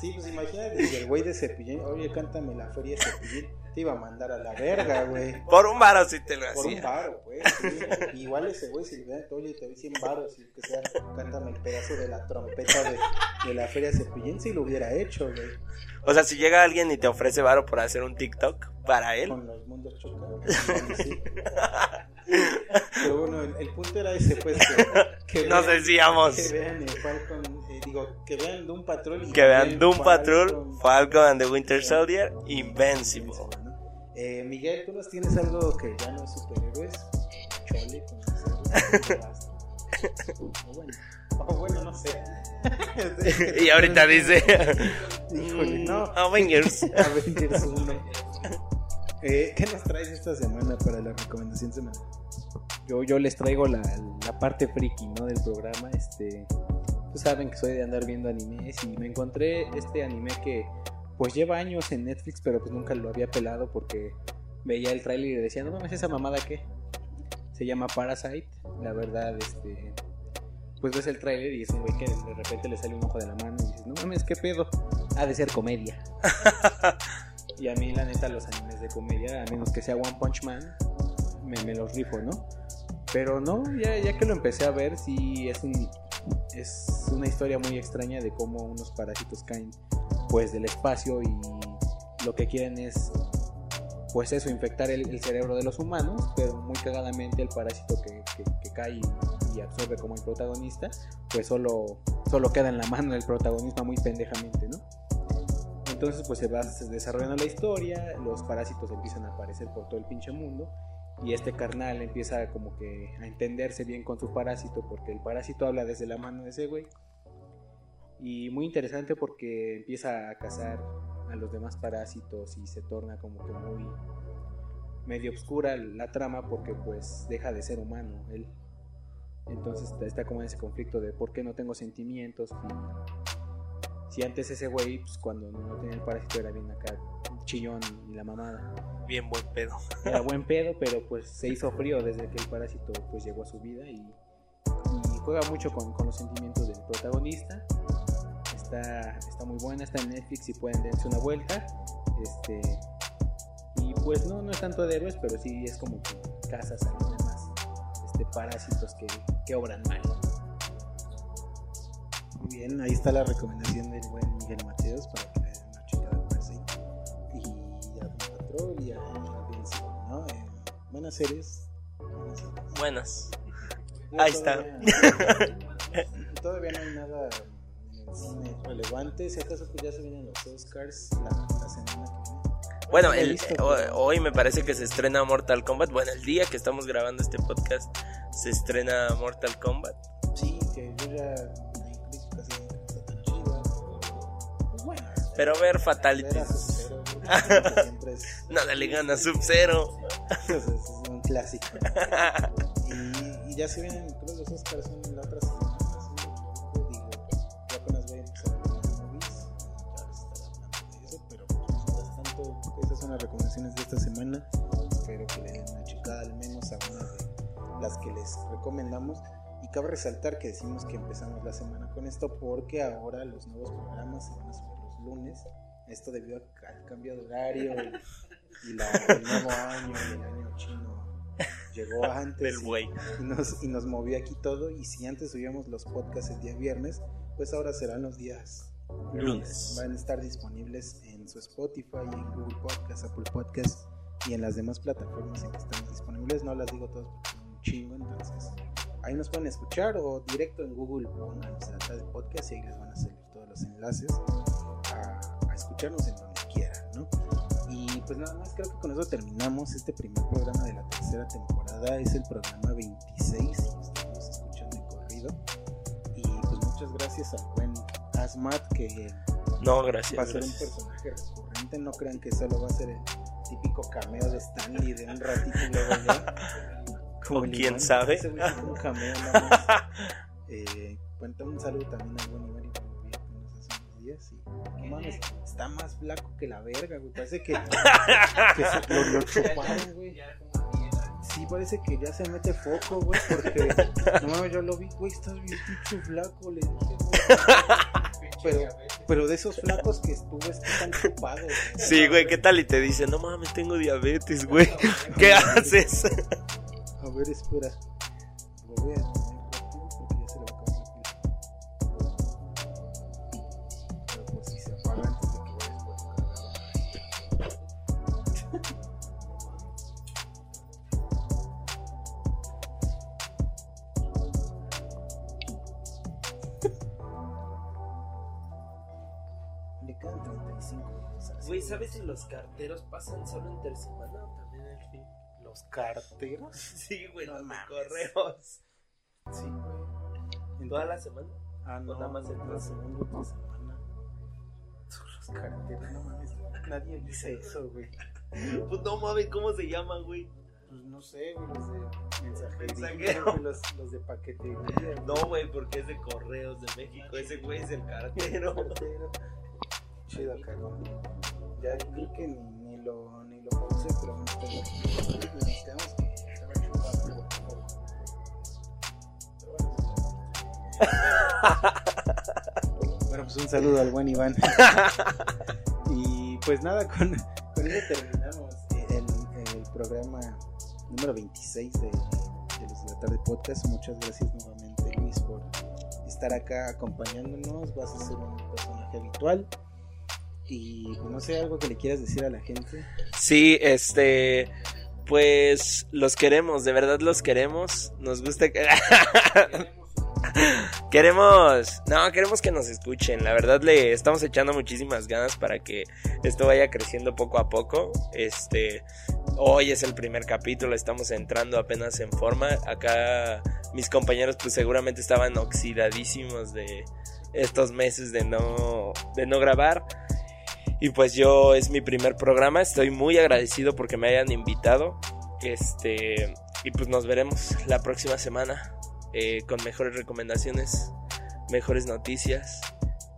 B: Sí, pues imagínate el güey de Cepillín, oye, cántame la feria de Cepillín, te iba a mandar a la verga, güey.
C: Por un varo si te lo
B: Por un
C: hacía.
B: varo, güey. sí. Igual ese güey, si le dan oye, te doy 100 varos y que sea, cántame el pedazo de la trompeta de, de la feria Cepillín, si lo hubiera hecho, güey.
C: O sea, si llega alguien y te ofrece varo por hacer un TikTok para él.
B: Con los mundos chocando. sí. Pero bueno, el, el punto era ese, pues, que, que
C: Nos
B: vean-
C: decíamos.
B: Que vean el Falcon, eh, digo, que vean Doom Patrol y
C: Que vean Doom
B: Falcon-
C: Patrol, Falcon and the Winter Soldier, Invincible.
B: ¿no? Eh, Miguel, ¿tú nos tienes algo que ya no es superhéroes? Chole, con hacerlo. o bueno, o bueno, no sé.
C: Y ahorita dice
B: Híjole, no.
C: Avengers.
B: Avengers 1. Eh, ¿Qué nos traes esta semana para la recomendación semanal?
D: Yo, yo les traigo la, la parte friki, ¿no? Del programa. Este, pues saben que soy de andar viendo animes y me encontré este anime que pues lleva años en Netflix, pero pues nunca lo había pelado porque veía el tráiler y decía, no mames, esa mamada qué. Se llama Parasite. La verdad, este, pues ves el tráiler y es un güey que de repente le sale un ojo de la mano y dices, no mames, qué pedo. Ha de ser comedia. y a mí, la neta, los animes de comedia, a menos que sea One Punch Man, me, me los rifo, ¿no? Pero no, ya, ya que lo empecé a ver, sí es un es una historia muy extraña de cómo unos parásitos caen pues del espacio y lo que quieren es pues eso, infectar el, cerebro de los humanos, pero muy cagadamente el parásito que, que- cae y, y absorbe como el protagonista, pues solo, solo queda en la mano del protagonista muy pendejamente, ¿no? Entonces pues se va desarrollando la historia, los parásitos empiezan a aparecer por todo el pinche mundo y este carnal empieza como que a entenderse bien con su parásito porque el parásito habla desde la mano de ese güey. Y muy interesante porque empieza a cazar a los demás parásitos y se torna como que muy medio oscura la trama porque pues deja de ser humano él. Entonces está- como en ese conflicto de por qué no tengo sentimientos si antes ese güey pues cuando no tenía el parásito era bien acá chillón y la mamada
C: Bien buen pedo.
D: era buen pedo, pero pues se hizo frío desde que el parásito pues llegó a su vida y, y juega mucho con, con los sentimientos del protagonista. Está, está muy buena, está en Netflix y pueden darse una vuelta. Este, y pues no, no es tanto de héroes, pero sí es como que cazas a los demás este, parásitos que, que obran mal.
B: Muy bien, ahí está la recomendación del buen Miguel Mateos para que le den una chingada por ahí. Y a Don Patrol y a, ¿no? Eh, buenas series. buenas series.
C: Buenas. Ahí está.
B: Todavía, todavía no hay nada relevante. Si acaso pues ya se vienen los Oscars la, la semana que viene.
C: Bueno, el-
B: visto,
C: eh, hoy me parece que se estrena Mortal Kombat. Bueno, el día que estamos grabando este podcast se estrena Mortal Kombat.
B: Sí, que yo ya pero, Pues.
C: Pero ver Fatalities. Nada le gana Sub-Zero.
B: es un clásico. Y, y ya se vienen, creo los Oscars recomendaciones de esta semana. Espero que le den una checada al menos a una de las que les recomendamos. Y cabe resaltar que decimos que empezamos la semana con esto porque ahora los nuevos programas se van a subir los lunes. Esto debido al cambio de horario y, y la- el nuevo año, y el año chino llegó antes
C: Del
B: y-
C: güey.
B: y nos, y nos movió aquí todo. Y si antes subíamos los podcasts el día viernes, pues ahora serán los días
C: Lunes.
B: Van a estar disponibles en su Spotify, en Google Podcast, Apple Podcast y en las demás plataformas en que están disponibles. No las digo todas porque son un chingo, entonces ahí nos pueden escuchar o directo en Google pongan de Podcast y ahí les van a salir todos los enlaces a, a escucharnos en donde quieran, ¿no? Y pues nada más, creo que con eso terminamos este primer programa de la tercera temporada. Es el programa 26 y estamos escuchando en corrido. Y pues muchas gracias al buen Asmat que
C: No,
B: va a
C: gracias.
B: ser un
C: gracias.
B: personaje recurrente. No crean que solo va a ser el típico cameo de Stanley de un ratito y luego ya.
C: O
B: el
C: quién
B: Iván.
C: sabe.
B: Un cameo nada más. Eh, cuenta un saludo también al buen Iván hace unos días. Y no mames, está más flaco que la verga, güey. Parece que, que se, lo, lo chuparon, güey. Sí, parece que ya se mete foco, güey, porque no mames, yo lo vi, güey, estás bien pinche flaco, le dije, güey. Pero, pero de esos flacos que estuvo están chupados.
C: Sí, güey, ¿qué tal? Y te dice, no mames, tengo diabetes, güey. ¿Qué haces?
B: A ver, espera. Lo voy a
C: carteros pasan solo entre semana o también el fin?
B: ¿Los carteros?
C: Sí, güey,
B: No
C: los
B: mames.
C: correos.
B: Sí, güey. En
C: ¿Toda la semana?
B: Ah, no,
C: nada más
B: no,
C: en
B: la
C: dos.
B: segunda otra semana. Son los carteros, no mames. Nadie dice eso, güey.
C: Pues no mames, ¿cómo se llaman, güey?
B: Pues no sé, güey, los de mensajería,
C: Mensajero.
B: los, los de paquetería. güey.
C: No, güey, porque es de correos de México. Ese güey es el cartero.
B: Cartero. Chido, cagón. Ya creo que ni, ni lo, ni lo pausé, pero quedamos que bueno. Bueno, pues un saludo al buen Iván. y pues nada, con, con eso terminamos el, el programa número 26 de, de los de la tarde podcast. Muchas gracias nuevamente Luis por estar acá acompañándonos. Vas a ser un personaje habitual. Y no sé, algo que le quieras decir a la gente.
C: Sí, este. Pues los queremos, de verdad los queremos. Nos gusta que. queremos. No, queremos que nos escuchen. La verdad le estamos echando muchísimas ganas para que esto vaya creciendo poco a poco. Este. Hoy es el primer capítulo, estamos entrando apenas en forma. Acá mis compañeros pues seguramente estaban oxidadísimos de estos meses de no, de no grabar. Y pues yo es mi primer programa, estoy muy agradecido porque me hayan invitado. Este, y pues nos veremos la próxima semana eh, con mejores recomendaciones, mejores noticias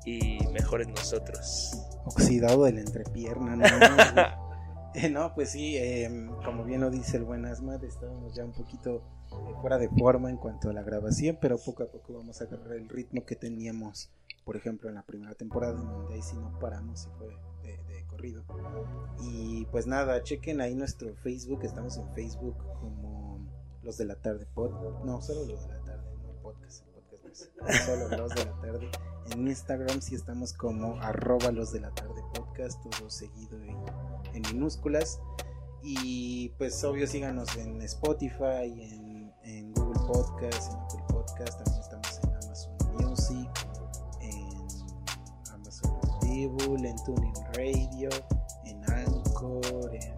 C: y mejores nosotros.
B: Oxidado de la entrepierna, ¿no? Eh, no, pues sí, eh, como bien lo dice el buen Asmat, estábamos ya un poquito eh, fuera de forma en cuanto a la grabación, pero poco a poco vamos a agarrar el ritmo que teníamos, por ejemplo, en la primera temporada, donde ahí sí no paramos y fue Y pues nada, chequen ahí nuestro Facebook, estamos en Facebook como Los de la Tarde Pod, no, solo Los de la Tarde, no podcast, podcast pues, solo los de la tarde. En Instagram sí estamos como arroba los de la tarde podcast, todo seguido en, minúsculas. Y pues obvio síganos en Spotify, en, en Google Podcast, en Apple Podcast, Audible, en Tuning Radio, en Anchor, en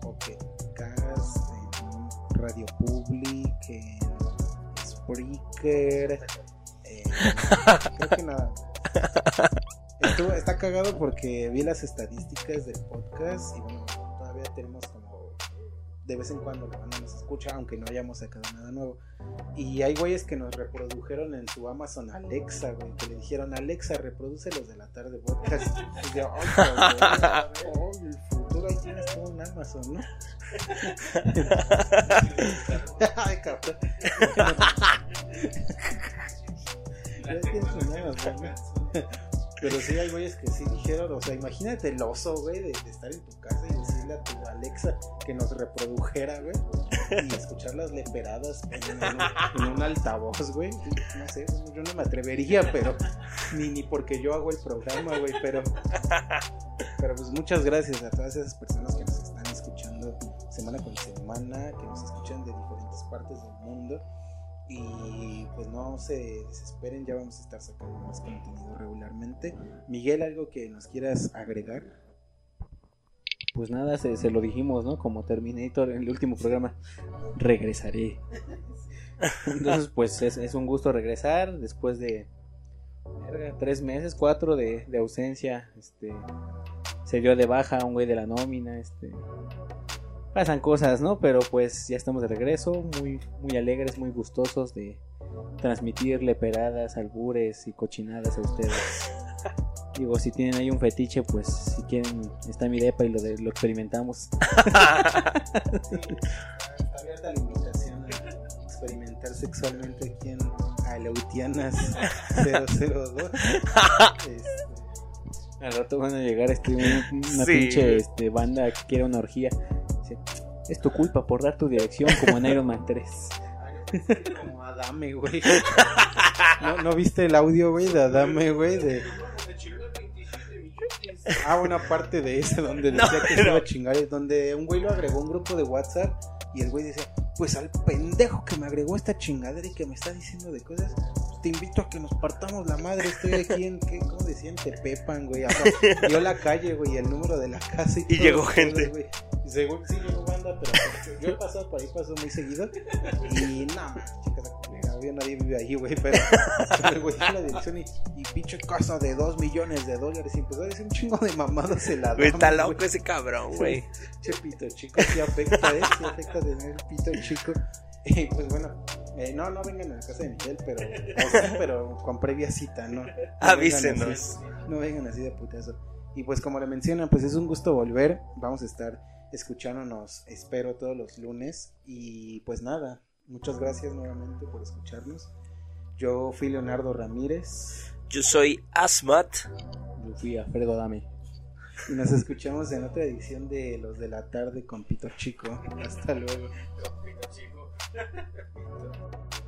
B: Pocket Cast, en Radio Public, en Spreaker, en- creo que nada. Estuvo- está cagado porque vi las estadísticas del podcast y bueno, todavía tenemos como de vez en cuando la banda nos escucha, aunque no hayamos sacado nada nuevo. Y hay güeyes que nos reprodujeron en su Amazon Alexa, güey, que le dijeron, Alexa, reproduce los de la tarde podcast. Y yo, "Ay, cabrón, oh, el futuro ahí tienes todo un Amazon, ¿no? Ay, cabrón. Ya tienes un Amazon, ¿no? Pero sí hay güeyes que sí dijeron, o sea, imagínate el oso, güey, de, de estar en tu casa y decirle tu Alexa que nos reprodujera, güey, y escuchar las leperadas en, en un altavoz, güey. No sé, yo no me atrevería, pero ni, ni porque yo hago el programa, güey, pero, pero pues muchas gracias a todas esas personas que nos están escuchando semana con semana, que nos escuchan de diferentes partes del mundo. Y pues no se desesperen, ya vamos a estar sacando más contenido regularmente. Miguel, algo que nos quieras agregar.
D: Pues nada, se, se lo dijimos, ¿no? Como Terminator en el último programa. Regresaré. Entonces, pues es, es un gusto regresar después de verga, tres meses, cuatro de, de ausencia. Este, se dio de baja un güey de la nómina. Este, pasan cosas, ¿no? Pero pues ya estamos de regreso, muy, muy alegres, muy gustosos de transmitir leperadas, albures y cochinadas a ustedes. Digo, si tienen ahí un fetiche, pues si quieren, está mi depa y lo, de- lo experimentamos.
B: Sí, está abierta la invitación a experimentar sexualmente aquí en Aleutianas 002. Este,
D: Al rato van a llegar este, un- una
C: Sí.
D: pinche este, banda que quiere una orgía. Dice, es tu culpa por dar tu dirección como en Iron Man 3.
B: como Adame, güey. ¿No, ¿No viste el audio, güey, de Adame, güey? De... Ah, una parte de ese donde
C: No,
B: decía que se iba a chingar, es donde un güey lo agregó a un grupo de WhatsApp y el güey decía, pues al pendejo que me agregó esta chingadera y que me está diciendo de cosas, te invito a que nos partamos la madre, estoy aquí en, ¿qué? ¿cómo decían? Tepepan, güey. Ajá. Dio la calle, güey, el número de la casa y,
C: llegó gente.
B: güey. Según sí llegó banda, pero pues, yo he pasado por ahí, paso muy seguido. Y nada, chicas, obvio nadie vive ahí, güey, pero la dirección y, y pinche casa de 2 millones de dólares y empezó a decir un chingo de mamadas en la
C: Güey, está loco ese cabrón, güey.
B: Che pito chico, sí afecta, ¿eh? Sí afecta tener el pito chico. Y pues bueno, eh, no, no vengan a la casa de Miguel, pero, o sí, pero con previa cita, ¿no? No vengan
C: Avísenos.
B: así, No vengan así de putazo. Y pues como le mencionan, pues es un gusto volver. Vamos a estar escuchándonos, espero, todos los lunes. Y pues nada, muchas gracias nuevamente por escucharnos. Yo fui Leonardo Ramírez
C: Yo soy Asmat.
D: Yo fui a Fredo Dame.
B: y nos escuchamos en otra edición de Los de la Tarde con Pito Chico. Hasta luego.
E: Chico.